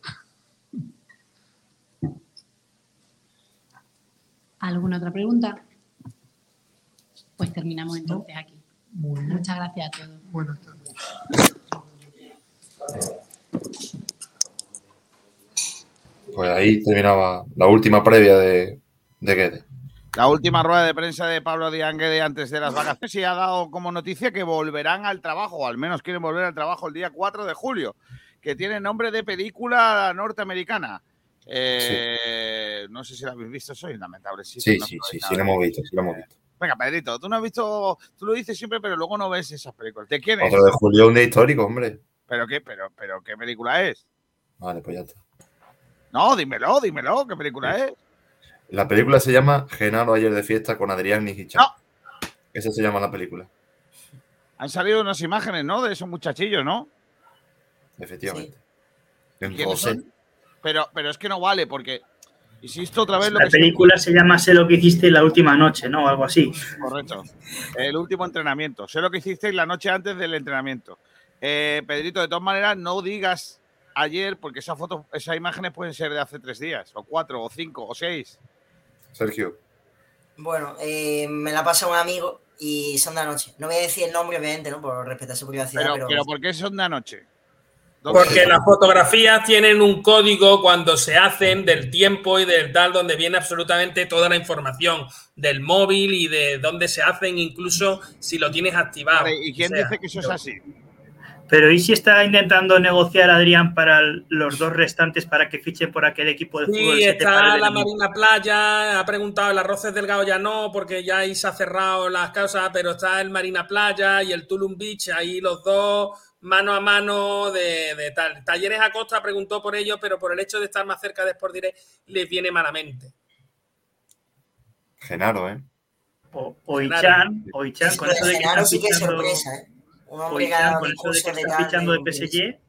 ¿Alguna otra pregunta? Pues terminamos entonces aquí. Muchas gracias a todos. Buenas tardes. Pues ahí terminaba la última previa de, de Guede. La última rueda de prensa de Pablo Dianguede antes de las vacaciones y ha dado como noticia que volverán al trabajo, o al menos quieren volver al trabajo el día 4 de julio, que tiene nombre de película norteamericana. Eh, No sé si la habéis visto, soy lamentable. Sí, Sí, no sí, sí, nada. sí, lo hemos visto, sí lo hemos visto. Venga, Pedrito, tú no has visto, tú lo dices siempre, pero luego no ves esas películas. ¿De quién es? Otro de Julio, un día histórico, hombre. ¿Pero qué, pero, pero qué película es? Vale, pues ya está. No, dímelo, dímelo, ¿qué película es? La película se llama Genaro ayer de fiesta con Adrián Nijichan. Esa se llama la película, Han salido unas imágenes, ¿no? De esos muchachillos, ¿no? efectivamente. En ¿Quiénes José. son? Pero, pero es que no vale, porque insisto otra vez lo La que película se llama Sé lo que hiciste la última noche, ¿no? O algo así. Correcto. El último entrenamiento. Sé lo que hicisteis la noche antes del entrenamiento. Eh, Pedrito, de todas maneras, no digas ayer, porque esas fotos, esas imágenes pueden ser de hace tres días, o cuatro, o cinco, o seis. Sergio. Bueno, eh, me la pasa un amigo y son de anoche. No voy a decir el nombre, obviamente, ¿no? Por respetar su privacidad, Pero, pero, pero ¿por qué son de anoche? Porque las fotografías tienen un código cuando se hacen del tiempo y del tal, donde viene absolutamente toda la información del móvil y de dónde se hacen, incluso si lo tienes activado. Vale, ¿Y quién O sea, dice que eso es así? Pero ¿y si está intentando negociar Adrián para los dos restantes para que fichen por aquel equipo de fútbol? Sí, está la? Marina Playa, ha preguntado el Arroces Delgado ya no, porque ya ahí se ha cerrado las causas, pero está el Marina Playa y el Tulum Beach, ahí los dos mano a mano de, de tal. Talleres Acosta preguntó por ello, pero por el hecho de estar más cerca de Sport Direct les viene malamente. Genaro, ¿eh? O, o Ichan, o Ichan, con eso de que Genaro sí que es sorpresa, ¿eh? Un hombre Ichan, con eso de que tal, fichando de PSG,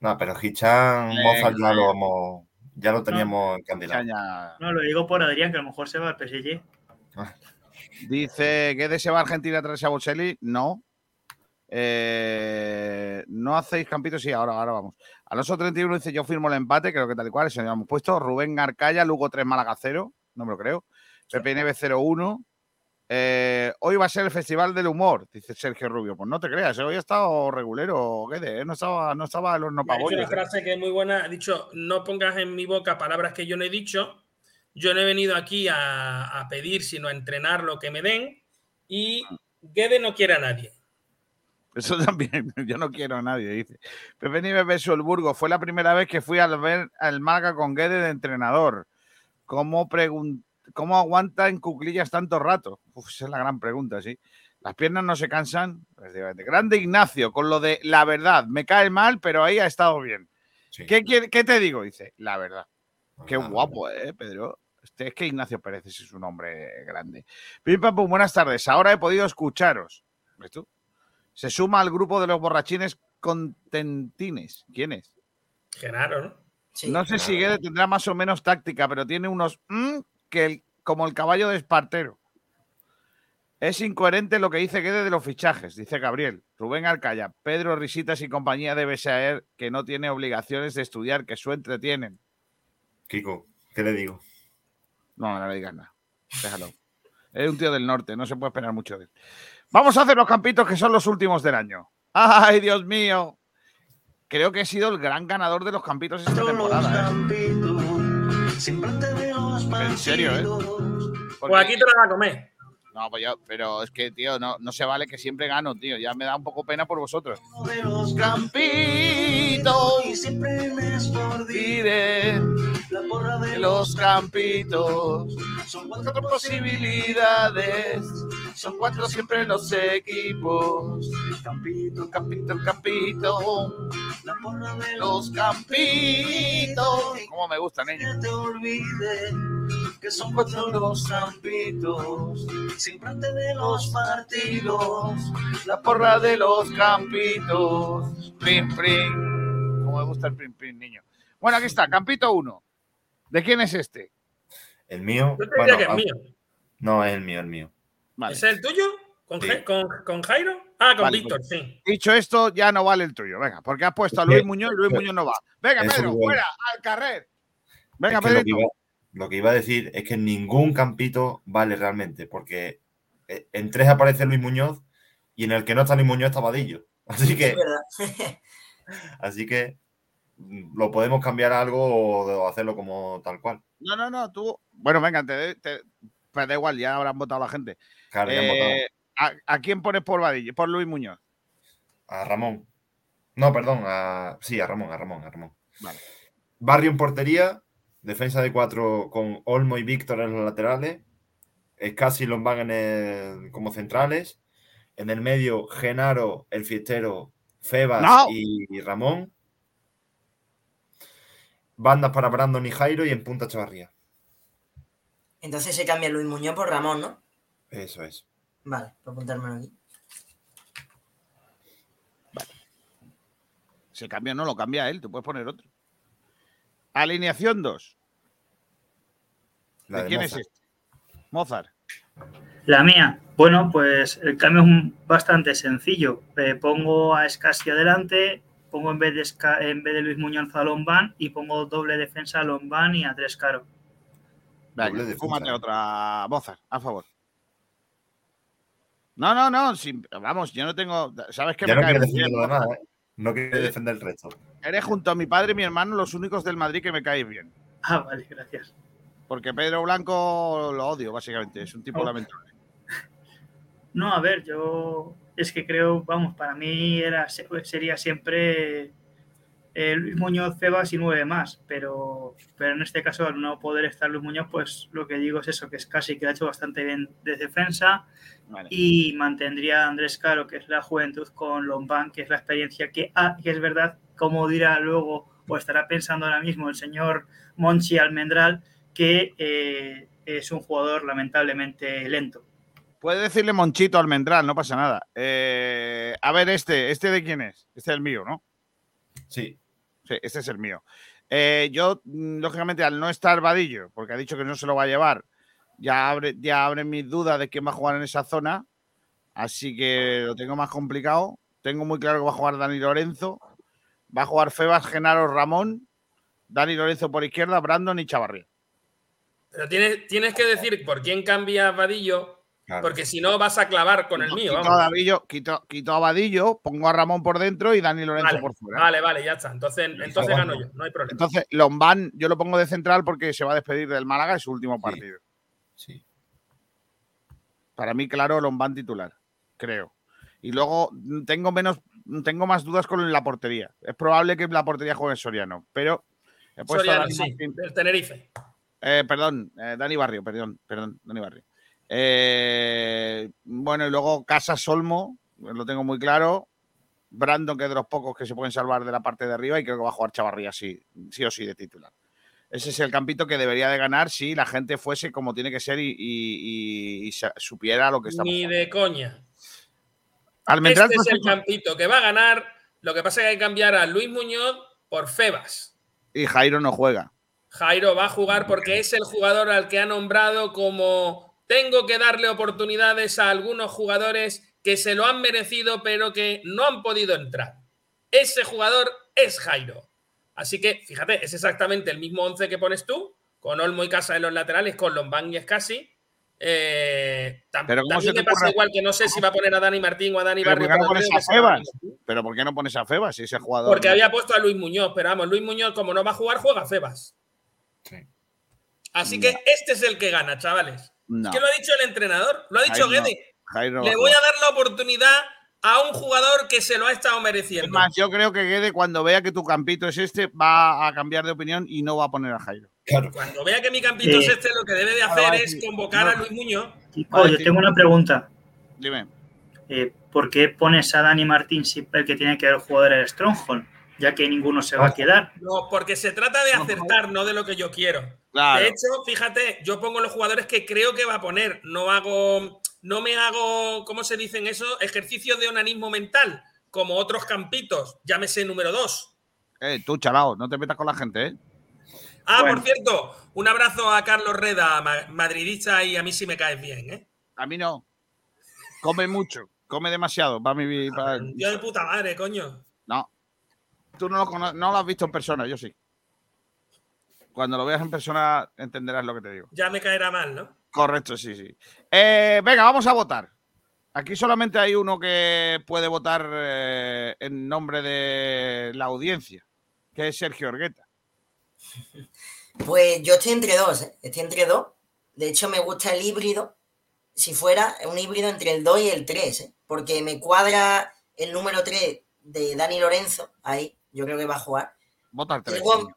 No, pero Hichan, Mozart ya lo, hemos- ya lo teníamos encandilado. no lo digo por Adrián, que a lo mejor se va al PSG. Dice Guedes se va a Argentina tras a Bocelli. No. Eh, no hacéis campitos. Sí, ahora, ahora vamos. Alonso 31 dice: Yo firmo el empate, creo que tal y cual. Eso ya hemos puesto. Rubén Garcaya, Lugo 3, Málaga 0. No me lo creo. PPNB 01. Eh, hoy va a ser el Festival del Humor, dice Sergio Rubio. Pues no te creas, ¿eh? hoy ha estado regulero, Guedes. ¿eh? No estaba, no estaba el horno dicho una frase que es muy buena. Ha dicho, no pongas en mi boca palabras que yo no he dicho. Yo no he venido aquí a, a pedir, sino a entrenar lo que me den. Y Guede no quiere a nadie. Eso <laughs> también, yo no quiero a nadie, dice. Pepe Nieves versus el Burgos. Fue la primera vez que fui al ver al Málaga con Guede de entrenador. ¿Cómo, ¿Cómo aguanta en cuclillas tanto rato? Uf, esa es la gran pregunta, sí. Las piernas no se cansan. Efectivamente. Grande Ignacio, con lo de la verdad. Me cae mal, pero ahí ha estado bien. ¿Qué, quiere- qué te digo? Dice, la verdad. Qué guapo, ¿eh, Pedro? Este, es que Ignacio Pérez es un hombre grande. Pim, pam, pum, buenas tardes. Ahora he podido escucharos. ¿Ves tú? Se suma al grupo de los borrachines contentines. ¿Quién es? Genaro, ¿no? no sé si Guede tendrá más o menos táctica, pero tiene unos mm, que el- como el caballo de Espartero. Es incoherente lo que dice Guede de los fichajes, dice Gabriel. Rubén Alcaya, Pedro Risitas y compañía debe saber que no tiene obligaciones de estudiar, que su entretienen. Kiko, ¿qué le digo? No, no le digas nada. Déjalo. Es un tío del norte, no se puede esperar mucho de él. Vamos a hacer los campitos que son los últimos del año. ¡Ay, Dios mío! Creo que he sido el gran ganador de los campitos esta temporada. ¿eh? En serio, ¿eh? Pues aquí te lo vas a comer. No, pues yo, pero es que, tío, no, no se vale que siempre gano, tío. Ya me da un poco pena por vosotros. de los campitos y siempre me escordire la porra De los campitos. son cuatro posibilidades. Son cuatro siempre los equipos. Campito, campito, campito. la porra de Los campitos. ¿Cómo me gustan ellos? te olvide que son cuatro los campitos. siempre antes de los partidos La porra de los campitos. Prim, prim. Cómo me gusta el prim, prim, niño. Bueno, aquí está, campito 1. ¿De quién es este? El mío. Yo te diría que es ah, mío. No, es el mío, el mío. ¿Ese es el tuyo? ¿Con, Sí. Con- con Jairo? Ah, con Vale, Víctor, pues, sí. Dicho esto, ya no vale el tuyo. Venga, porque has puesto a Luis que- Muñoz y Luis Muñoz no va. Venga, Eso Pedro, fuera, al carrer. Venga, Es que lo, que iba, lo que iba a decir es que ningún campito vale realmente, porque eh, en tres aparece Luis Muñoz y en el que no está Luis Muñoz está Vadillo. <laughs> Así que, <laughs> así que mm, lo podemos cambiar a algo o hacerlo como tal cual. No, no, no, tú. Bueno, venga, te, te- pues da igual, ya habrán votado la gente. Claro, ya han Eh, ¿a, a quién pones por Vadillo? Por Luis Muñoz. A Ramón. No, perdón, a, sí, a Ramón, a Ramón, a Ramón. Vale. Barrio en portería, defensa de cuatro con Olmo y Víctor en los laterales, Escasi y Lombán en el- como centrales, en el medio Genaro, el fiestero, Febas ¡No! y, y Ramón, bandas para Brandon y Jairo y en punta Chavarría. Entonces se cambia Luis Muñoz por Ramón, ¿no? Eso es. Vale, para apuntármelo aquí. Si cambia, no lo cambia él, tú puedes poner otro. Alineación 2. La ¿De de quién Mozart. es este? Mozart. La mía, bueno, pues el cambio es bastante sencillo. Eh, pongo a Escasi adelante, pongo en vez de, Esca- en vez de Luis Muñoz a Lombán y pongo doble defensa a Lombán y a Tres Caro. Defensa, fúmate ¿eh? otra Mozart, a favor. No, no, no. sin- vamos, yo no tengo. ¿Sabes qué Ya me no cae bien, defender lo demás, ¿eh? No quiere defender el resto. Eres junto a mi padre y mi hermano los únicos del Madrid que me caéis bien. Ah, vale, gracias. Porque Pedro Blanco lo odio, básicamente. Es un tipo Oh. lamentable. No, a ver, yo es que creo, vamos, para mí era, sería siempre eh, Luis Muñoz, Febas y nueve más, pero, pero en este caso al no poder estar Luis Muñoz, pues lo que digo es eso, que es casi que ha hecho bastante bien de defensa y mantendría a Andrés Caro, que es la juventud, con Lombán, que es la experiencia que, ah, que es verdad, como dirá luego o estará pensando ahora mismo el señor Monchi Almendral, que eh, es un jugador lamentablemente lento. Puede decirle Monchito Almendral, no pasa nada. Eh, a ver, este, ¿este de quién es? Este es el mío, ¿no? Sí. Sí, este es el mío. Eh, yo, mm, lógicamente, al no estar Vadillo, porque ha dicho que no se lo va a llevar, ya abre, ya abre mis dudas de quién va a jugar en esa zona. Así que lo tengo más complicado. Tengo muy claro que va a jugar Dani Lorenzo. Va a jugar Febas, Genaro, Ramón. Dani Lorenzo por izquierda, Brandon y Chavarría. Pero tienes, tienes que decir por quién cambias Vadillo, Claro. porque si no vas a clavar con el mío. Quito a, Vamos. Vadillo, quito, quito a Vadillo, pongo a Ramón por dentro y Dani Lorenzo Vale, por fuera. vale, vale, ya está. Entonces, entonces gano yo, no hay problema. Entonces, Lombán yo lo pongo de central porque se va a despedir del Málaga en su último partido. Sí. Para mí, claro, Lombán titular, creo. Y luego tengo menos, tengo más dudas con la portería. Es probable que la portería juegue Soriano, pero he puesto a Soriano, Dani sí, del Tenerife. eh, perdón, eh, Dani Barrio, perdón, perdón, Dani Barrio. Eh, bueno, y luego Casas Olmo, lo tengo muy claro. Brandon, que es de los pocos que se pueden salvar de la parte de arriba, y creo que va a jugar Chavarría sí, sí o sí de titular. Ese es el campito que debería de ganar si la gente fuese como tiene que ser y, y- y- y sa- supiera lo que está Ni pasando. de coña. Almendral este es el campito que va a ganar. Lo que pasa es que hay que cambiar a Luis Muñoz por Febas. y Jairo no juega. Jairo va a jugar porque es el jugador al que ha nombrado como tengo que darle oportunidades a algunos jugadores que se lo han merecido pero que no han podido entrar. Ese jugador es Jairo. Así que, fíjate, es exactamente el mismo 11 que pones tú, con Olmo y Casa en los laterales, con Lombán y Escasi. Eh, tam- Pero ¿cómo también se me pasa ocurre? igual que no sé si va a poner a Dani Martín o a Dani ¿Pero Barrio. por qué no pero pones a por qué no pones a Febas si ese jugador? porque había puesto a Luis Muñoz, pero vamos, Luis Muñoz, como no va a jugar, juega Febas. Así que este es el que gana, chavales. No. Es que lo ha dicho el entrenador, lo ha dicho no. Guede. Le voy a dar la oportunidad a un jugador que se lo ha estado mereciendo. Es más, yo creo que Guede, cuando vea que tu campito es este, va a cambiar de opinión y no va a poner a Jairo. Cuando vea que mi campito Eh, es este, lo que debe de hacer es convocar a. Luis Muñoz. Oye, yo tengo una pregunta. Dime. Eh, ¿Por qué pones a Dani Martín si el que tiene que ver jugador es Stronghold? Ya que ninguno se va a quedar. No, porque se trata de acertar, no de lo que yo quiero. Claro. De hecho, fíjate, yo pongo los jugadores que creo que va a poner. No hago, no me hago, ¿cómo se dicen eso? Ejercicios de onanismo mental, como otros campitos. Llámese número dos. Eh, tú, chalao, no te metas con la gente, ¿eh? Ah, Bueno. por cierto, un abrazo a Carlos Reda, ma- madridista, y a mí sí me caes bien, ¿eh? A mí no. Come mucho, come demasiado. Para mi, para- Tío de puta madre, coño. No. Tú no lo, no lo has visto en persona, yo sí. Cuando lo veas en persona entenderás lo que te digo. Ya me caerá mal, ¿no? Correcto, sí, sí. Eh, venga, vamos a votar. Aquí solamente hay uno que puede votar eh, en nombre de la audiencia, que es Sergio Orgueta. <laughs> Pues yo estoy entre dos, ¿eh? estoy entre dos. De hecho, me gusta el híbrido. Si fuera un híbrido entre el 2 y el 3, ¿eh? porque me cuadra el número 3 de Dani Lorenzo, ahí, yo creo que va a jugar. Vota el Y 3. luego,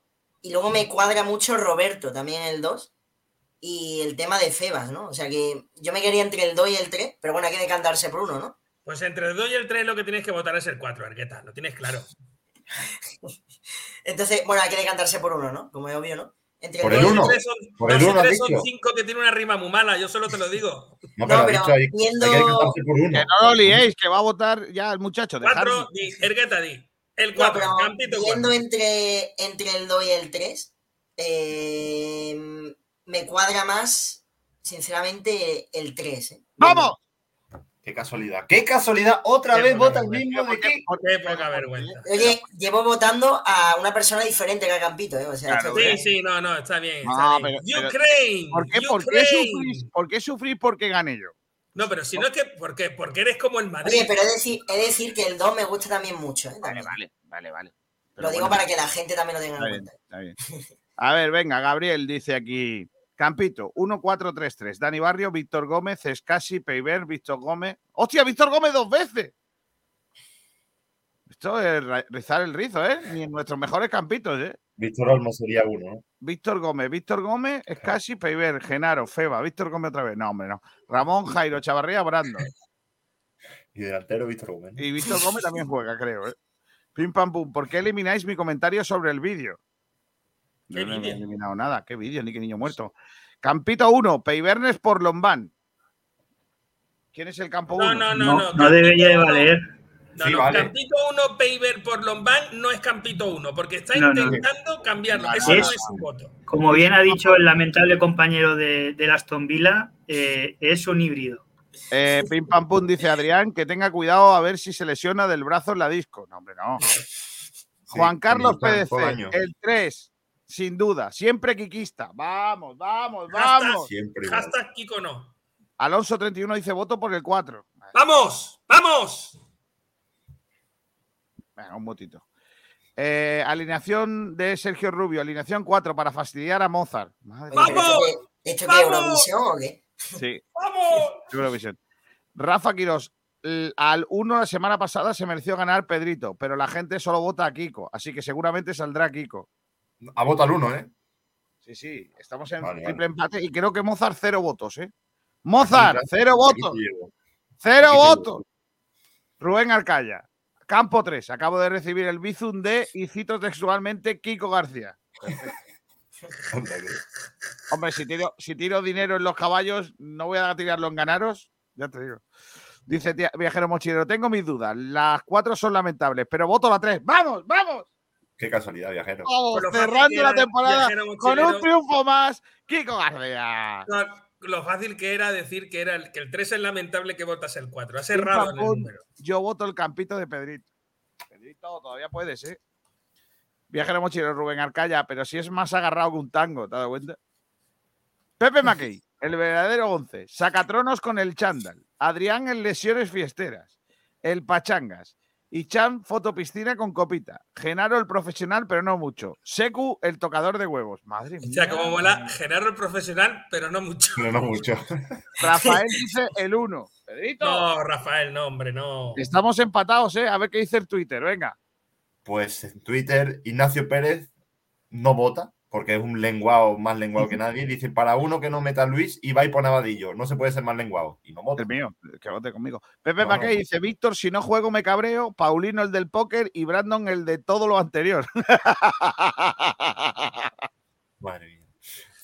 y luego me cuadra mucho Roberto, también el 2. Y el tema de Febas, ¿no? O sea que yo me quería entre el 2 y el 3, pero bueno, hay que decantarse por uno, ¿no? Pues entre el 2 y el 3 lo que tienes que votar es el 4, Argueta. Lo tienes claro. <laughs> Entonces, bueno, hay que decantarse por uno, ¿no? Como es obvio, ¿no? Entre Por el y uno. tres Son, Por el y uno tres son. 5 que tiene una rima muy mala, yo solo te lo digo. <laughs> No, pero, ha dicho ahí, hay que decantarse por uno. Que no lo liéis, que va a votar ya el muchacho. 4, dejadme. di, Ergueta, di. El No, 4, pero campito viendo 4. entre, entre el 2 y el 3, eh, me cuadra más, sinceramente, el 3. ¿eh? ¡Vamos! Qué casualidad. Qué casualidad. Otra vez vota el mismo de qué. Qué poca vergüenza. Oye, llevo votando a una persona diferente cada campito, ¿eh? O sea, Claro, Sí, sí, no, no, está bien. No, Está pero- bien. pero- Ukraine. ¿Por qué, por, qué sufrís, ¿Por qué sufrís porque gane yo? No, pero si no es que porque, porque eres como el Madrid. Oye, pero he de decir, he de decir que el 2 me gusta también mucho, ¿eh? Vale, vale, vale, vale. Pero lo digo bueno, para que la gente también lo tenga está en bien, cuenta. está bien. A ver, venga, Gabriel dice aquí. Campito, 1-4-3-3. Dani Barrio, Víctor Gómez, Escasi, Peiber, Víctor Gómez. ¡Hostia, Víctor Gómez dos veces! Esto es rizar el rizo, ¿eh? Ni en nuestros mejores campitos, ¿eh? Víctor Olmo sería uno, ¿no? Víctor Gómez, Víctor Gómez, Escasi, Peiber, Genaro, Feba, Víctor Gómez otra vez. No, hombre, no. Ramón, Jairo, Chavarría, Brando. Y delantero Víctor Gómez. Y Víctor Gómez también juega, creo, ¿eh? Pim pam pum. ¿Por qué elimináis mi comentario sobre el vídeo? ¿Qué Yo no he eliminado nada. ¿Qué vídeo? Ni qué niño muerto. Campito 1, Peibernes por Lombán. ¿Quién es el campo 1? No, no, no, No, no. no debería de valer. No, Sí, no, vale. Campito 1, Peiber por Lombán no es Campito 1, porque está No, no. intentando cambiarlo. Eso vale, no es un voto. Como bien ha dicho el lamentable compañero de, Aston Villa, eh, es un híbrido. Eh, pim pam pum, dice Adrián, que tenga cuidado a ver si se lesiona del brazo en la disco. No, hombre, no. Juan Carlos todo el PDC, año. el 3, sin duda, siempre quiquista. Vamos, vamos, vamos. Siempre hashtag Kiko no. Alonso 31 dice voto por el 4. ¡Vamos! ¡Vamos! Venga, un votito. Eh, alineación de Sergio Rubio, alineación 4 para fastidiar a Mozart. Madre mía. ¿Esto qué, ¡Vamos! Eurovisión o qué? Sí, ¡Vamos! Eurovisión. Rafa Quirós, al 1 la semana pasada se mereció ganar Pedrito, pero la gente solo vota a Kiko, así que seguramente saldrá Kiko. A voto al uno, ¿eh? Sí, sí, estamos en Vale, triple empate y creo que Mozart cero votos, ¿eh? Mozart, cero votos, cero votos. Rubén Arcaya, campo 3, acabo de recibir el Bizum de y cito textualmente Kiko García. Hombre, si tiro, si tiro dinero en los caballos, no voy a tirarlo en ganaros. Ya te digo. Dice tía- viajero mochilero, tengo mis dudas. Las cuatro son lamentables, pero voto la tres. ¡Vamos, vamos! Qué casualidad, viajero. ¡Vamos! Cerrando la temporada con un triunfo más. Kiko García. No, lo fácil que era decir que, era el, que el 3 es lamentable que votas el 4. Has Pim, errado pam, en el número. Yo voto el campito de Pedrito. Pedrito, todavía puedes, ¿eh? Viajero mochilero Rubén Arcaya, pero si es más agarrado que un tango, ¿te has dado cuenta? Pepe <laughs> Mackey, el verdadero 11. Sacatronos con el chándal. Adrián en lesiones fiesteras. El Pachangas. Y Chan, fotopiscina con copita. Genaro, el profesional, pero no mucho. Secu, el tocador de huevos. Madre mía. O sea, como mola, Genaro el profesional, pero no mucho. Pero no mucho. <laughs> Rafael dice el 1. Pedrito. No, Rafael, no, hombre, no. Estamos empatados, ¿eh? A ver qué dice el Twitter. Venga. Pues en Twitter, Ignacio Pérez no vota, porque es un lenguado más lenguado que nadie. Dice, para uno que no meta a Luis, Ibai por Navadillo. No se puede ser más lenguado. Y no vota. El mío, que vote conmigo. Pepe No, dice: Víctor, si no juego me cabreo. Paulino el del póker y Brandon el de todo lo anterior. <laughs> Madre mía.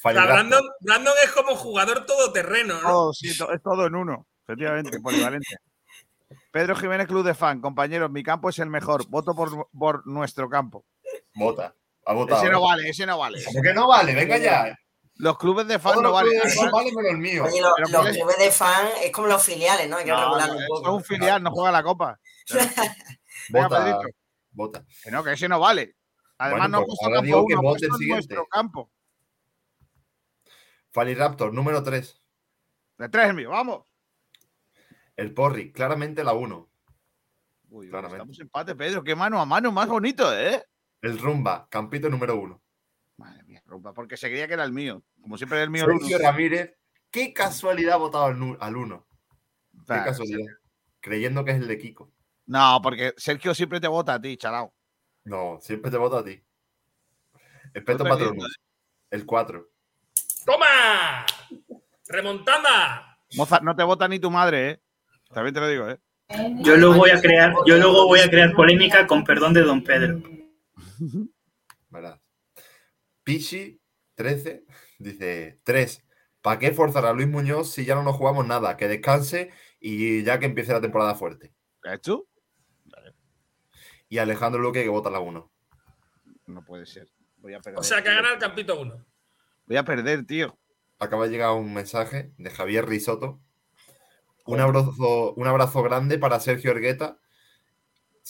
O sea. Brandon, Brandon es como jugador todoterreno, ¿no? Sí, to- es todo en uno, efectivamente, polivalente. Pedro Jiménez, Club de Fan. Compañeros, mi campo es el mejor. Voto por, por nuestro campo. Vota. Ha votado. Ese no vale, ese no vale. ¿Cómo que no vale? Venga ya. Los clubes de fan Todos no valen. Además, valen menos el mío. Oye, lo- Pero los clubes de fan es como los filiales, ¿no? Hay que no, regularlo un es un filial, no juega la copa. Venga, <laughs> Vota. Pedrito. Vota. Que no, que ese no vale. Además, Bueno, no ha pues ahora campo digo que uno, ha vote el siguiente. campo. Faliraptor, número 3. De tres mío, vamos. El Porri, claramente la 1. Uy, uy, Claramente. estamos empate, Pedro. Qué mano a mano más bonito, ¿eh? El Rumba, Campito número 1. Madre mía, rumba, porque se creía que era el mío. Como siempre era el mío. el Sergio uno. Ramírez, qué casualidad ha votado al, 1. Qué casualidad. Creyendo que es el de Kiko. No, porque Sergio siempre te vota a ti, chalao. No, siempre te voto a ti. Espeto Patronus, el 4. ¡Toma! ¡Remontada! Mozart, no te vota ni tu madre, ¿eh? También te lo digo, ¿eh? Yo luego voy a crear, yo luego voy a crear polémica con perdón de don Pedro. ¿Verdad? Pichi, 13, dice 3. ¿Para qué forzar a Luis Muñoz si ya no nos jugamos nada? Que descanse y ya que empiece la temporada fuerte. ¿Qué has hecho? Y Alejandro Luque que vota la 1. No puede ser. Voy a perder. O sea, que ha ganado el Campito 1. Voy a perder, tío. Acaba de llegar un mensaje de Javier Risotto. Un abrazo, un abrazo grande para Sergio Ergueta.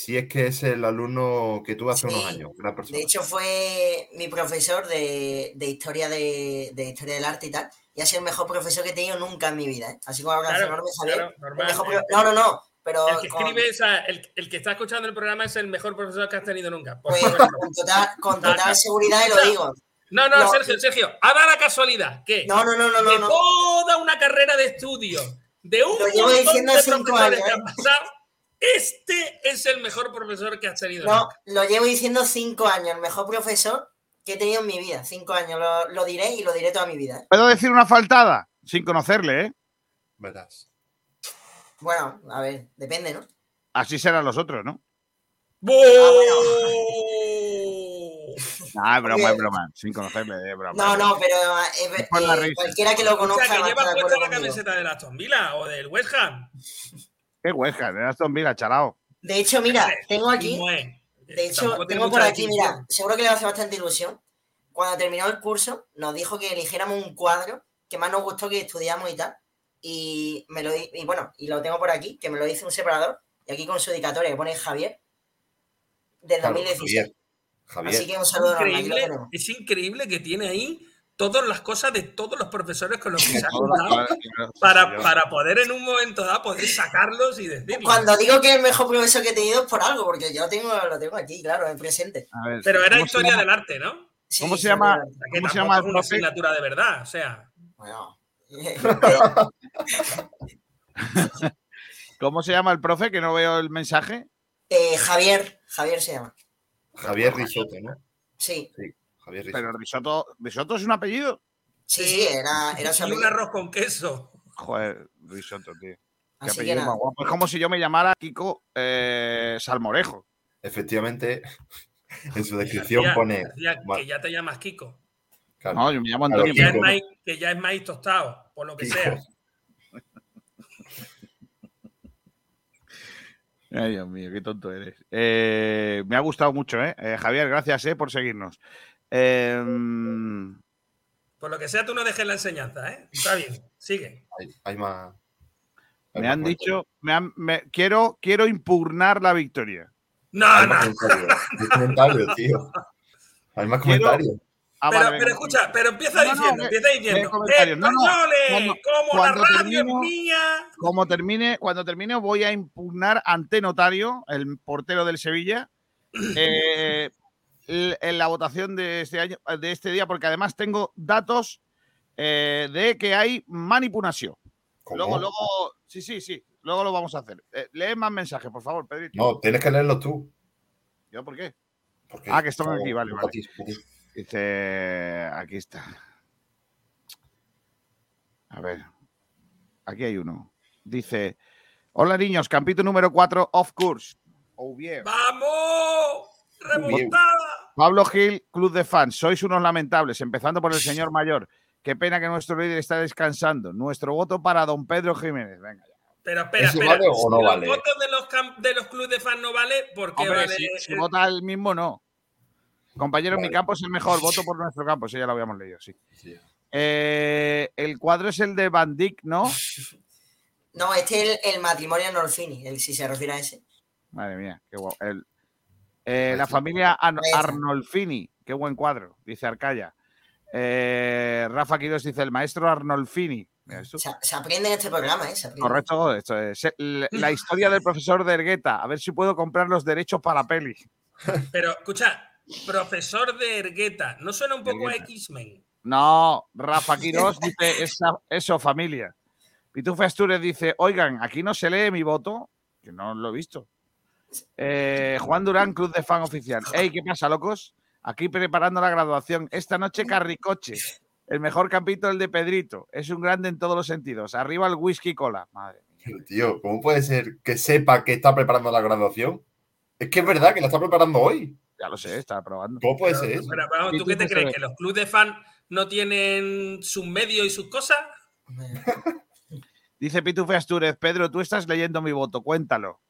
Si es que es el alumno que tuve hace unos años. Una persona. De hecho, fue mi profesor de, de historia de, de historia del arte y tal. Y ha sido el mejor profesor que he tenido nunca en mi vida. ¿eh? Así como abrazo Claro, enorme, Javier. claro, mejor eh. no, no, no. pero El que con, escribe, o sea, el, el que está escuchando el programa es el mejor profesor que has tenido nunca. Por pues, con total, con total seguridad y lo digo. No, no, Lo- Sergio, Sergio, ahora la casualidad que No, no, no, no, no, de no. toda una carrera de estudio, de un Lo llevo montón diciendo de cinco profesores años, que ¿eh? han pasado, este es el mejor profesor que has tenido. No, nunca. lo llevo diciendo cinco años, el mejor profesor que he tenido en mi vida. Cinco años, lo, lo diré y lo diré toda mi vida. ¿eh? ¿Puedo decir una faltada? Sin conocerle, ¿eh? Verás. Bueno, a ver, depende, ¿no? Así serán los otros, ¿no? Ah, es <laughs> broma, es broma. Sin conocerle, es broma. No, no, pero eh, eh, cualquiera que lo O conozca sea, que lleva puesta la conmigo. camiseta del Aston Villa o del West Ham. Qué hueja, de Aston Villa, chalao. De hecho, mira, <laughs> tengo aquí, de hecho, tengo por aquí, mira, seguro que le hace bastante ilusión. Cuando terminó el curso, nos dijo que eligiéramos un cuadro que más nos gustó que estudiamos y tal. Y me lo di- y bueno, y lo tengo por aquí, que me lo dice un separador, y aquí con su dedicatoria que pone Javier, del Claro, 2016. Javier. Javier. Así que un saludo enorme, aquí lo Increíble, tenemos. es increíble que tiene ahí todas las cosas de todos los profesores con los que se ha juntado para, para poder en un momento dado poder sacarlos y decirlo. Cuando digo que es el mejor profesor que he tenido es por algo, porque yo lo tengo, lo tengo aquí, claro, en presente. Ver, Pero era ¿cómo se historia del arte, ¿no? Sí, ¿Cómo se llama? ¿Cómo se llama es una asignatura de verdad, o sea. Bueno. <laughs> ¿Cómo se llama el profe? Que no veo el mensaje. Eh, Javier, Javier se llama. Javier Risotto, ¿no? Sí, Sí, Javier Risotto. Pero Risotto, ¿Risotto es un apellido? sí, sí, era, era su Y un apellido. arroz con queso. Joder, Risotto, tío. Qué Así que apellido nada. más guapo. Es como si yo me llamara Kiko eh, Salmorejo. Efectivamente, <laughs> en su descripción Decía- pone. que ya te llamas Kiko. claro, No, yo me llamo Claro, Antonio Que ya, es Kiko, ¿no? maíz, que ya es maíz tostado, por lo que Kiko. sea. <laughs> Ay, Dios mío, qué tonto eres. Eh, me ha gustado mucho, ¿eh? Eh, Javier, gracias eh, por seguirnos. Eh, Por lo que sea, tú no dejes la enseñanza, ¿eh? Está bien, sigue. Hay, hay más. hay me más han dicho, me han- me- quiero, quiero impugnar la victoria. No, Hay no. más comentarios. Hay comentarios, <laughs> tío. Hay más Quiero- comentarios. Ah, pero, vale, pero venga. escucha, pero empieza No, no, diciendo, ve- empieza diciendo. No, no, ¡Españoles! cuando- ¡Como la radio es mía! Como termine, cuando termine, voy a impugnar ante notario, el portero del Sevilla, <clears throat> eh, en la votación de este año, de este día, porque además tengo datos eh, de que hay manipulación. ¿Cómo? Luego, luego, sí, sí, sí, luego lo vamos a hacer. Eh, lee más mensajes, por favor, Pedrito. No, tienes que leerlos tú. ¿Yo por qué? Porque Ah, que están son- aquí, vale, vale. ti, aquí está. A ver, aquí hay uno. Dice, hola niños, capítulo número 4, off course. Oh, bien. ¡Vamos! ¡Remontada! Pablo Gil, Club de Fans, sois unos lamentables, empezando por el señor mayor. Qué pena que nuestro líder está descansando. Nuestro voto para don Pedro Jiménez. Venga, ya. Pero espera, ¿Eso espera. vale o no si vale? los votos de los, de los clubes de fans no vale, ¿por qué Hombre, vale? si, vota el mismo, no. Compañero, mi campo es el mejor. Voto por nuestro campo. Eso ya lo habíamos leído, sí. Sí. Eh, el cuadro es el de Van Dijk, ¿no? No, este es el, el matrimonio Norfini, el, si se refiere a ese. Madre mía, qué guapo. El- eh, la familia Ar- Ahí está. Arnolfini, qué buen cuadro, dice Arcaya. Eh, Rafa Quiroz dice el maestro Arnolfini. Se, se aprende en este programa, ¿eh? Se. Correcto, esto es el- la <laughs> historia del profesor de Ergueta. A ver si puedo comprar los derechos para la peli. <laughs> Pero, escucha, profesor de Ergueta, ¿no suena un poco a. X-Men? No, Rafa Quirós dice <laughs> esa- eso, familia. Pitufe Astures dice, oigan, aquí no se lee mi voto, que no lo he visto. Eh, Juan Durán, Cruz de Fan Oficial. Ey, ¿qué pasa, locos? Aquí preparando la graduación. Esta noche Carricoche. El mejor capítulo el de Pedrito. Es un grande en todos los sentidos. Arriba el whisky cola. Madre mía. Tío, ¿cómo puede ser que sepa que está preparando la graduación? Es que es verdad que la está preparando hoy. Ya lo sé, estaba probando. ¿Cómo puede ser ¿tú tú qué te crees? sabes? ¿Que los clubes de fans no tienen sus medios y sus cosas? Dice Pitufe Astúrez, Pedro, tú estás leyendo mi voto, cuéntalo.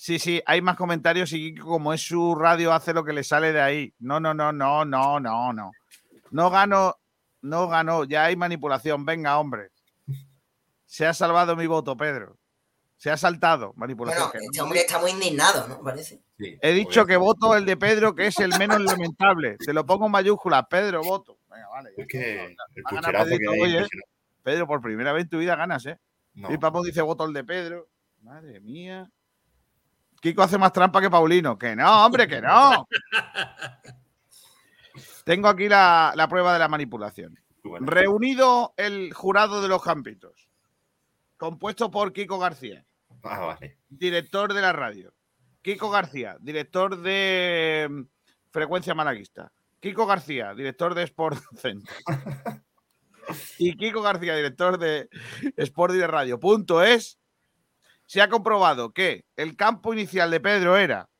Sí, sí, hay más comentarios y como es su radio hace lo que le sale de ahí. No, no, no, no, no, no, no. No gano, no ganó, ya hay manipulación. Venga, hombre. Se ha salvado mi voto, Pedro. Se ha saltado manipulación. Bueno, que no. este hombre está muy indignado, ¿no? Parece. He dicho que voto el de Pedro, que es el menos lamentable. Te lo pongo en mayúsculas, Pedro, voto. Venga, vale. Es que el Va a ganar pucherazo que Pedrito ¿eh? impresionante. Pedro, por primera vez en tu vida ganas, ¿eh? No. Y Papo dice voto el de Pedro. Madre mía. Kiko hace más trampa que Paulino. Que no, hombre, que no. <laughs> Tengo aquí la, la prueba de la manipulación. Reunido el jurado de los campitos, compuesto por Kiko García, Ah, vale. director de la radio. Kiko García, director de mm, Frecuencia Malaguista. Kiko García, director de Sport Center. <laughs> y Kiko García, director de Sport y de Radio. Punto es. Se ha comprobado que el campo inicial de Pedro era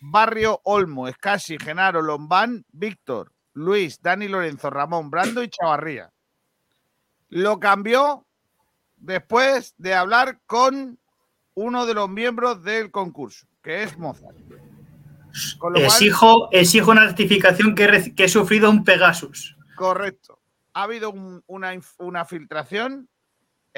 Barrio Olmo, Escasi, Genaro, Lombán, Víctor, Luis, Dani Lorenzo, Ramón, Brando y Chavarría. Lo cambió después de hablar con uno de los miembros del concurso, que es Mozart. Con lo cual- Exijo, exijo una rectificación que he, reci- que he sufrido un Pegasus. Correcto. Ha habido un- una, una filtración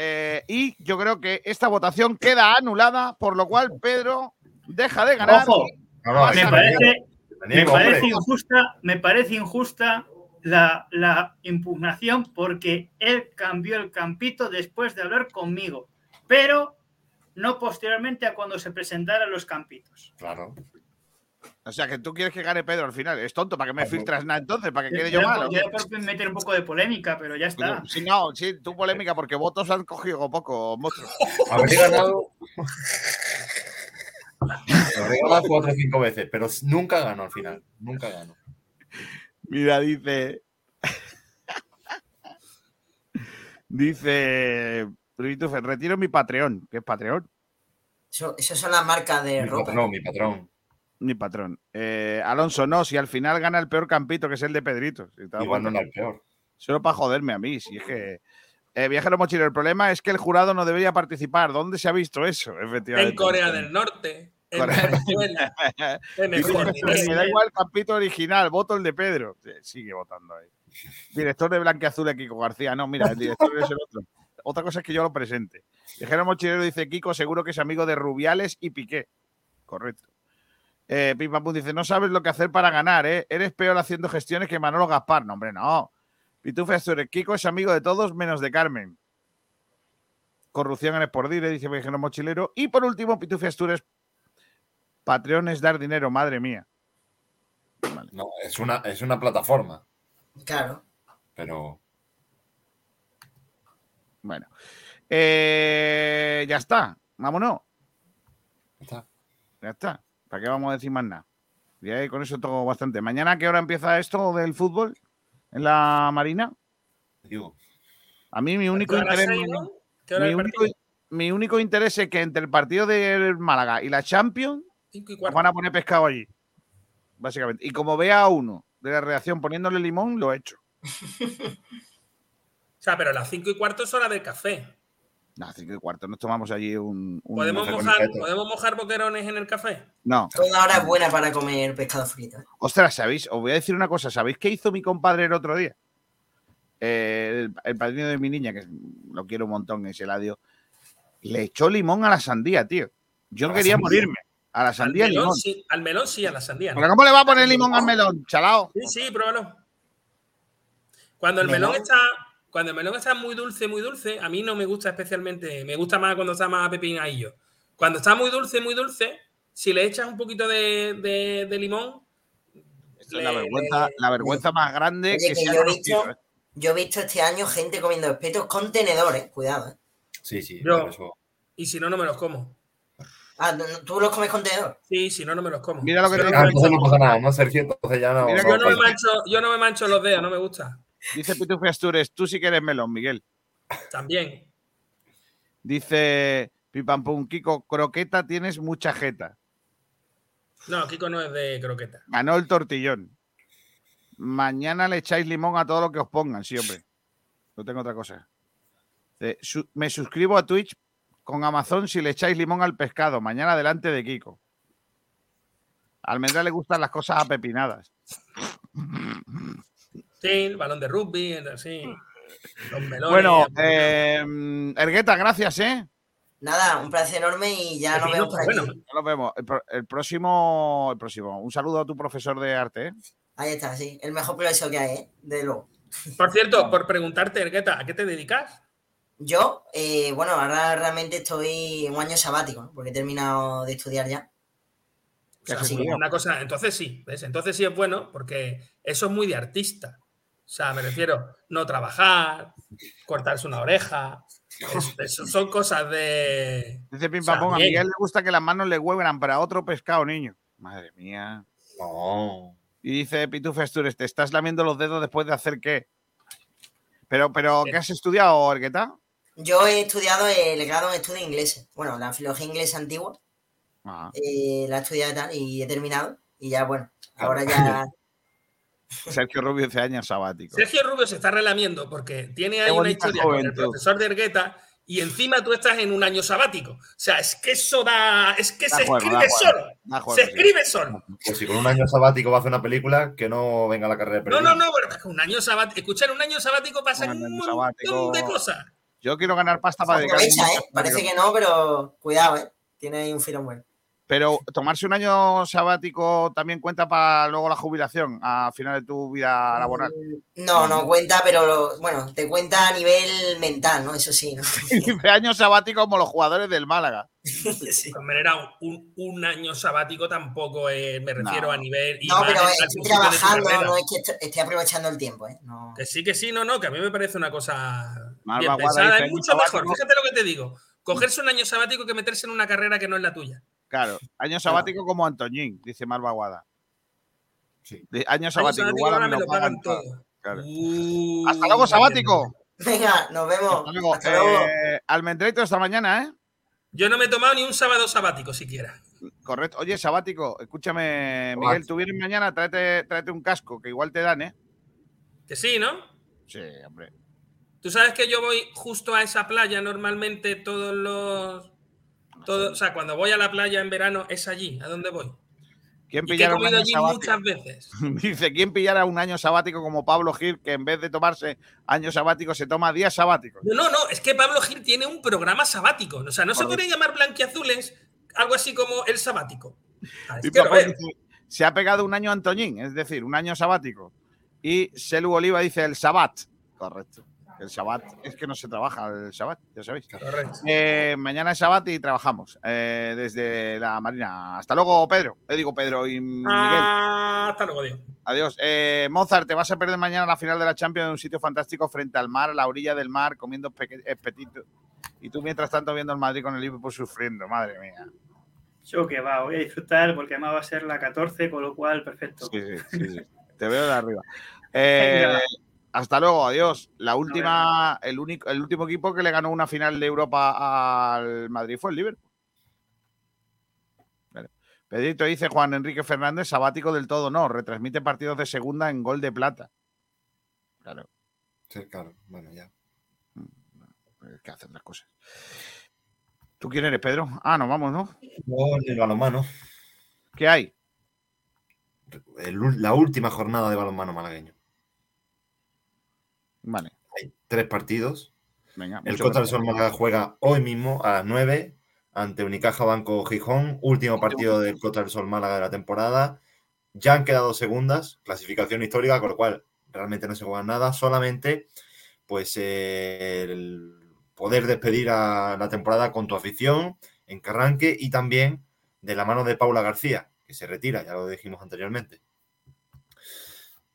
eh, y yo creo que esta votación queda anulada, por lo cual Pedro deja de ganar. Ojo, No, no, me parece, me injusta, me parece injusta la, la impugnación porque él cambió el campito después de hablar conmigo, pero no posteriormente a cuando se presentaran los campitos. Claro. O sea, que tú quieres que gane Pedro al final. Es tonto, ¿para qué me filtras nada entonces? ¿Para que quede yo Era mal? por- meter un poco de polémica, pero ya está. Sí, no, sí, tú polémica, porque votos han cogido poco, monstruo. <laughs> Habría ganado. Habría ganado cuatro o cinco veces, pero nunca ganó al final. Nunca ganó. Mira, dice. dice. Retiro mi Patreon. ¿Qué es Patreon? Eso, eso son las marcas de Mi ropa. patrón, mi patrón. Mi patrón. Eh, Alonso, no, si al final gana el peor campito, que es el de Pedrito. Si Igual no el peor. Solo para joderme a mí, si es que. Eh, viajero mochilero, el problema es que el jurado no debería participar. ¿Dónde se ha visto eso? Efectivamente. En Corea del Norte, en Venezuela, en <laughs> Me da igual el campito original, voto el de Pedro. Sigue votando ahí. Director de Blanqueazul, Kiko García. No, mira, el director es el otro. Otra cosa es que yo lo presente. Viajero mochilero dice Kiko, seguro que es amigo de Rubiales y Piqué. Correcto. Eh, Pim Pam Pum dice, no sabes lo que hacer para ganar, ¿eh? Eres peor haciendo gestiones que Manolo Gaspar. No, hombre, no. Pitufe Astures, Kiko es amigo de todos menos de Carmen. Corrupción en Espordire, dice Viajero Mochilero. Y por último, Pitufe Astures, Patreon es dar dinero, madre mía. No, es una, es una plataforma, Claro. pero Bueno. Eh, ya está. Vámonos. ya está. Ya está. ¿Para qué vamos a decir más nada? Y ahí con eso todo bastante. ¿Mañana qué hora empieza esto del fútbol? ¿En la Marina? Digo, A mí mi único ¿Qué hora interés. Mi único, partido? mi único interés es que entre el partido del Málaga y la Champions y van a poner pescado allí. Básicamente. Y como vea a uno de la reacción poniéndole limón, lo he hecho. <laughs> O sea, pero las cinco y cuarto es hora del café. No, cinco y cuarto. Nos tomamos allí un. un- ¿Podemos mojar, ¿Podemos mojar boquerones en el café? No. Toda hora es buena para comer pescado frito. Ostras, ¿sabéis? Os voy a decir una cosa. ¿Sabéis qué hizo mi compadre el otro día? Eh, el, el padrino de mi niña, que lo quiero un montón, es Eladio, le echó limón a la sandía, tío. Yo ¿A la quería sandía? morirme. A la Al sandía melón, limón. sí, al melón sí, a la sandía. no. ¿Pero cómo le va a poner limón al melón, chalao? Sí, sí, pruébalo. Cuando el melón está, cuando el melón está muy dulce, muy dulce, a mí no me gusta especialmente. Me gusta más cuando está más pepinadillo. Cuando está muy dulce, muy dulce, si le echas un poquito de, de- de limón, es la le- vergüenza, la vergüenza más grande que que se ha yo he visto, ¿eh? yo he visto este año gente comiendo espetos con tenedores. Cuidado, ¿eh? sí, sí. Yo- eso- y si no, no me los como. Ah, ¿tú- ¿tú los comes con tenedor? Sí, si no, no me los como. Mira lo que te no Ah, entonces no pasa nada, ¿no, Sergio? Entonces ya no. Mira no yo, no me mancho, yo no me mancho los dedos, no me gusta. Dice Pitufi Astures, tú sí que eres melón, Miguel. También. Dice Pipampum, Kiko, croqueta tienes mucha jeta. No, Kiko no es de croqueta. Ganó el tortillón. Mañana le echáis limón a todo lo que os pongan, sí, hombre. No tengo otra cosa. Eh, su- me suscribo a Twitch con Amazon si le echáis limón al pescado. Mañana delante de Kiko. Almendra le gustan las cosas apepinadas. Sí, el balón de rugby, el- sí. Los melones. Bueno, eh, Ergueta, gracias, ¿eh? Nada, un placer enorme y ya nos vemos por aquí. Ya nos vemos. El, próximo, el próximo. Un saludo a tu profesor de arte, ¿eh? Ahí está, sí. El mejor profesor que hay, ¿eh? De luego. Por cierto, por preguntarte, Ergueta, ¿a qué te dedicas? Yo, eh, bueno, ahora realmente estoy en un año sabático, ¿no? porque he terminado de estudiar ya. O sea, Sí, sí, sí. una cosa, entonces sí, ¿ves? Entonces sí es bueno porque eso es muy de artista. O sea, me refiero, no trabajar, cortarse una oreja. es- eso son cosas de. Dice Pim O sea, Pam Pum, a. Miguel le gusta que las manos le huevan para otro pescado, niño. Madre mía. No. Y dice Pitufo Astures, ¿te estás lamiendo los dedos después de hacer qué? Pero, pero, ¿qué has estudiado, Ergueta? Yo he estudiado el grado en estudios ingleses. Bueno, la filología inglesa antigua. Ah, eh, la he estudiado y tal y he terminado. Y ya, bueno, ahora ya. <laughs> Sergio Rubio dice años sabático. Sergio Rubio se está relamiendo porque tiene ahí una historia con el profesor de Ergueta y encima tú estás en un año sabático. O sea, es que eso da. Es que Da se juego, escribe solo. juego, se sí. escribe solo. Pues si con un año sabático va a hacer una película, que no venga a la carrera de No, periodismo. no, no, pero es que un año sabático. Escuchar, un año sabático pasan un montón sabático. de cosas. Yo quiero ganar pasta para dedicarme ¿eh? Parece que no, pero cuidado, ¿eh? Tiene ahí un filón bueno. Pero tomarse un año sabático también cuenta para luego la jubilación, a final de tu vida laboral. No, no cuenta, pero lo- bueno, te cuenta a nivel mental, ¿no? Eso sí, ¿no? <laughs> Año sabático como los jugadores del Málaga. <laughs> Hombre, era un, un año sabático tampoco, eh, me refiero No. a nivel. y No, pero al estoy trabajando, no es que est- esté aprovechando el tiempo, ¿eh? No. Que sí, que sí, no, no, que a mí me parece una cosa Malva bien pensada. Es mucho mejor. Fíjate lo que te digo. Cogerse un año sabático que meterse en una carrera que no es la tuya. Claro, año sabático como Antoñín, dice Malva Guada. De- Año sabático, sabático igual a ahora mí me lo pagan pagan todo. Claro. Uh, Hasta luego, sabático. Venga, nos vemos. Hasta luego. Hasta luego. Eh, Almendrito esta mañana, ¿eh? Yo no me he tomado ni un sábado sabático siquiera. Correcto. Oye, sabático, escúchame, Miguel, tú vienes mañana, tráete, tráete un casco, que igual te dan, ¿eh? Que sí, ¿no? Sí, hombre. Tú sabes que yo voy justo a esa playa normalmente todos los. Todo- o sea, cuando voy a la playa en verano es allí, a donde voy. ¿Quién pillara un año allí sabático? muchas veces. <laughs> Dice, ¿quién pillara un año sabático como Pablo Gil, que en vez de tomarse año sabático se toma días sabáticos? No, no, no, es que Pablo Gil tiene un programa sabático. O sea, no se puede llamar blanquiazules algo así como el sabático. Ah, es que dice, se ha pegado un año Antoñín, es decir, un año sabático. Y Selu Oliva dice el sabat. Correcto. El sabat es que no se trabaja el sabat, ya sabéis. Correcto. Eh, mañana es sabat y trabajamos eh, desde la Marina. Hasta luego, Pedro. Le digo Pedro y Miguel. Ah, hasta luego, Dios. Adiós. Eh, Mozart, te vas a perder mañana la final de la Champions en un sitio fantástico frente al mar, a la orilla del mar, comiendo espetitos. Y tú, mientras tanto, viendo el Madrid con el Liverpool sufriendo. Madre mía. Yo que va, voy a disfrutar porque además va a ser la 14, con lo cual perfecto. Sí, sí, sí, sí. Te veo de arriba. <laughs> Eh. Hasta luego, adiós. La última, el único, el último equipo que le ganó una final de Europa al Madrid fue el Liverpool. Vale. Pedrito dice Juan Enrique Fernández, sabático del todo no, retransmite partidos de segunda en gol de plata. Claro, Sí, claro. Bueno, ya. es que hacen las cosas. ¿Tú quién eres, Pedro? Ah, nos vamos, ¿no? Gol del balonmano. ¿Qué hay? El la última jornada de balonmano malagueño. Vale. Hay tres partidos. Venga, El Costa del Málaga juega hoy mismo a las 9 ante Unicaja Banco Gijón. Último partido del Costa del Sol Málaga de la temporada. Ya han quedado segundas, clasificación histórica, con lo cual realmente no se juega nada. Solamente pues eh, el poder despedir a la temporada con tu afición en Carranque y también de la mano de Paula García, que se retira, ya lo dijimos anteriormente.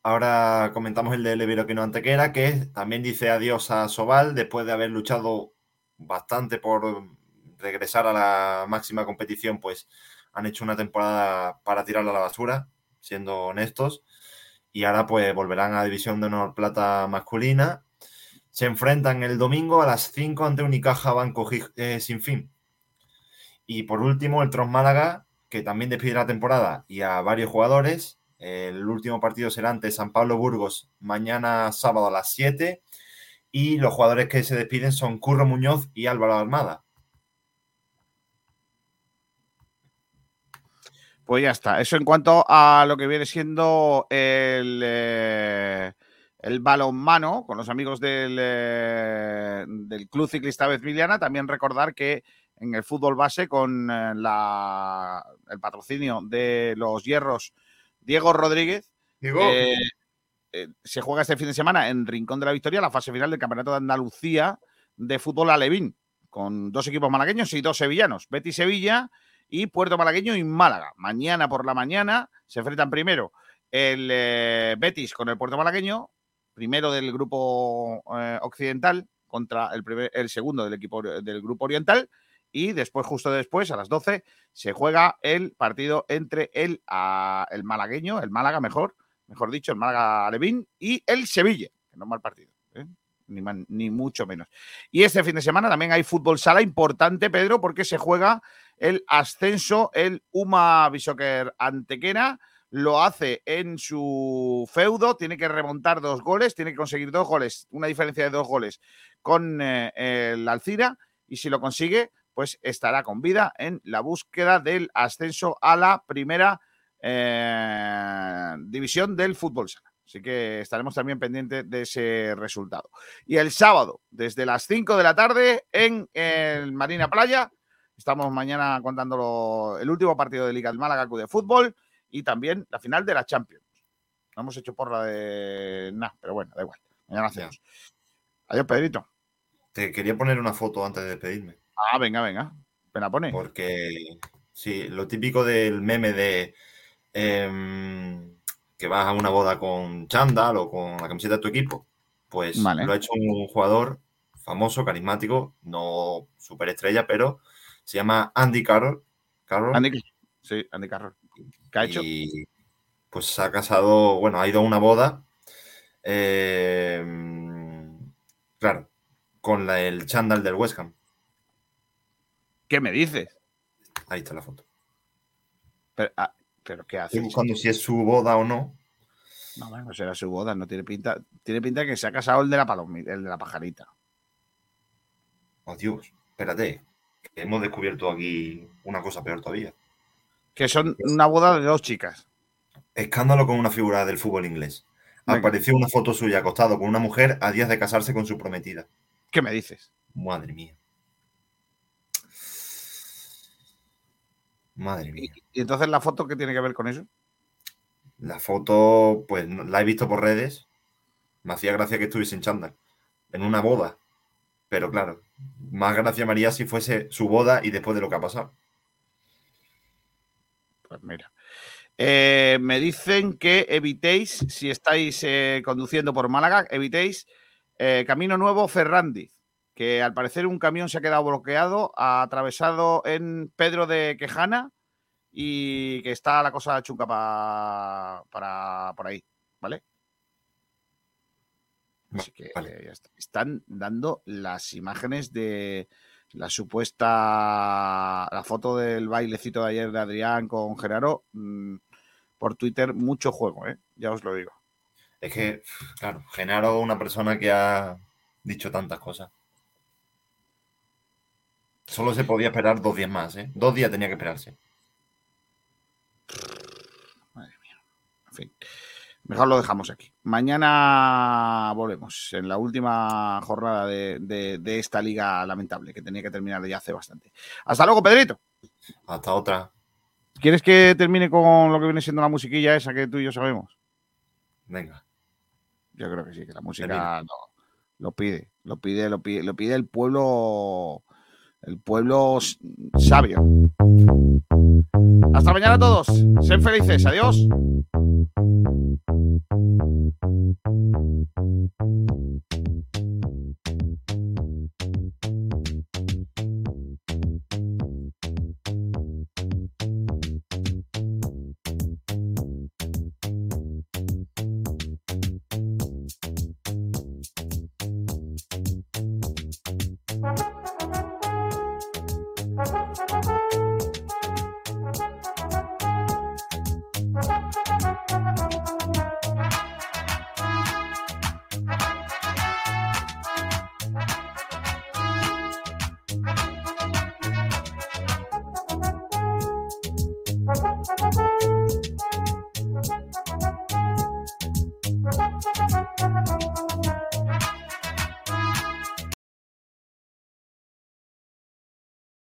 Ahora comentamos el de Leveroquino Antequera, que también dice adiós a Sobal después de haber luchado bastante por regresar a la máxima competición, pues han hecho una temporada para tirarla a la basura, siendo honestos, y ahora pues volverán a División de Honor Plata masculina. Se enfrentan el domingo a las 5 ante Unicaja Banco eh, Sin Fin. Y por último, el Tros Málaga, que también despide la temporada y a varios jugadores. El último partido será ante San Pablo Burgos mañana sábado a las 7. Y los jugadores que se despiden son Curro Muñoz y Álvaro Armada. Pues ya está. Eso en cuanto a lo que viene siendo el, eh, el balonmano con los amigos del, eh, del Club Ciclista Vezmiliana. También recordar que en el fútbol base con eh, la- el patrocinio de los hierros Diego Rodríguez. Diego. eh, eh, se juega este fin de semana en Rincón de la Victoria, la fase final del Campeonato de Andalucía de fútbol alevín, con dos equipos malagueños y dos sevillanos, Betis Sevilla y Puerto Malagueño y Málaga. Mañana por la mañana se enfrentan primero el eh, Betis con el Puerto Malagueño, primero del grupo occidental contra el, primer- el segundo del equipo del grupo oriental y después, justo después, a las 12, se juega el partido entre el, ah, el malagueño, el Málaga mejor, mejor dicho, el Málaga Alevín y el Sevilla, que no es mal partido, ¿eh? ni, ni mucho menos. Y este fin de semana también hay fútbol sala importante, Pedro, porque se juega el ascenso, el Uma Bishoker Antequera, lo hace en su feudo, tiene que remontar dos goles, tiene que conseguir dos goles, una diferencia de dos goles con eh, el Alcira, y si lo consigue, pues estará con vida en la búsqueda del ascenso a la primera eh, división del fútbol sala. Así que estaremos también pendientes de ese resultado. Y el sábado, desde las 5 de la tarde, en el Marina Playa, estamos mañana contando el último partido de Liga del Málaga Club de Fútbol y también la final de la Champions. No hemos hecho porra de nada, pero bueno, da igual. Mañana hacemos. Adiós, Pedrito. Te quería poner una foto antes de despedirme. Ah, venga, venga. Me la pone. Porque, sí, lo típico del meme de em, que vas a una boda con chándal o con la camiseta de tu equipo. Pues Vale. lo ha hecho un jugador famoso, carismático, no superestrella, pero se llama Andy Carroll. Carroll Andy, sí, Andy Carroll. ¿Qué ha hecho? Y pues se ha casado, bueno, ha ido a una boda. em, claro, con la- el chándal del West Ham. ¿Qué me dices? Ahí está la foto. Pero, ah, ¿pero qué hace? Estoy buscando si es su boda o no. No, bueno, será su boda, no tiene pinta. Tiene pinta que se ha casado el de la palomita, el de la pajarita. Oh, Dios, espérate. que hemos descubierto aquí una cosa peor todavía. Que son una boda de dos chicas. Escándalo con una figura del fútbol inglés. Venga. Apareció una foto suya acostado con una mujer a días de casarse con su prometida. ¿Qué me dices? Madre mía. Madre mía. ¿Y entonces la foto qué tiene que ver con eso? La foto, pues la he visto por redes. Me hacía gracia que estuviese en chándal. En una boda. Pero claro, más gracia María si fuese su boda y después de lo que ha pasado. Pues mira. Eh, me dicen que evitéis, si estáis eh, conduciendo por Málaga, evitéis eh, Camino Nuevo Ferrandiz, que al parecer un camión se ha quedado bloqueado, ha atravesado en Pedro de Quejana y que está la cosa chunga pa- para por ahí, ¿vale? Así que ya está. están dando las imágenes de la supuesta la foto del bailecito de ayer de Adrián con Genaro mm, por Twitter mucho juego, ¿eh? ya os lo digo. Es que, claro, Genaro, una persona que ha dicho tantas cosas. Solo se podía esperar dos días más, ¿eh? Dos días tenía que esperarse. En fin, mejor lo dejamos aquí. Mañana volvemos en la última jornada de, de- de esta liga lamentable que tenía que terminar ya hace bastante. Hasta luego, Pedrito. Hasta otra. ¿Quieres que termine con lo que viene siendo la musiquilla esa que tú y yo sabemos? Venga. Yo creo que sí, que la música lo, lo pide, lo pide, lo pide, lo pide el pueblo, el pueblo sabio. Hasta mañana a todos. Sed felices. Adiós.